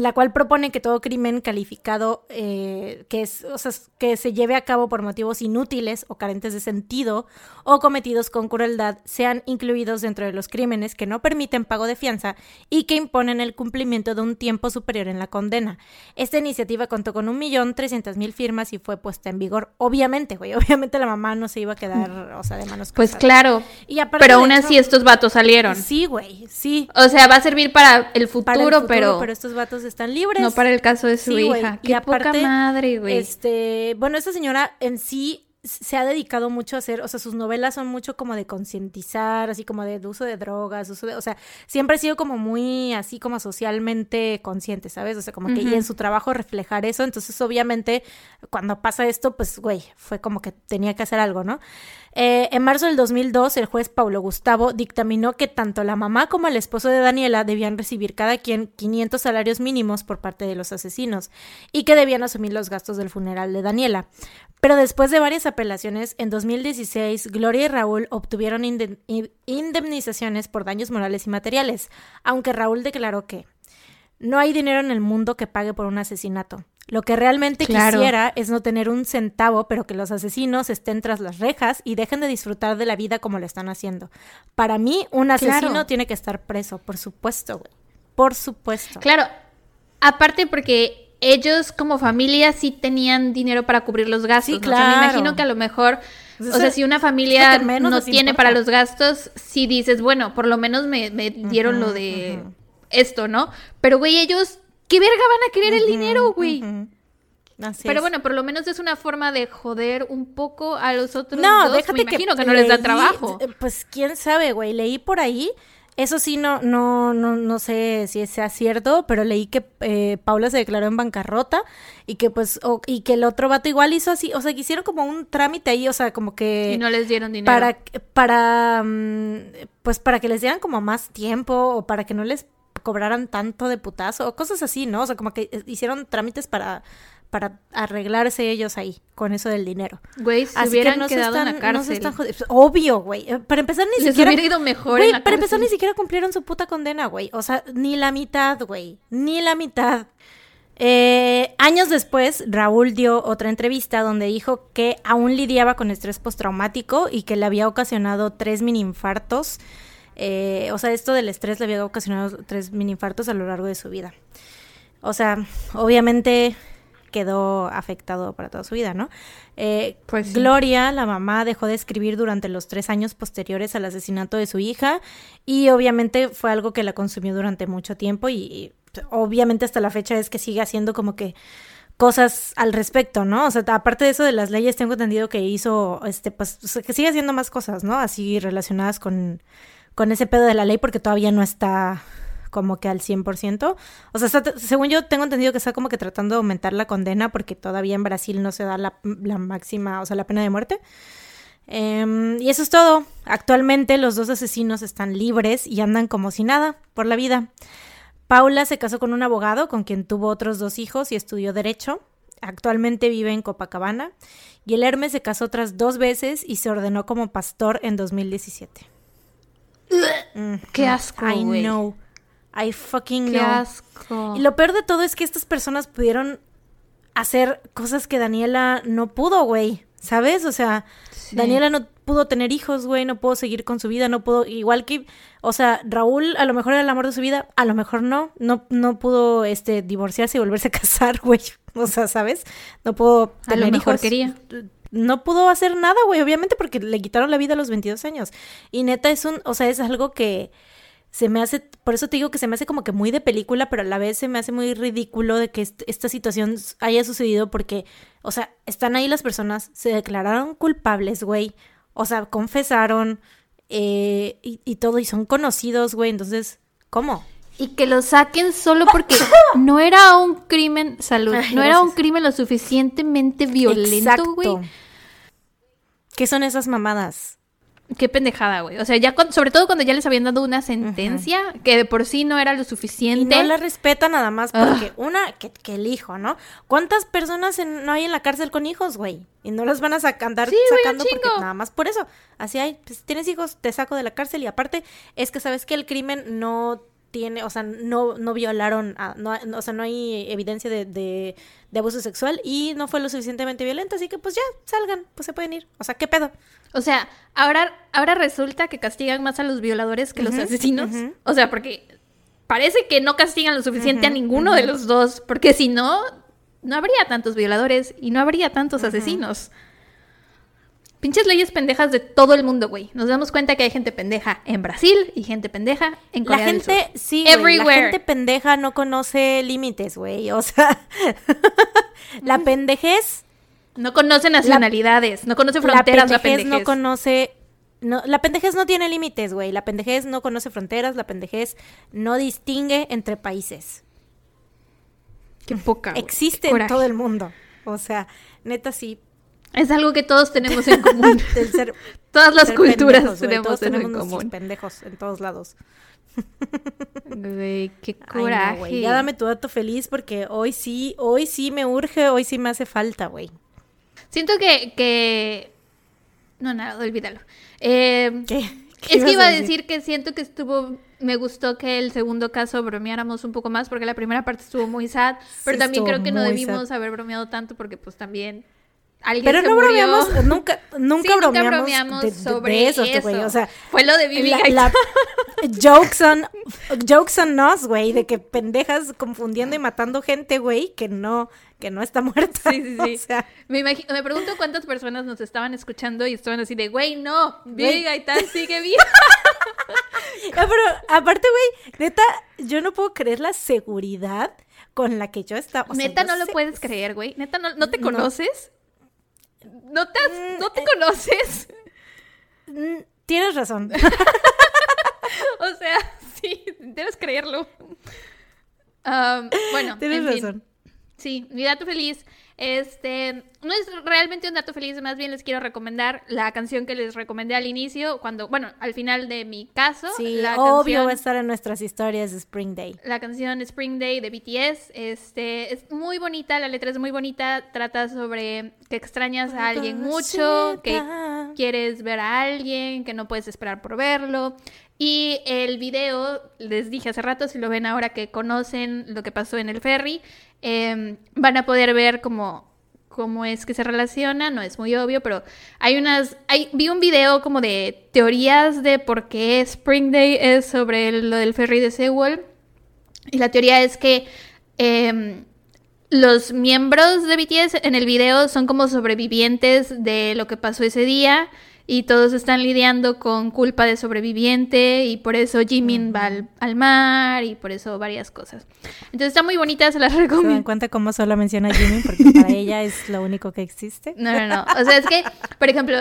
Speaker 1: la cual propone que todo crimen calificado eh, que, es, o sea, que se lleve a cabo por motivos inútiles o carentes de sentido o cometidos con crueldad sean incluidos dentro de los crímenes que no permiten pago de fianza y que imponen el cumplimiento de un tiempo superior en la condena. Esta iniciativa contó con un millón trescientas mil firmas y fue puesta en vigor. Obviamente, güey, obviamente la mamá no se iba a quedar, o sea, de manos
Speaker 2: Pues claro.
Speaker 1: Y
Speaker 2: pero aún
Speaker 1: hecho-
Speaker 2: así estos vatos salieron.
Speaker 1: Sí, güey, sí.
Speaker 2: O sea, va a servir para el futuro,
Speaker 1: Para el futuro,
Speaker 2: pero,
Speaker 1: pero estos vatos están libres.
Speaker 2: no para el caso de su
Speaker 1: Sí,
Speaker 2: hija.
Speaker 1: Y
Speaker 2: Qué
Speaker 1: aparte,
Speaker 2: poca madre, güey.
Speaker 1: Este, bueno, esta señora en sí se ha dedicado mucho a hacer, o sea, sus novelas son mucho como de concientizar, así como de uso de drogas, uso de, o sea, siempre ha sido como muy así como socialmente consciente, ¿sabes? O sea, como que y en su trabajo reflejar eso, entonces obviamente cuando pasa esto, pues, güey, fue como que tenía que hacer algo, ¿no? Eh, en marzo del 2002, el juez Paulo Gustavo dictaminó que tanto la mamá como el esposo de Daniela debían recibir cada quien 500 salarios mínimos por parte de los asesinos y que debían asumir los gastos del funeral de Daniela. Pero después de varias apelaciones, en 2016, Gloria y Raúl obtuvieron inde- in- indemnizaciones por daños morales y materiales, aunque Raúl declaró que no hay dinero en el mundo que pague por un asesinato. Lo que realmente
Speaker 2: Claro.
Speaker 1: quisiera es no tener un centavo, pero que los asesinos estén tras las rejas y dejen de disfrutar de la vida como lo están haciendo. Para mí, un asesino
Speaker 2: Claro.
Speaker 1: tiene que estar preso, por supuesto, güey. Por supuesto.
Speaker 2: Claro, aparte porque ellos como familia sí tenían dinero para cubrir los gastos.
Speaker 1: Sí,
Speaker 2: ¿no? O sea, me
Speaker 1: claro.
Speaker 2: imagino que a lo mejor,
Speaker 1: Pues
Speaker 2: o sea, si una familia no tiene
Speaker 1: importa.
Speaker 2: para los gastos, sí dices, bueno, por lo menos me, me dieron lo de esto, ¿no? Pero güey, ellos, ¿qué verga van a querer el dinero, güey?
Speaker 1: Ujú. Así
Speaker 2: Pero
Speaker 1: es.
Speaker 2: bueno, por lo menos es una forma de joder un poco a los otros
Speaker 1: No,
Speaker 2: dos.
Speaker 1: déjate
Speaker 2: me
Speaker 1: que
Speaker 2: imagino que, no les da trabajo.
Speaker 1: eh, Pues quién sabe, güey. Leí por ahí. Eso sí, no, no, no, no sé si sea cierto, pero leí que eh, Paula se declaró en bancarrota y que pues, o- y que el otro vato igual hizo así, o sea, que hicieron como un trámite ahí, o sea, como que
Speaker 2: Y no les dieron dinero.
Speaker 1: para, para, mm, pues para que les dieran como más tiempo o para que no les cobraran tanto de putazo o cosas así, ¿no? O sea, como que eh, hicieron trámites para, para arreglarse ellos ahí con eso del dinero.
Speaker 2: Güey,
Speaker 1: Así
Speaker 2: hubieran
Speaker 1: que no se
Speaker 2: quedado
Speaker 1: están,
Speaker 2: en la
Speaker 1: no
Speaker 2: cárcel.
Speaker 1: están jodi- Obvio, güey. Eh, Para empezar, ni
Speaker 2: Les
Speaker 1: siquiera.
Speaker 2: hubiera ido mejor
Speaker 1: Güey,
Speaker 2: en la
Speaker 1: para empezar, ni siquiera cumplieron su puta condena, güey. O sea, ni la mitad, güey. Ni la mitad. Eh, años después, Raúl dio otra entrevista donde dijo que aún lidiaba con estrés postraumático y que le había ocasionado tres mini infartos. Eh, o sea, esto del estrés le había ocasionado tres mini infartos a lo largo de su vida. O sea, obviamente quedó afectado para toda su vida, ¿no? Eh,
Speaker 2: Pues sí.
Speaker 1: Gloria, la mamá, dejó de escribir durante los tres años posteriores al asesinato de su hija y obviamente fue algo que la consumió durante mucho tiempo y, y, obviamente hasta la fecha es que sigue haciendo como que cosas al respecto, ¿no? O sea, aparte de eso de las leyes, tengo entendido que hizo, este, pues, o sea, que sigue haciendo más cosas, ¿no? Así relacionadas con, con ese pedo de la ley porque todavía no está como que al 100%. O sea, según yo tengo entendido que está como que tratando de aumentar la condena porque todavía en Brasil no se da la, la máxima, o sea, la pena de muerte. Em, y eso es todo. Actualmente los dos asesinos están libres y andan como si nada por la vida. Paula se casó con un abogado con quien tuvo otros dos hijos y estudió derecho. Actualmente vive en Copacabana. Y el Hermes se casó otras dos veces y se ordenó como pastor en 2017.
Speaker 2: Qué asco,
Speaker 1: I
Speaker 2: güey.
Speaker 1: know. I fucking
Speaker 2: Qué
Speaker 1: know.
Speaker 2: asco.
Speaker 1: Y lo peor de todo es que estas personas pudieron hacer cosas que Daniela no pudo, güey. ¿Sabes? O sea,
Speaker 2: Sí.
Speaker 1: Daniela no pudo tener hijos, güey, no pudo seguir con su vida, no pudo, igual que, o sea, Raúl a lo mejor era el amor de su vida, a lo mejor no, no, no pudo, este, divorciarse y volverse a casar, güey. O sea, ¿sabes? No pudo
Speaker 2: A lo
Speaker 1: tener
Speaker 2: mejor
Speaker 1: hijos.
Speaker 2: quería.
Speaker 1: No pudo hacer nada, güey, obviamente porque le quitaron la vida a los 22 años. Y neta es un, o sea, es algo que se me hace, por eso te digo que se me hace como que muy de película, pero a la vez se me hace muy ridículo de que est- esta situación haya sucedido porque, o sea, están ahí las personas, se declararon culpables, güey, o sea, confesaron eh, y, y todo, y son conocidos, güey, entonces, ¿cómo?
Speaker 2: Y que lo saquen solo porque no era un crimen, salud,
Speaker 1: Ay,
Speaker 2: no era un crimen lo suficientemente violento, güey.
Speaker 1: ¿Qué son esas mamadas?
Speaker 2: Qué pendejada, güey. O sea, ya cuan- sobre todo cuando ya les habían dado una sentencia que de por sí no era lo
Speaker 1: Y
Speaker 2: suficiente.
Speaker 1: no la respeta nada más
Speaker 2: Ah.
Speaker 1: porque una, que, que el hijo, ¿no? ¿Cuántas personas en- no hay en la cárcel con hijos, güey? Y no los van a sac- andar
Speaker 2: Sí,
Speaker 1: sacando porque nada más por eso. Así hay, pues tienes hijos, te saco de la cárcel y aparte es que sabes que el crimen no tiene, o sea, no, no violaron, a, no, o sea, no hay evidencia de, de, de, abuso sexual y no fue lo suficientemente violento, así que pues ya, salgan, pues se pueden ir. O sea, ¿qué pedo?
Speaker 2: O sea, ahora, ahora resulta que castigan más a los violadores que los asesinos. O sea, porque parece que no castigan lo suficiente a ninguno de los dos, porque si no, no habría tantos violadores y no habría tantos asesinos. Pinches leyes pendejas de todo el mundo, güey. Nos damos cuenta que hay gente pendeja en Brasil y gente pendeja en Corea
Speaker 1: La gente,
Speaker 2: del Sur.
Speaker 1: sí, güey, la gente pendeja no conoce límites, güey. O sea, la pendejez...
Speaker 2: No conoce nacionalidades, no conoce fronteras, la pendejez.
Speaker 1: no conoce... No, la pendejez no tiene límites, güey. La pendejez no conoce fronteras, la pendejez no distingue entre países.
Speaker 2: Qué poca.
Speaker 1: Existe en todo el mundo. O sea, neta sí,
Speaker 2: es algo que todos tenemos en común.
Speaker 1: ser,
Speaker 2: Todas las culturas
Speaker 1: pendejos,
Speaker 2: tenemos,
Speaker 1: todos
Speaker 2: en
Speaker 1: tenemos
Speaker 2: común.
Speaker 1: pendejos en todos lados.
Speaker 2: Güey, qué
Speaker 1: Ay,
Speaker 2: coraje.
Speaker 1: no, güey. ya dame tu dato feliz porque hoy sí, hoy sí me urge, hoy sí me hace falta, güey.
Speaker 2: Siento que, que... No, nada, olvídalo. Eh,
Speaker 1: ¿Qué? ¿Qué
Speaker 2: Es que iba a
Speaker 1: decir?
Speaker 2: decir que siento que estuvo... Me gustó que el segundo caso bromeáramos un poco más porque la primera parte estuvo muy sad, pero
Speaker 1: Sí,
Speaker 2: también creo que no debimos
Speaker 1: sad.
Speaker 2: haber bromeado tanto porque pues también alguien
Speaker 1: Pero
Speaker 2: se
Speaker 1: no
Speaker 2: murió.
Speaker 1: bromeamos, nunca, nunca
Speaker 2: Sí,
Speaker 1: bromeamos,
Speaker 2: bromeamos
Speaker 1: de, de-
Speaker 2: sobre
Speaker 1: de eso,
Speaker 2: eso.
Speaker 1: güey. O sea,
Speaker 2: Fue lo de Bibi
Speaker 1: la, la- jokes on jokes on us, güey, de que pendejas confundiendo y matando gente, güey, que no que no está muerta.
Speaker 2: Sí, sí, sí.
Speaker 1: O sea,
Speaker 2: Me, imagino, me pregunto cuántas personas nos estaban escuchando y estaban así de, güey, no,
Speaker 1: Güey.
Speaker 2: Gaitán sigue viva.
Speaker 1: ah, pero aparte, güey, neta, yo no puedo creer la seguridad con la que yo estaba. o sea,
Speaker 2: Neta,
Speaker 1: yo
Speaker 2: no lo puedes creer, güey. Neta, no, ¿no te
Speaker 1: No.
Speaker 2: conoces? ¿No te, has-
Speaker 1: Mm,
Speaker 2: ¿no te conoces?
Speaker 1: Mm, Tienes razón.
Speaker 2: O sea, sí, debes creerlo. Bueno,
Speaker 1: Tienes
Speaker 2: en fin.
Speaker 1: razón.
Speaker 2: Sí, mi dato feliz. Este, no es realmente un dato feliz, más bien les quiero recomendar la canción que les recomendé al inicio, cuando, bueno, al final de mi caso.
Speaker 1: Sí,
Speaker 2: la
Speaker 1: obvio
Speaker 2: canción-
Speaker 1: va a estar en nuestras historias de Spring Day.
Speaker 2: la canción Spring Day de BTS. Este, es muy bonita, la letra es muy bonita, trata sobre que extrañas a alguien mucho, que quieres ver a alguien, que no puedes esperar por verlo. Y el video, les dije hace rato, si lo ven ahora que conocen lo que pasó en el ferry, eh, van a poder ver cómo, cómo es que se relaciona, no es muy obvio, pero hay unas, hay, vi un video como de teorías de por qué Spring Day es sobre lo del ferry de Sewell. Y la teoría es que em, los miembros de BTS en el video son como sobrevivientes de lo que pasó ese día y todos están lidiando con culpa de sobreviviente y por eso Jimin va al, al mar y por eso varias cosas. Entonces está muy bonita, se las
Speaker 1: ¿Se dan
Speaker 2: recomiendo.
Speaker 1: cuenta cómo solo menciona a Jimmy? Porque para ella es lo único que existe.
Speaker 2: No, no, no. O sea, es que, por ejemplo,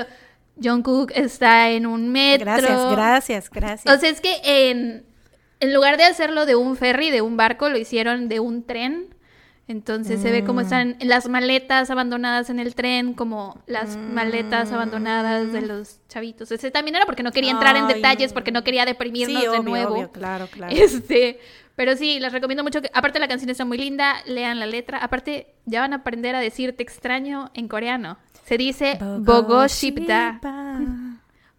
Speaker 2: Jungkook está en un metro.
Speaker 1: Gracias, gracias, gracias.
Speaker 2: O sea, es que en, en lugar de hacerlo de un ferry, de un barco, lo hicieron de un tren. Entonces se ve como
Speaker 1: Mm.
Speaker 2: están las maletas abandonadas en el tren, como las maletas abandonadas de los chavitos. Ese también era porque no quería entrar en
Speaker 1: Mm.
Speaker 2: Detalles, porque no quería deprimirnos
Speaker 1: sí,
Speaker 2: de nuevo.
Speaker 1: obvio, claro, claro.
Speaker 2: Este, pero sí, les recomiendo mucho que, aparte la canción está muy linda, lean la letra. Aparte, ya van a aprender a decir te extraño en coreano. Se dice Bogo Shipda.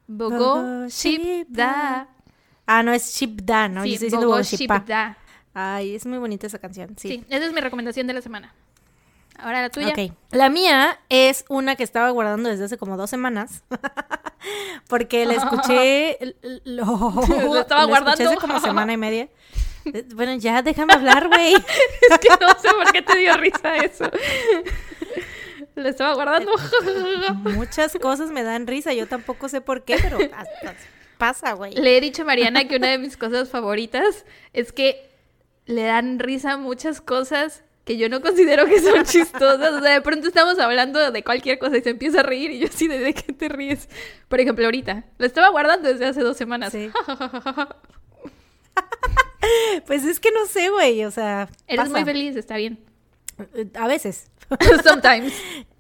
Speaker 2: Bogo Shipda.
Speaker 1: Ah, no, es Shipda, ¿no? Yo
Speaker 2: Sí,
Speaker 1: estoy diciendo
Speaker 2: Bogo
Speaker 1: Bogoshipa.
Speaker 2: Shipda.
Speaker 1: Ay, es muy bonita esa canción,
Speaker 2: Sí.
Speaker 1: sí.
Speaker 2: esa es mi recomendación de la semana. Ahora la tuya.
Speaker 1: Ok. La mía es una que estaba guardando desde hace como dos semanas. Porque la escuché. Lo,
Speaker 2: La estaba
Speaker 1: la
Speaker 2: guardando.
Speaker 1: escuché hace como semana y media. Eh, Bueno, ya déjame hablar, güey.
Speaker 2: Es que no sé por qué te dio risa eso. La estaba guardando.
Speaker 1: Muchas cosas me dan risa. Yo tampoco sé por qué, pero pasa, güey.
Speaker 2: Le he dicho a Mariana que una de mis cosas favoritas es que le dan risa muchas cosas que yo no considero que son chistosas. O sea, de pronto estamos hablando de cualquier cosa y se empieza a reír y yo así, ¿de qué te ríes? Por ejemplo, ahorita. Lo estaba guardando desde hace dos semanas.
Speaker 1: Sí. Pues es que no sé, güey. O sea.
Speaker 2: Eres
Speaker 1: pasa.
Speaker 2: muy feliz, está bien.
Speaker 1: A veces.
Speaker 2: Sometimes.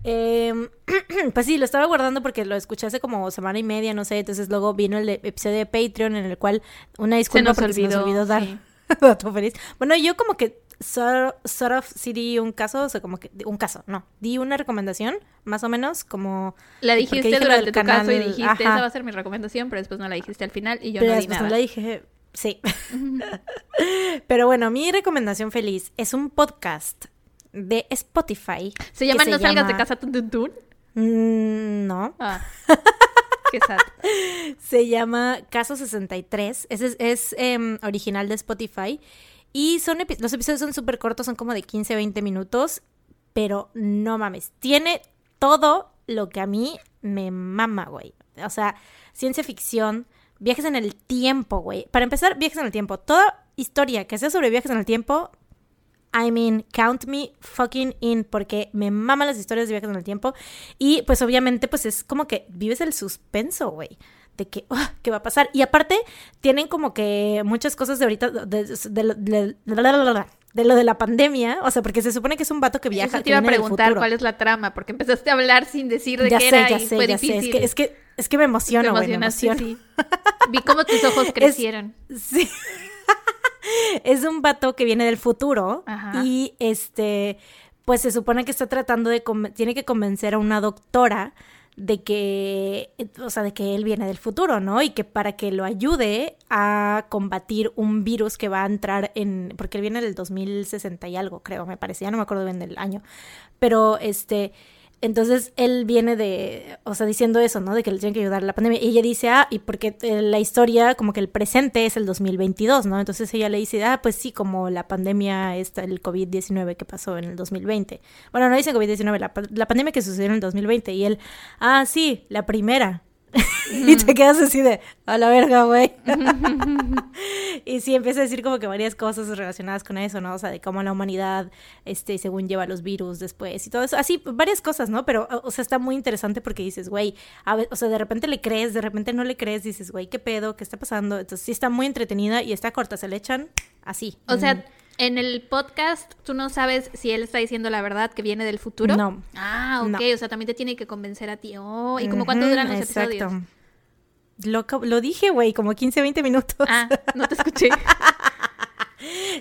Speaker 1: Em, pues sí, lo estaba guardando porque lo escuché hace como semana y media, no sé. Entonces luego vino el episodio de Patreon en el cual una disculpa
Speaker 2: nos
Speaker 1: porque se nos
Speaker 2: olvidó,
Speaker 1: olvidó dar
Speaker 2: sí.
Speaker 1: dato feliz. Bueno, yo como que sort, sort of sí di un caso, o sea, como que un caso, no, di una recomendación, más o menos, como
Speaker 2: La dijiste durante tu caso y dijiste,
Speaker 1: ajá.
Speaker 2: esa va a ser mi recomendación, pero después no la dijiste al final y yo
Speaker 1: pero
Speaker 2: no di nada.
Speaker 1: no la dije. Sí. Pero bueno, mi recomendación feliz es un podcast de Spotify.
Speaker 2: ¿Se llama No salgas de casa tun, tun, tun?
Speaker 1: Mm, no.
Speaker 2: Ah.
Speaker 1: Se llama Caso 63. Ese es, es, em, original de Spotify. Y son los episodios son súper cortos, son como de 15, 20 minutos. Pero no mames, tiene todo lo que a mí me mama, güey. O sea, ciencia ficción, viajes en el tiempo, güey. Para empezar, viajes en el tiempo. Toda historia que sea sobre viajes en el tiempo, I mean, count me fucking in, porque me maman las historias de viajes en el tiempo. Y pues obviamente, pues es como que vives el suspenso, güey. De que, "Ah, ¿qué va a pasar? Y aparte, tienen como que muchas cosas de ahorita, de, de lo- de- de lo de la pandemia. O sea, porque se supone que es un vato que viaja.
Speaker 2: Eso te iba a preguntar cuál es la trama, porque empezaste a hablar sin decir de
Speaker 1: Ya
Speaker 2: qué
Speaker 1: sé,
Speaker 2: era
Speaker 1: ya
Speaker 2: y
Speaker 1: sé,
Speaker 2: fue
Speaker 1: ya sé. Es que, es que, es que me emociono, güey, me emociono.
Speaker 2: sí. Vi cómo tus ojos crecieron.
Speaker 1: Sí. es un vato que viene del futuro
Speaker 2: Ajá.
Speaker 1: y este, pues se supone que está tratando de, tiene que convencer a una doctora de que, o sea, de que él viene del futuro, ¿no? Y que para que lo ayude a combatir un virus que va a entrar en, porque él viene del 2060 y algo, creo, me parece, ya no me acuerdo bien del año, pero este, entonces él viene de, o sea, diciendo eso, ¿no? De que le tienen que ayudar a la pandemia. Y ella dice, ah, y porque eh, la historia, como que el presente es el 2022, ¿no? Entonces ella le dice, ah, pues sí, como la pandemia, esta, el COVID-19 que pasó en el 2020. Bueno, no dice COVID-19, la, la pandemia que sucedió en el 2020. Y él, ah, sí, la primera. y te quedas así de, a la verga, güey. y sí, empieza a decir como que varias cosas relacionadas con eso, ¿no? O sea, de cómo la humanidad, este, según lleva los virus después y todo eso. Así, varias cosas, ¿no? Pero, o sea, está muy interesante porque dices, güey, o sea, de repente le crees, de repente no le crees, dices, güey, ¿qué pedo? ¿Qué está pasando? Entonces sí está muy entretenida y está corta, se le echan así.
Speaker 2: O sea, en el podcast tú no sabes si él está diciendo la verdad que viene del futuro.
Speaker 1: No.
Speaker 2: Ah, ok.
Speaker 1: No.
Speaker 2: O sea, también te tiene que convencer a ti. Oh, ¿y como cuánto duran los
Speaker 1: Ujú,
Speaker 2: episodios?
Speaker 1: Lo, lo dije, güey, como 15, 20 minutos.
Speaker 2: Ah, no te escuché.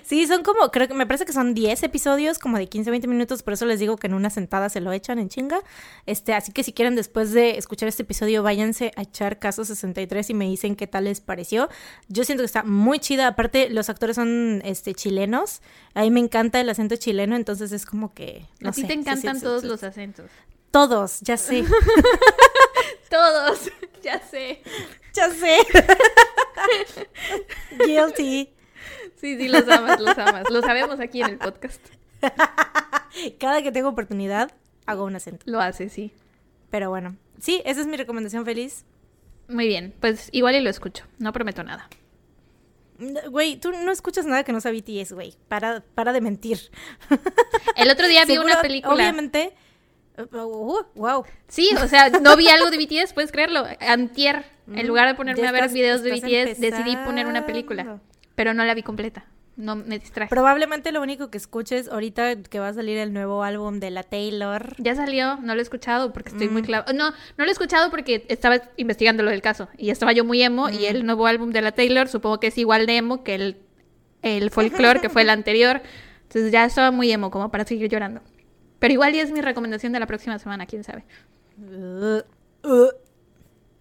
Speaker 1: Sí, son como, creo que me parece que son 10 episodios, como de 15, 20 minutos, por eso les digo que en una sentada se lo echan en chinga. Este, así que si quieren después de escuchar este episodio, váyanse a echar Caso 63 y me dicen qué tal les pareció. Yo siento que está muy chida, aparte los actores son este chilenos. A mí me encanta el acento chileno, entonces es como que no
Speaker 2: a ti
Speaker 1: sé,
Speaker 2: te encantan todos los acentos.
Speaker 1: todos, ya sé.
Speaker 2: Todos, ya sé.
Speaker 1: ya sé. Guilty.
Speaker 2: Sí, sí, los amas, los amas. Lo sabemos aquí en el podcast.
Speaker 1: Cada que tengo oportunidad hago un acento.
Speaker 2: Lo hace, sí.
Speaker 1: Pero bueno, sí, esa es mi recomendación feliz.
Speaker 2: Muy bien, pues igual y lo escucho. No prometo nada.
Speaker 1: Güey, tú no escuchas nada que no sea BTS, güey. Para, para de mentir.
Speaker 2: El otro día vi
Speaker 1: Seguro,
Speaker 2: una película.
Speaker 1: Obviamente. uh, wow.
Speaker 2: Sí, o sea, no vi algo de BTS, puedes creerlo. Antier, en lugar de ponerme
Speaker 1: Mm, Ya
Speaker 2: a ver
Speaker 1: estás-
Speaker 2: videos de BTS, decidí poner una película. Pero no la vi completa. No me distraje.
Speaker 1: Probablemente lo único que escuches ahorita que va a salir el nuevo álbum de la Taylor.
Speaker 2: Ya salió, no lo he escuchado porque estoy
Speaker 1: Mm.
Speaker 2: muy clavada. No, no lo he escuchado porque estaba investigando lo del caso. Y estaba yo muy emo.
Speaker 1: Mm.
Speaker 2: Y el nuevo álbum de la Taylor supongo que es igual de emo que el, el folklore que fue el anterior. Entonces ya estaba muy emo como para seguir llorando. Pero igual ya es mi recomendación de la próxima semana, quién sabe.
Speaker 1: Uh, uh.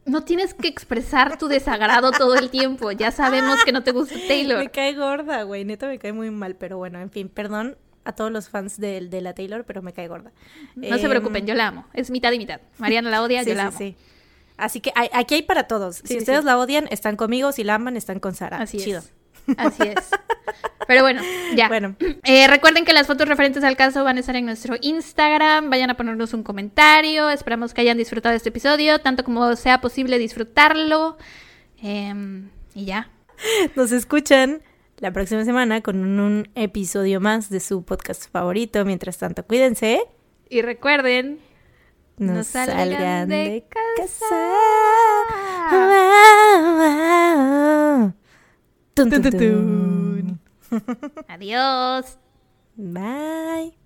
Speaker 2: No tienes que expresar tu desagrado todo el tiempo. Ya sabemos que no te gusta Taylor.
Speaker 1: Me cae gorda, güey. Neta me cae muy mal. Pero bueno, en fin, perdón a todos los fans de, de la Taylor, pero me cae gorda.
Speaker 2: No se
Speaker 1: Em,
Speaker 2: preocupen, yo la amo. Es mitad y mitad. Mariana la odia,
Speaker 1: Sí,
Speaker 2: yo la amo.
Speaker 1: sí. Así que hay- aquí hay para todos. Si ustedes la odian, están conmigo. Si la aman, están con Sara.
Speaker 2: Así
Speaker 1: Chido.
Speaker 2: es. Así es. Pero bueno, ya.
Speaker 1: Bueno.
Speaker 2: Eh, recuerden que las fotos referentes al caso van a estar en nuestro Instagram. Vayan a ponernos un comentario. Esperamos que hayan disfrutado este episodio, tanto como sea posible disfrutarlo. Em, y ya.
Speaker 1: Nos escuchan la próxima semana con un, un episodio más de su podcast favorito. Mientras tanto, cuídense.
Speaker 2: Y recuerden, No,
Speaker 1: salgan,
Speaker 2: salgan
Speaker 1: de,
Speaker 2: de
Speaker 1: casa.
Speaker 2: casa.
Speaker 1: Tun, tun, tun.
Speaker 2: adiós.
Speaker 1: Bye.